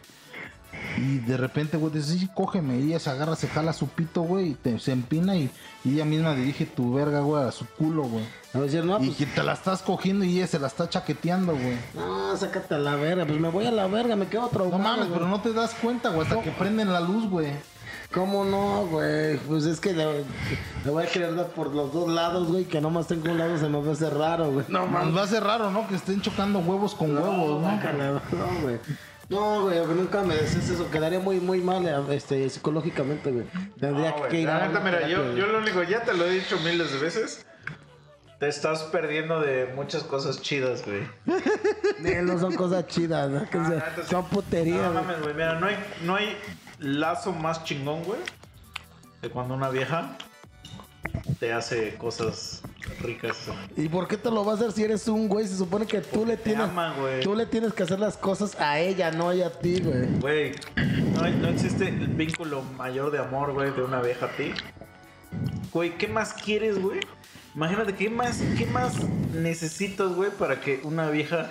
Y de repente, güey, dice, sí, cógeme. Y ella se agarra, se jala su pito, güey, y te, se empina y, y ella misma dirige tu verga, güey, a su culo, güey. A decir, no, Y pues, que te la estás cogiendo y ella se la está chaqueteando, güey. no, sácate a la verga. Pues me voy a la verga, me quedo otro No mames, pero no te das cuenta, güey, hasta que prenden la luz, güey. ¿Cómo no, güey? Pues es que le, le voy a querer dar por los dos lados, güey. Que nomás tengo un lado, se me va a hacer raro, güey. No, Nos mames. va a ser raro, ¿no? Que estén chocando huevos con huevos, ¿no? No, güey. No, güey, nunca me decís eso. Quedaría muy, muy mal este, psicológicamente, güey. Tendría No, que ir la a... neta, mira, yo, lo único, ya te lo he dicho miles de veces. Te estás perdiendo de muchas cosas chidas, güey. No son cosas chidas, ¿no? Que Ah, sea- son puterías, No güey. mames, güey. Mira, no hay, no hay lazo más chingón, güey. De cuando una vieja te hace cosas ricas. ¿Y por qué te lo va a hacer si eres un güey? Se supone que tú le tienes... ama. Tú le tienes que hacer las cosas a ella, no ella a ti, güey. Güey, no, existe el vínculo mayor de amor, güey, de una vieja a ti. Güey, ¿qué más quieres, güey? Imagínate, ¿qué más, ¿qué más necesitas, güey, para que una vieja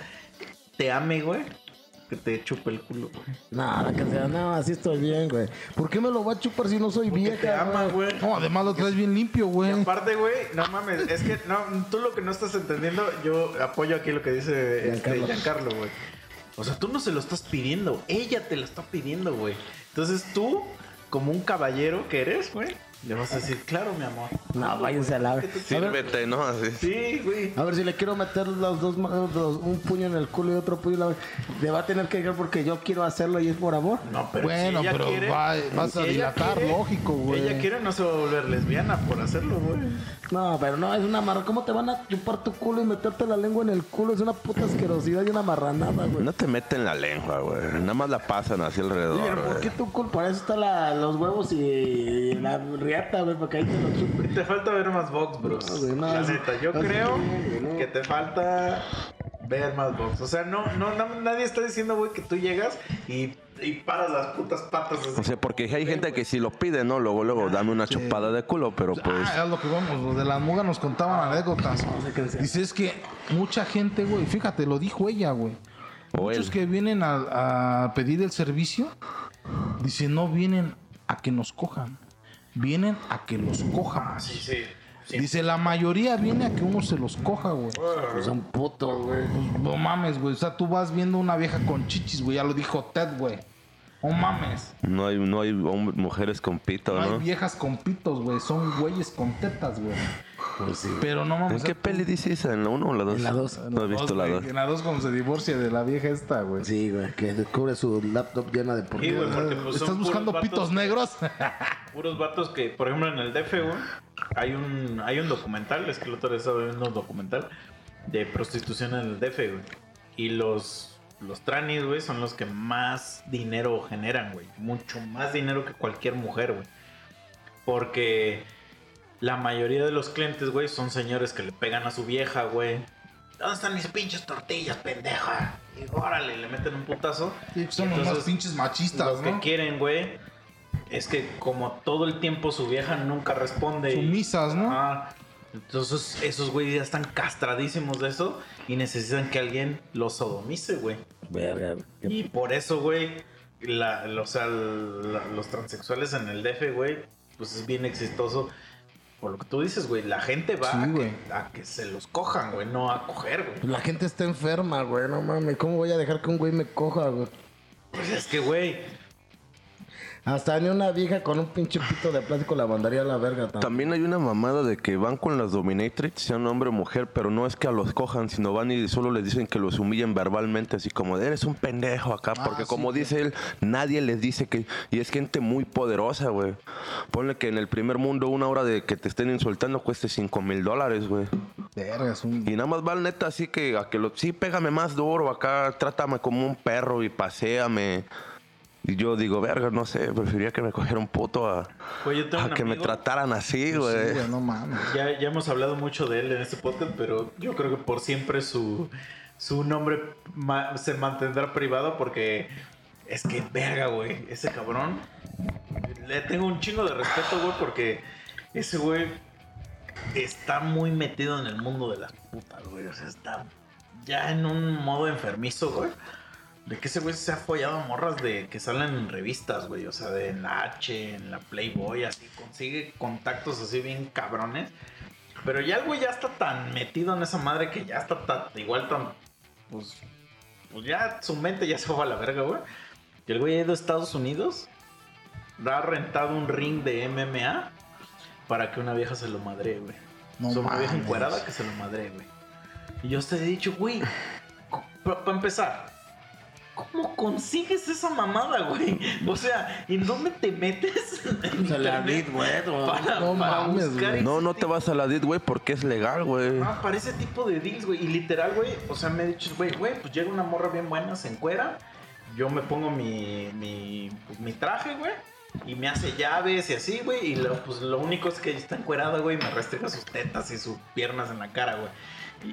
te ame, güey? Que te chupe el culo, güey. No, que sea, no, así estoy bien, güey. ¿Por qué me lo va a chupar si no soy Porque vieja, te ama, güey. No, además lo traes bien limpio, Y güey. aparte, güey, no mames, es que no, tú lo que no estás entendiendo, yo apoyo aquí lo que dice este, Giancarlo. Giancarlo, güey. O sea, tú no se lo estás pidiendo, ella te lo está pidiendo, güey. Entonces tú, como un caballero que eres, güey, le vas a decir, claro, mi amor. No, váyanse a la... Sírvete, ¿no? Así. Sí, güey. a ver, si le quiero meter los dos, los- un puño en el culo y otro puño en la... Le va a tener que llegar porque yo quiero hacerlo y es por amor. No, pero Bueno, si ella pero quiere, va- vas a dilatar, quiere, lógico, güey. Ella quiere no se va a volver lesbiana por hacerlo, güey. No, pero no, es una marra. ¿Cómo te van a chupar tu culo y meterte la lengua en el culo? Es una puta asquerosidad y una marranada, güey. No te meten la lengua, güey. Nada más la pasan así Sí, alrededor, pero ¿por qué tu culo? Para eso están los huevos y la riata, güey, porque ahí te lo chupen. Te falta ver más box, bros. No, güey, no, la es- neta, yo creo no. que te falta ver más box. O sea, no, no, no- nadie está diciendo, güey, que tú llegas y, y paras las putas patas así. O sea, porque hay gente que si lo pide, ¿no? Luego, luego, dame una chupada de culo, pero pues... Ah, es lo que vamos, los de la muga nos contaban anécdotas. Dice, es que mucha gente, güey, fíjate, lo dijo ella, güey. O Muchos él. que vienen a, a pedir el servicio, dice, no vienen a que nos cojan, vienen a que los cojan. Sí, sí. sí. Dice, la mayoría viene a que uno se los coja, güey. Pues son putos, güey. Pues, no mames, güey. O sea, tú vas viendo una vieja con chichis, güey. Ya lo dijo Ted, güey. No mames. No hay, no hay mujeres con pito, No hay ¿no? viejas con pitos, güey. Son güeyes con tetas, güey. Pues sí. Pero no mames. ¿En qué peli dice esa? ¿En la 1 o la 2? En la dos. No he visto la 2. En la dos cuando se divorcia de la vieja esta, güey. Sí, güey, que descubre su laptop llena de Sí, porquería. güey, porque pues, ¿Estás buscando pitos negros? Puros vatos que, por ejemplo, en el DF, güey, hay un, hay un documental, es que el otro día estaba viendo un documental de prostitución en el DF, güey. Y los, los tranis, güey, son los que más dinero generan, güey. Mucho más dinero que cualquier mujer, güey. Porque la mayoría de los clientes, güey, son señores que le pegan a su vieja, güey. ¿Dónde están mis pinches tortillas, pendeja? Y órale, le meten un putazo. Sí, son los más Entonces, pinches machistas, lo que ¿no? quieren, güey, es que como todo el tiempo su vieja nunca responde. y- Sumisas, ¿no? Ajá. Entonces esos güeyes ya están castradísimos de eso y necesitan que alguien los sodomice, güey. Y por eso, güey, la, o sea, la- los transexuales en el DF, güey, pues es bien exitoso. Por lo que tú dices, güey, la gente va Sí, a, güey. que, a que se los cojan, güey, no a coger, güey. La gente está enferma, güey, no mames. ¿Cómo voy a dejar que un güey me coja, güey? Pues es que, güey, Hasta ni una vieja con un pinche pito de plástico la mandaría a la verga también. También hay una mamada de que van con las dominatrix, sean hombre o mujer, pero no es que a los cojan, sino van y solo les dicen que los humillen verbalmente, así como, eres un pendejo acá, porque sí, como que- dice él, nadie les dice que... Y es gente muy poderosa, güey. Ponle que en el primer mundo una hora de que te estén insultando cueste 5 mil dólares, güey. Un... Y nada más va el neta así que a que lo... Sí, pégame más duro acá, trátame como un perro y paséame. Y yo digo, verga, no sé, preferiría que me cogiera un puto a, Güey, yo tengo a un que me trataran así, Sí, güey. güey, no mames. Ya, ya hemos hablado mucho de él en este podcast, pero yo creo que por siempre su, su nombre ma- se mantendrá privado porque es que verga, güey. Ese cabrón. Le tengo un chingo de respeto, güey, porque ese güey está muy metido en el mundo de las putas, güey. O sea, está ya en un modo enfermizo, güey. De que ese güey se ha follado morras de que salen en revistas, güey. O sea, de en la H, en la Playboy, así. Consigue contactos así bien cabrones. Pero ya el güey ya está tan metido en esa madre que ya está tan, igual tan. Pues, pues ya su mente ya se fue a la verga, güey. Y el güey ha ido a Estados Unidos. Ha rentado un ring de MMA para que una vieja se lo madre, güey. No o sea, una vieja encuerada que se lo madre, güey. Y yo te he dicho, güey, para empezar, ¿cómo consigues esa mamada, güey? O sea, ¿en dónde te metes? en O sea, la Web, o- Para, No para mames, buscar güey. ese No, no te vas a la DIT, güey, porque es legal, güey. Ah, para ese tipo de deals, güey. Y literal, güey, o sea, me he dicho, güey, güey, pues llega una morra bien buena, se encuera. Yo me pongo mi, mi, pues, mi traje, güey. Y me hace llaves y así, güey. Y lo, pues lo único es que está encuerada, güey. y Me restringa sus tetas y sus piernas en la cara, güey.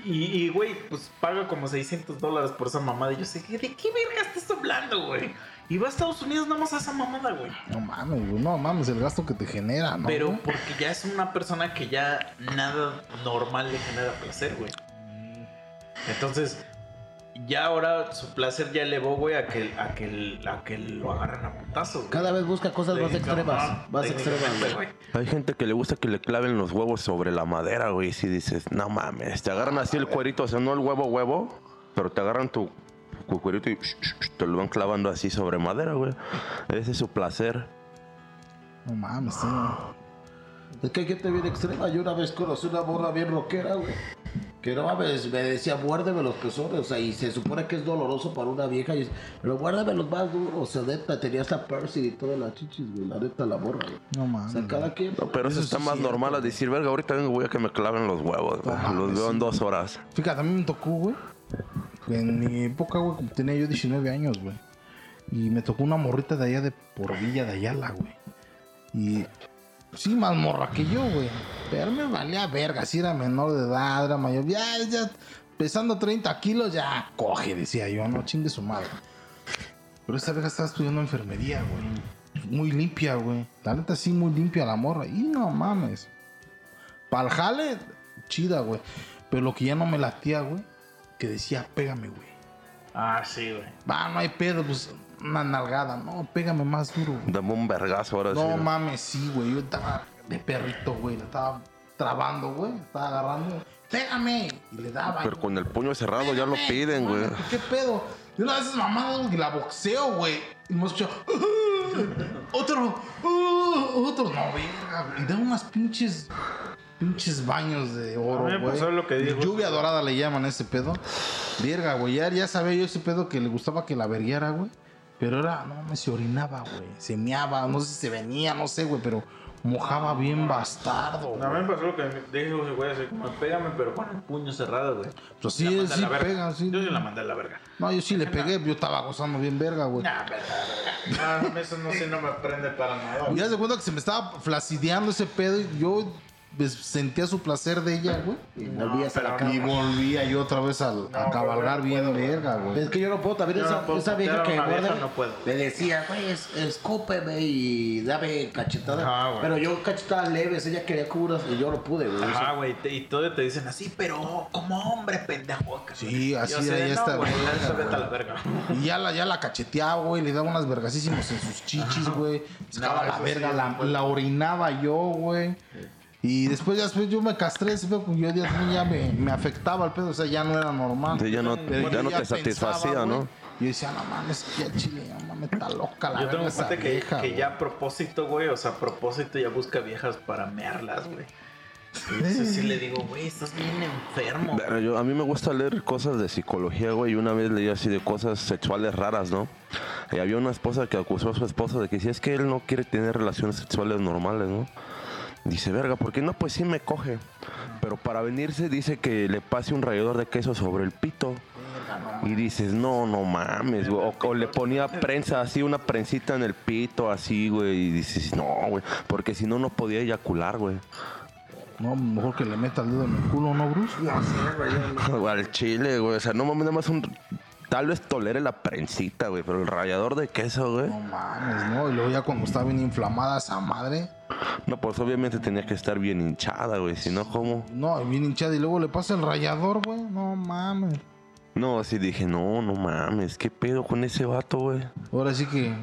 Y, güey, pues paga como 600 dólares por esa mamada. Y yo sé, ¿de qué verga estás hablando, güey? Y va a Estados Unidos nada más a esa mamada, güey. No mames, güey. No mames, el gasto que te genera, ¿no? Pero porque ya es una persona que ya nada normal le genera placer, güey. Entonces, ya ahora su placer ya elevó, güey, a que, a que, a que lo agarren a putazos. güey. Cada vez busca cosas más extremas. Más extremas, güey. Hay gente que le gusta que le claven los huevos sobre la madera, güey. Y si dices, no mames, te agarran así el cuerito, o sea, no el huevo, huevo, pero te agarran tu, cuerito y te lo van clavando así sobre madera, güey. Ese es su placer. No mames, sí. Es que hay gente bien extrema. Yo una vez conocí una morra bien rockera, güey. Que no mames, me decía, muérdeme los pezones. O sea, y se supone que es doloroso para una vieja. Y pero muérdeme los más duros. O sea, neta, tenía hasta Percy y todas las chichis, güey. La neta, la morra, güey. No O mames. sea, cada quien. No, pero eso, Eso está sí más cierto, normal a decir, verga, ahorita vengo, voy a que me claven los huevos. los veo en dos horas. Fíjate, a mí me tocó, güey. En mi época, güey, como tenía yo 19 años, güey. Y me tocó una morrita de allá de por Villa de Ayala, güey. Y sí, más morra que yo, güey. Pero me valía verga. Si era menor de edad, era mayor. Ya, ya, pesando 30 kilos, ya coge, decía yo, no chingue su madre. Pero esta vieja estaba estudiando enfermería, güey. Muy limpia, güey. La neta, sí, muy limpia la morra. Y no mames. Pa'l jale, chida, güey. Pero lo que ya no me latía, güey, que decía, pégame, güey. Ah, sí, güey. Va, no hay pedo, pues una nalgada. No, pégame más duro, güey. Dame un vergazo ahora No sí. mames, sí, güey. Yo estaba de perrito, güey. La estaba trabando, güey. Estaba agarrando. Pégame. Y le daba. Pero con el puño cerrado ya lo piden, güey. ¿Qué pedo? Y una mamadas, güey, que la boxeo, güey. Y me escucho. Otro. uh, otro. No, verga, güey. Y da unas pinches. Pinches baños de oro, güey. lo que. Lluvia dorada le llaman a ese pedo. Verga, güey. Ya, ya sabía yo ese pedo que le gustaba que la verguiara, güey. Pero era, no mames, se orinaba, güey. Se meaba, no sé si se venía, no sé, güey, pero mojaba bien bastardo. A mí me pasó lo que dijo ese güey, así como, pégame, pero con el puño cerrado, güey. Pues sí, La sí pega, sí. Yo sí la mandé a la verga. No, yo sí le pegué, yo estaba gozando bien verga, güey. Nah, verga, verga. No, eso no, sí no me prende para nada. Y ya se cuenta que se me estaba flacideando ese pedo y yo sentía su placer de ella, güey. Y volvías a la pero Y volvía yo otra vez al- a No, cabalgar no bien verga, güey. Es que yo no puedo, también Yo esa, no puedo esa vieja a que guarda no puedo. me decía, güey, es- escúpeme y dame cachetadas. Ajá, güey. pero yo cachetadas leves, ella quería curas y yo no pude, güey. Ajá, güey, y todo te dicen así, pero como hombre, pendejo. Sí, así Yo sé, ahí no, está, güey, a. Y ya la, ya la cacheteaba, güey, le daba unas vergasísimos en sus chichis, güey. Sacaba No, la verga, sí, la, no puedo. la orinaba yo, güey. Y después, ya después yo me castré ese pedo, porque yo ya, ya me, me afectaba el pedo, o sea, ya no era normal. Sí, ya no, ya te pensaba, satisfacía, ¿no? Y yo decía, no mames, ya chile, no mames, está loca la Yo tengo esa que, vieja, que ya a propósito, güey, o sea, a propósito ya busca viejas para mearlas, güey. Y eso sí le digo, güey, estás bien enfermo. Pero yo, a mí me gusta leer cosas de psicología, güey. Y una vez leí así de cosas sexuales raras, ¿no? Y había una esposa que acusó a su esposo de que si es que él no quiere tener relaciones sexuales normales, ¿no? Dice, verga, ¿por qué no? Pues sí me coge. Pero para venirse dice que le pase un rallador de queso sobre el pito. Y dices, no, no mames, güey. O, o le ponía prensa así, una prensita en el pito, así, güey. Y dices, no, güey. Porque si no, no podía eyacular, güey. No, mejor que le meta el dedo en el culo, ¿no, Bruce? no sé, güey. Al chile, güey. O sea, no mames, nada más un. Tal vez tolere la prensita, güey. Pero el rallador de queso, güey. No mames, ¿no? Y luego ya cuando está bien inflamada esa madre. No, pues obviamente tenía que estar bien hinchada, güey. Si no, ¿cómo? No, bien hinchada. Y luego le pasa el rallador, güey. No mames. No, sí dije, no, no mames, ¿qué pedo con ese vato, güey? Ahora sí que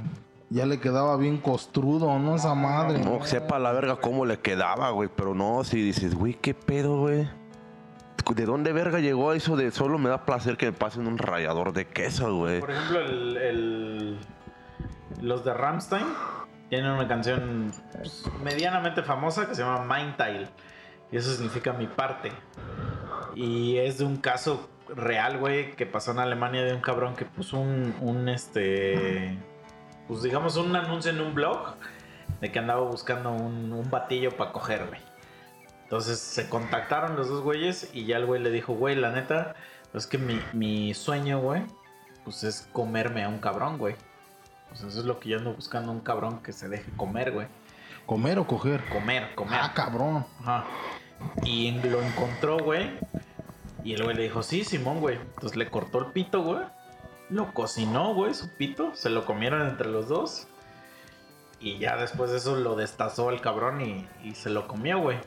ya le quedaba bien costrudo, ¿no? Esa madre. No, sepa la verga cómo le quedaba, güey, pero no, si dices, güey, ¿qué pedo, güey? ¿De dónde verga llegó eso de solo me da placer que me pasen un rallador de queso, güey? Por ejemplo, el, el- los de Ramstein tienen una canción pues, medianamente famosa que se llama Mind Tile. Y eso significa mi parte. Y es de un caso real, güey, que pasó en Alemania de un cabrón que puso un, un este. Pues digamos, un anuncio en un blog de que andaba buscando un, un batillo para coger, güey. Entonces se contactaron los dos güeyes y ya el güey le dijo, güey, la neta, es que mi, mi sueño, güey, pues es comerme a un cabrón, güey. Pues eso es lo que yo ando buscando, un cabrón que se deje comer, güey. ¿Comer o coger? Comer, comer. Ah, cabrón. Ajá. Y lo encontró, güey. Y el güey le dijo, sí, Simón, güey. Entonces le cortó el pito, güey. Lo cocinó, güey, su pito. Se lo comieron entre los dos. Y ya después de eso lo destazó el cabrón y, y se lo comió, güey.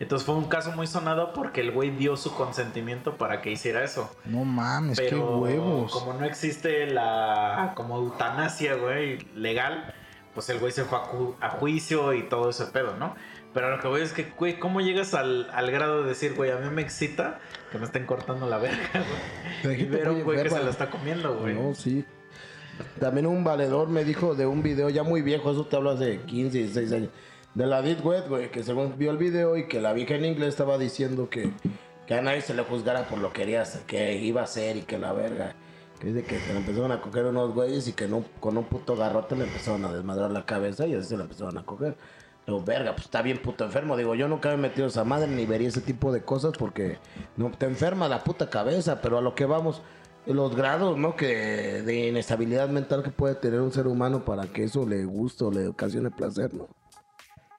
Entonces fue un caso muy sonado porque el güey dio su consentimiento para que hiciera eso. No mames, qué huevos. como no existe la como eutanasia, güey, legal, pues el güey se fue a, ju- a juicio y todo ese pedo, ¿no? Pero lo que voy es que, güey, ¿cómo llegas al, al grado de decir, güey, a mí me excita que me estén cortando la verga, güey? Y ver un güey que se la está comiendo, güey. No, sí. También un valedor me dijo de un video ya muy viejo, eso te hablo hace 15, 16 años. De la Deep Web, güey, que según vio el video y que la vieja en inglés estaba diciendo que, que a nadie se le juzgara por lo que, quería que iba a hacer y que la verga. Que dice que se le empezaron a coger unos güeyes y que con un puto garrote le empezaron a desmadrar la cabeza y así se le empezaron a coger. Digo, verga, pues está bien puto enfermo. Digo, yo nunca me he metido esa madre ni vería ese tipo de cosas porque no te enferma la puta cabeza, pero a lo que vamos, los grados, ¿no? Que de inestabilidad mental que puede tener un ser humano para que eso le guste o le ocasione placer, ¿no?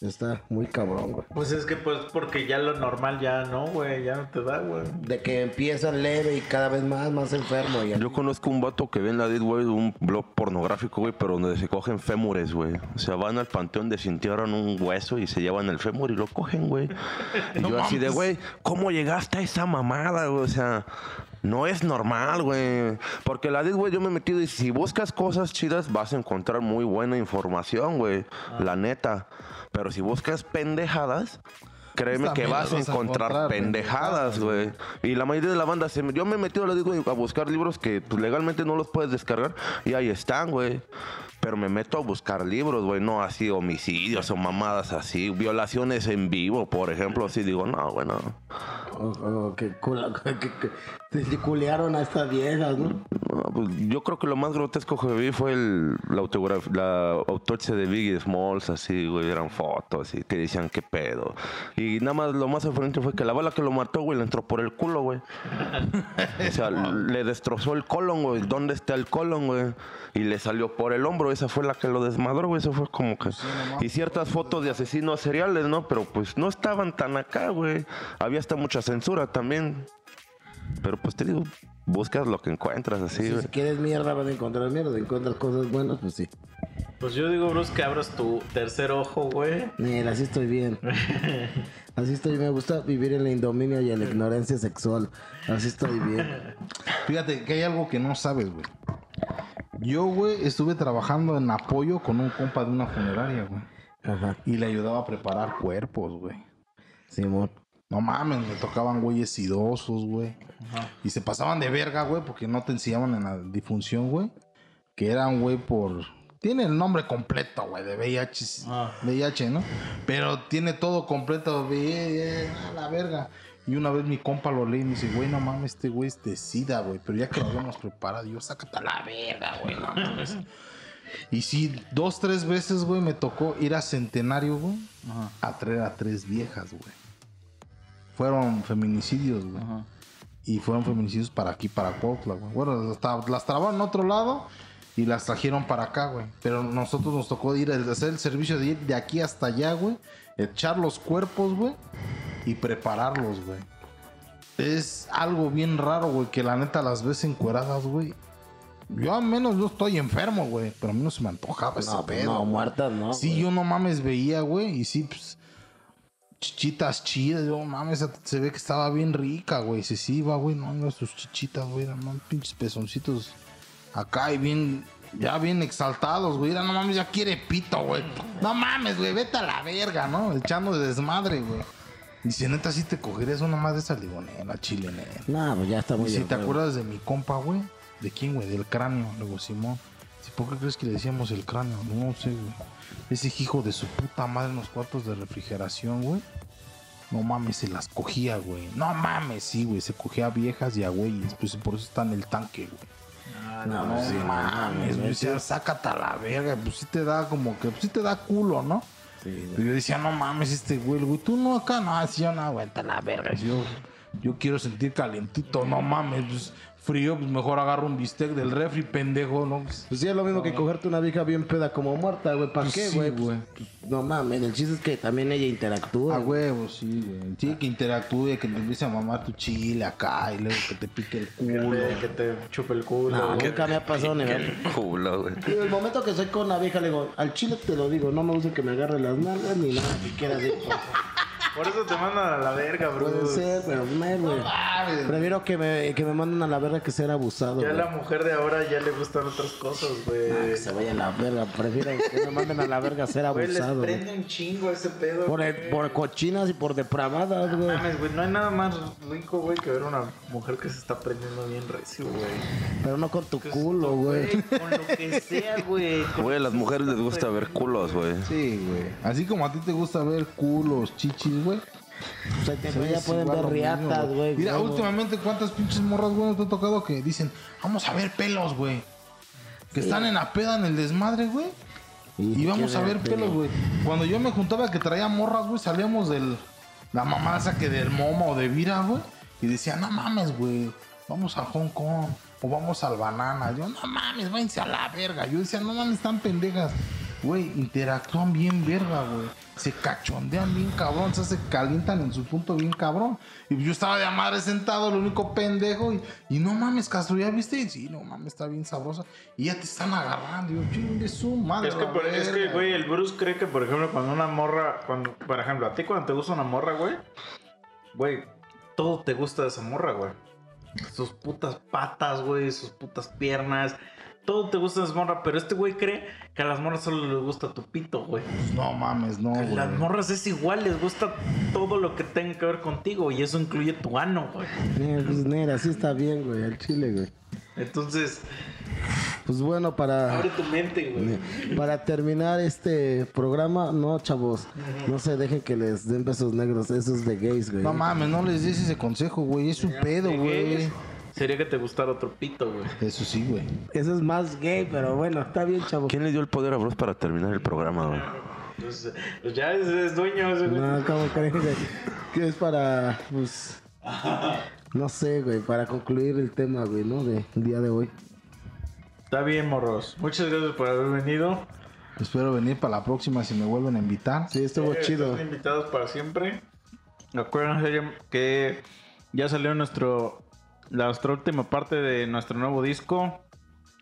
Está muy cabrón, güey. Pues es que, pues, porque ya lo normal ya no, güey, ya no te da, güey. De que empieza leve y cada vez más, más enfermo. Y Yo conozco un vato que ve en la Dead Web un blog pornográfico, güey, pero donde se cogen fémures, güey. O sea, van al panteón, desintieron un hueso y se llevan el fémur y lo cogen, güey. Y yo así de, güey, ¿cómo llegaste a esa mamada, güey? O sea, no es normal, güey. Porque la Dead Web yo me he metido y si buscas cosas chidas vas a encontrar muy buena información, güey. La neta. Pero si buscas pendejadas... Créeme que vas a vas a encontrar encontrar pendejadas, güey. Y la mayoría de la banda, se, yo me he metido, digo, a buscar libros que pues, legalmente no los puedes descargar. Y ahí están, güey. Pero me meto a buscar libros, güey. No así homicidios o mamadas así. Violaciones en vivo, por ejemplo. Así digo, no, güey, no. Oh, oh, que, cula- que, que, que se culearon a estas viejas, ¿no? No, pues, yo creo que lo más grotesco que vi fue el, la, la autopsia de Biggie Smalls, así, güey, eran fotos, así, que decían qué pedo. Y nada más, lo más sorprendente fue que la bala que lo mató, güey, le entró por el culo, güey. o sea, le destrozó el colon, güey. ¿Dónde está el colon, güey? Y le salió por el hombro, esa fue la que lo desmadró, güey. Eso fue como que... Y ciertas fotos de asesinos seriales, ¿no? Pero pues no estaban tan acá, güey. Había hasta mucha censura también. Pero pues te digo, buscas lo que encuentras así, Si, güey. si quieres mierda, vas a encontrar mierda. Si encuentras cosas buenas, pues sí. Pues yo digo, Bruce, que abras tu tercer ojo, güey. Mira, así estoy bien. Así estoy, me gusta vivir en la indominia y en la ignorancia sexual. Así estoy bien. Fíjate que hay algo que no sabes, güey. Yo, güey, estuve trabajando en apoyo con un compa de una funeraria, güey. Ajá, Y le ayudaba a preparar cuerpos, güey. Simón. No mames, me tocaban güeyes idosos, güey. Y se pasaban de verga, güey, porque no te enseñaban en la difunción, güey. Que eran, güey, por... Tiene el nombre completo, güey, de VIH, Ah. VIH, ¿no? Pero tiene todo completo, VIH, a la verga. Y una vez mi compa lo leí y me dice, güey, no mames, este güey es de SIDA, güey. Pero ya que lo habíamos preparado, yo, sácate a la verga, güey, no mames. Y sí, dos, tres veces, güey, me tocó ir a Centenario, güey, a traer a tres viejas, güey. Fueron feminicidios, güey. Y fueron feminicidios para aquí, para Cuautla, güey. Bueno, las trabaron en otro lado y las trajeron para acá, güey. Pero nosotros nos tocó ir a hacer el servicio de ir de aquí hasta allá, güey. Echar los cuerpos, güey. Y prepararlos, güey. Es algo bien raro, güey, que la neta las ves encueradas, güey. Yo al menos yo estoy enfermo, güey. Pero a mí no se me antojaba ese No, pues pedo. no, muertas, no. Sí, güey. yo no mames veía, güey. Y sí, pues. chichitas chidas. Yo, mames, se ve que estaba bien rica, güey. Se sí iba, güey, no, no, sus chichitas, güey, eran unos pinches pezoncitos acá y bien, ya bien exaltados, güey. No mames, ya quiere pito, güey. No mames, güey, vete a la verga, ¿no? Echando de desmadre, güey. Dice, neta, si te cogerías una más de esa, le digo, la chile, neta. No, pues ya está muy Y si te acuerdas de mi compa, güey. ¿De quién, güey? Del cráneo. Luego Simón. Sí, ¿Por qué crees que le decíamos el cráneo? No sé, güey. Ese hijo de su puta madre en los cuartos de refrigeración, güey. No mames, se las cogía, güey. No mames, sí, güey. Se cogía a viejas y a güeyes. Pues por eso está en el tanque, güey. No, No sí, mames, güey. Sácate a la verga. Pues sí te da como que, pues sí te da culo, ¿no? Pero yo decía, no mames, este güey, güey, tú no acá, no, si yo no aguanta la verga. Yo, yo quiero sentir calentito, no mames, pues frío, pues mejor agarro un bistec del refri, pendejo, ¿no? Pues, Pues sí, es lo mismo que cogerte una vieja bien peda como muerta, güey. ¿Para Pues qué, sí, güey? güey. Pues, no mames, el chiste es que también ella interactúa. a güey. huevo, sí, güey. Sí, que interactúe, que te empiece a mamar tu chile acá y luego que te pique el culo. Que te chupe el culo. No, nunca me ha pasado ni ver. Culo, güey. Y el momento que soy con una vieja, le digo, al chile te lo digo, no me gusta que me agarre las nalgas ni nada, que quiera así. Por eso te mandan a la verga, bro. Puede ser, pero no, güey. mames. Prefiero que me, que me manden a la verga que ser abusado, Ya güey. la mujer de ahora ya le gustan otras cosas, güey. Ah, que se vaya a la verga. Prefiero que me manden a la verga ser Güey, les abusado. güey. prende un chingo ese pedo. Por, güey. por cochinas y por depravadas, güey. Mames, güey, no hay nada más rico, güey, que ver una mujer que se está prendiendo bien recio, güey. Pero no con tu culo, güey. Con lo que sea, güey. Güey, a las mujeres les gusta ver culos, güey. Sí, güey. Así como a ti te gusta ver culos, chichis, güey. O sea, ya pueden ver riatas, güey. Mira, últimamente, ¿cuántas pinches morras, güey, te ha tocado que dicen, vamos a ver pelos, güey? Que están en la peda en el desmadre, güey. Y vamos a ver pelos, güey. Cuando yo me juntaba que traía morras, güey, salíamos del. La mamá esa que del Momo o de Vira, güey. Y decía, no mames, güey. Vamos a Hong Kong. O vamos al banana. Yo, no mames, váyanse a la verga. Yo decía, no mames, están pendejas. Güey, interactúan bien verga, güey. Se cachondean bien cabrón. O sea, se calientan en su punto bien cabrón. Y yo estaba de madre sentado, lo único pendejo. Y, y no mames, Castro, ¿ya viste? Y sí, no mames, está bien sabrosa. Y ya te están agarrando. Y yo, chingue su madre. Es que, por- es que, verga". güey, el Bruce cree que, por ejemplo, cuando una morra, cuando, por ejemplo, a ti cuando te gusta una morra, güey, güey, todo te gusta de esa morra, güey. Sus putas patas, güey, sus putas piernas, todo te gusta de esa morra, pero este güey cree que a las morras solo les gusta tu pito, güey. Pues no mames, no, A güey. las morras es igual, les gusta todo lo que tenga que ver contigo y eso incluye tu ano, güey. Eh, Pues nera, así está bien, güey, al chile, güey. Entonces, Pues bueno, para, abre tu mente, güey. para terminar este programa, no, chavos, no se dejen que les den besos negros, esos de gays, güey. No mames, no les des ese consejo, güey. Es un pedo, güey. Sería que te gustara otro pito, güey. Eso sí, güey. Eso es más gay, pero bueno, está bien, chavos. ¿Quién le dio el poder a Bruce para terminar el programa, güey? Pues, pues ya es, es dueño ese güey. No, ¿cómo creen, güey? Que es para, pues, no sé, güey, para concluir el tema, güey, ¿no? De el día de hoy. Está bien, morros. Muchas gracias por haber venido. Espero venir para la próxima si me vuelven a invitar. Sí, estuvo Eh, chido. están invitados para siempre. Acuérdense que ya salió nuestro nuestra última parte de nuestro nuevo disco.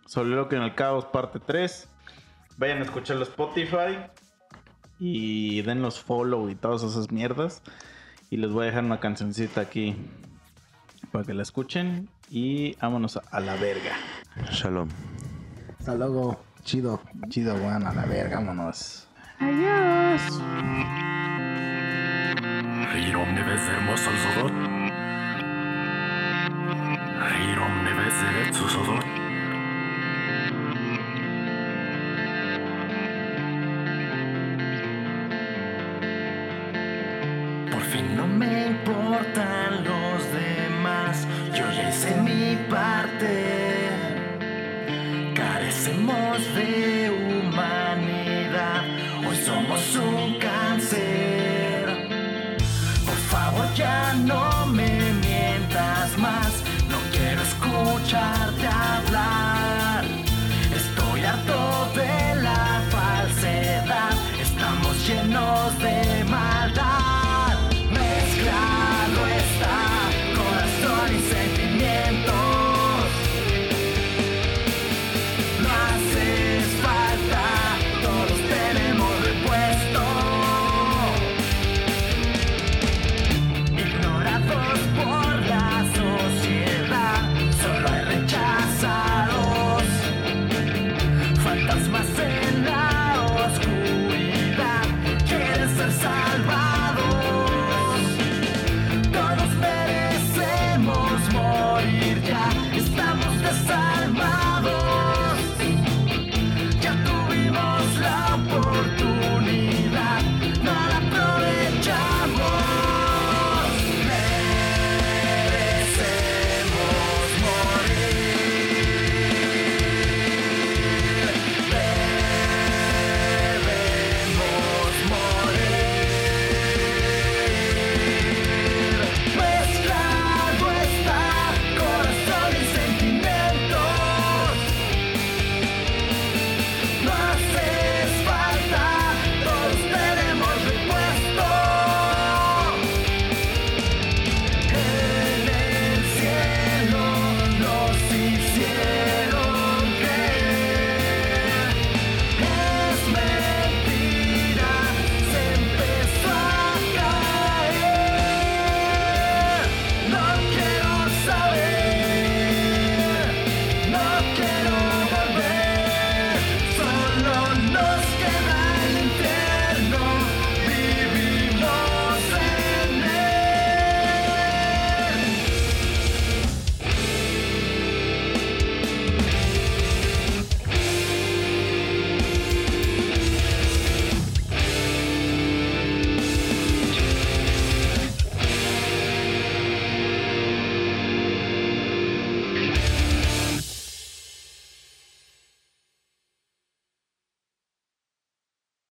Solo que en el caos parte 3. Vayan a escucharlo en Spotify. Y denlos follow y todas esas mierdas. Y les voy a dejar una cancioncita aquí para que la escuchen. Y vámonos a, a la verga. Shalom. Hasta luego, chido. Chido, weón, a la verga, vámonos. Irom iron nefes evet susadım.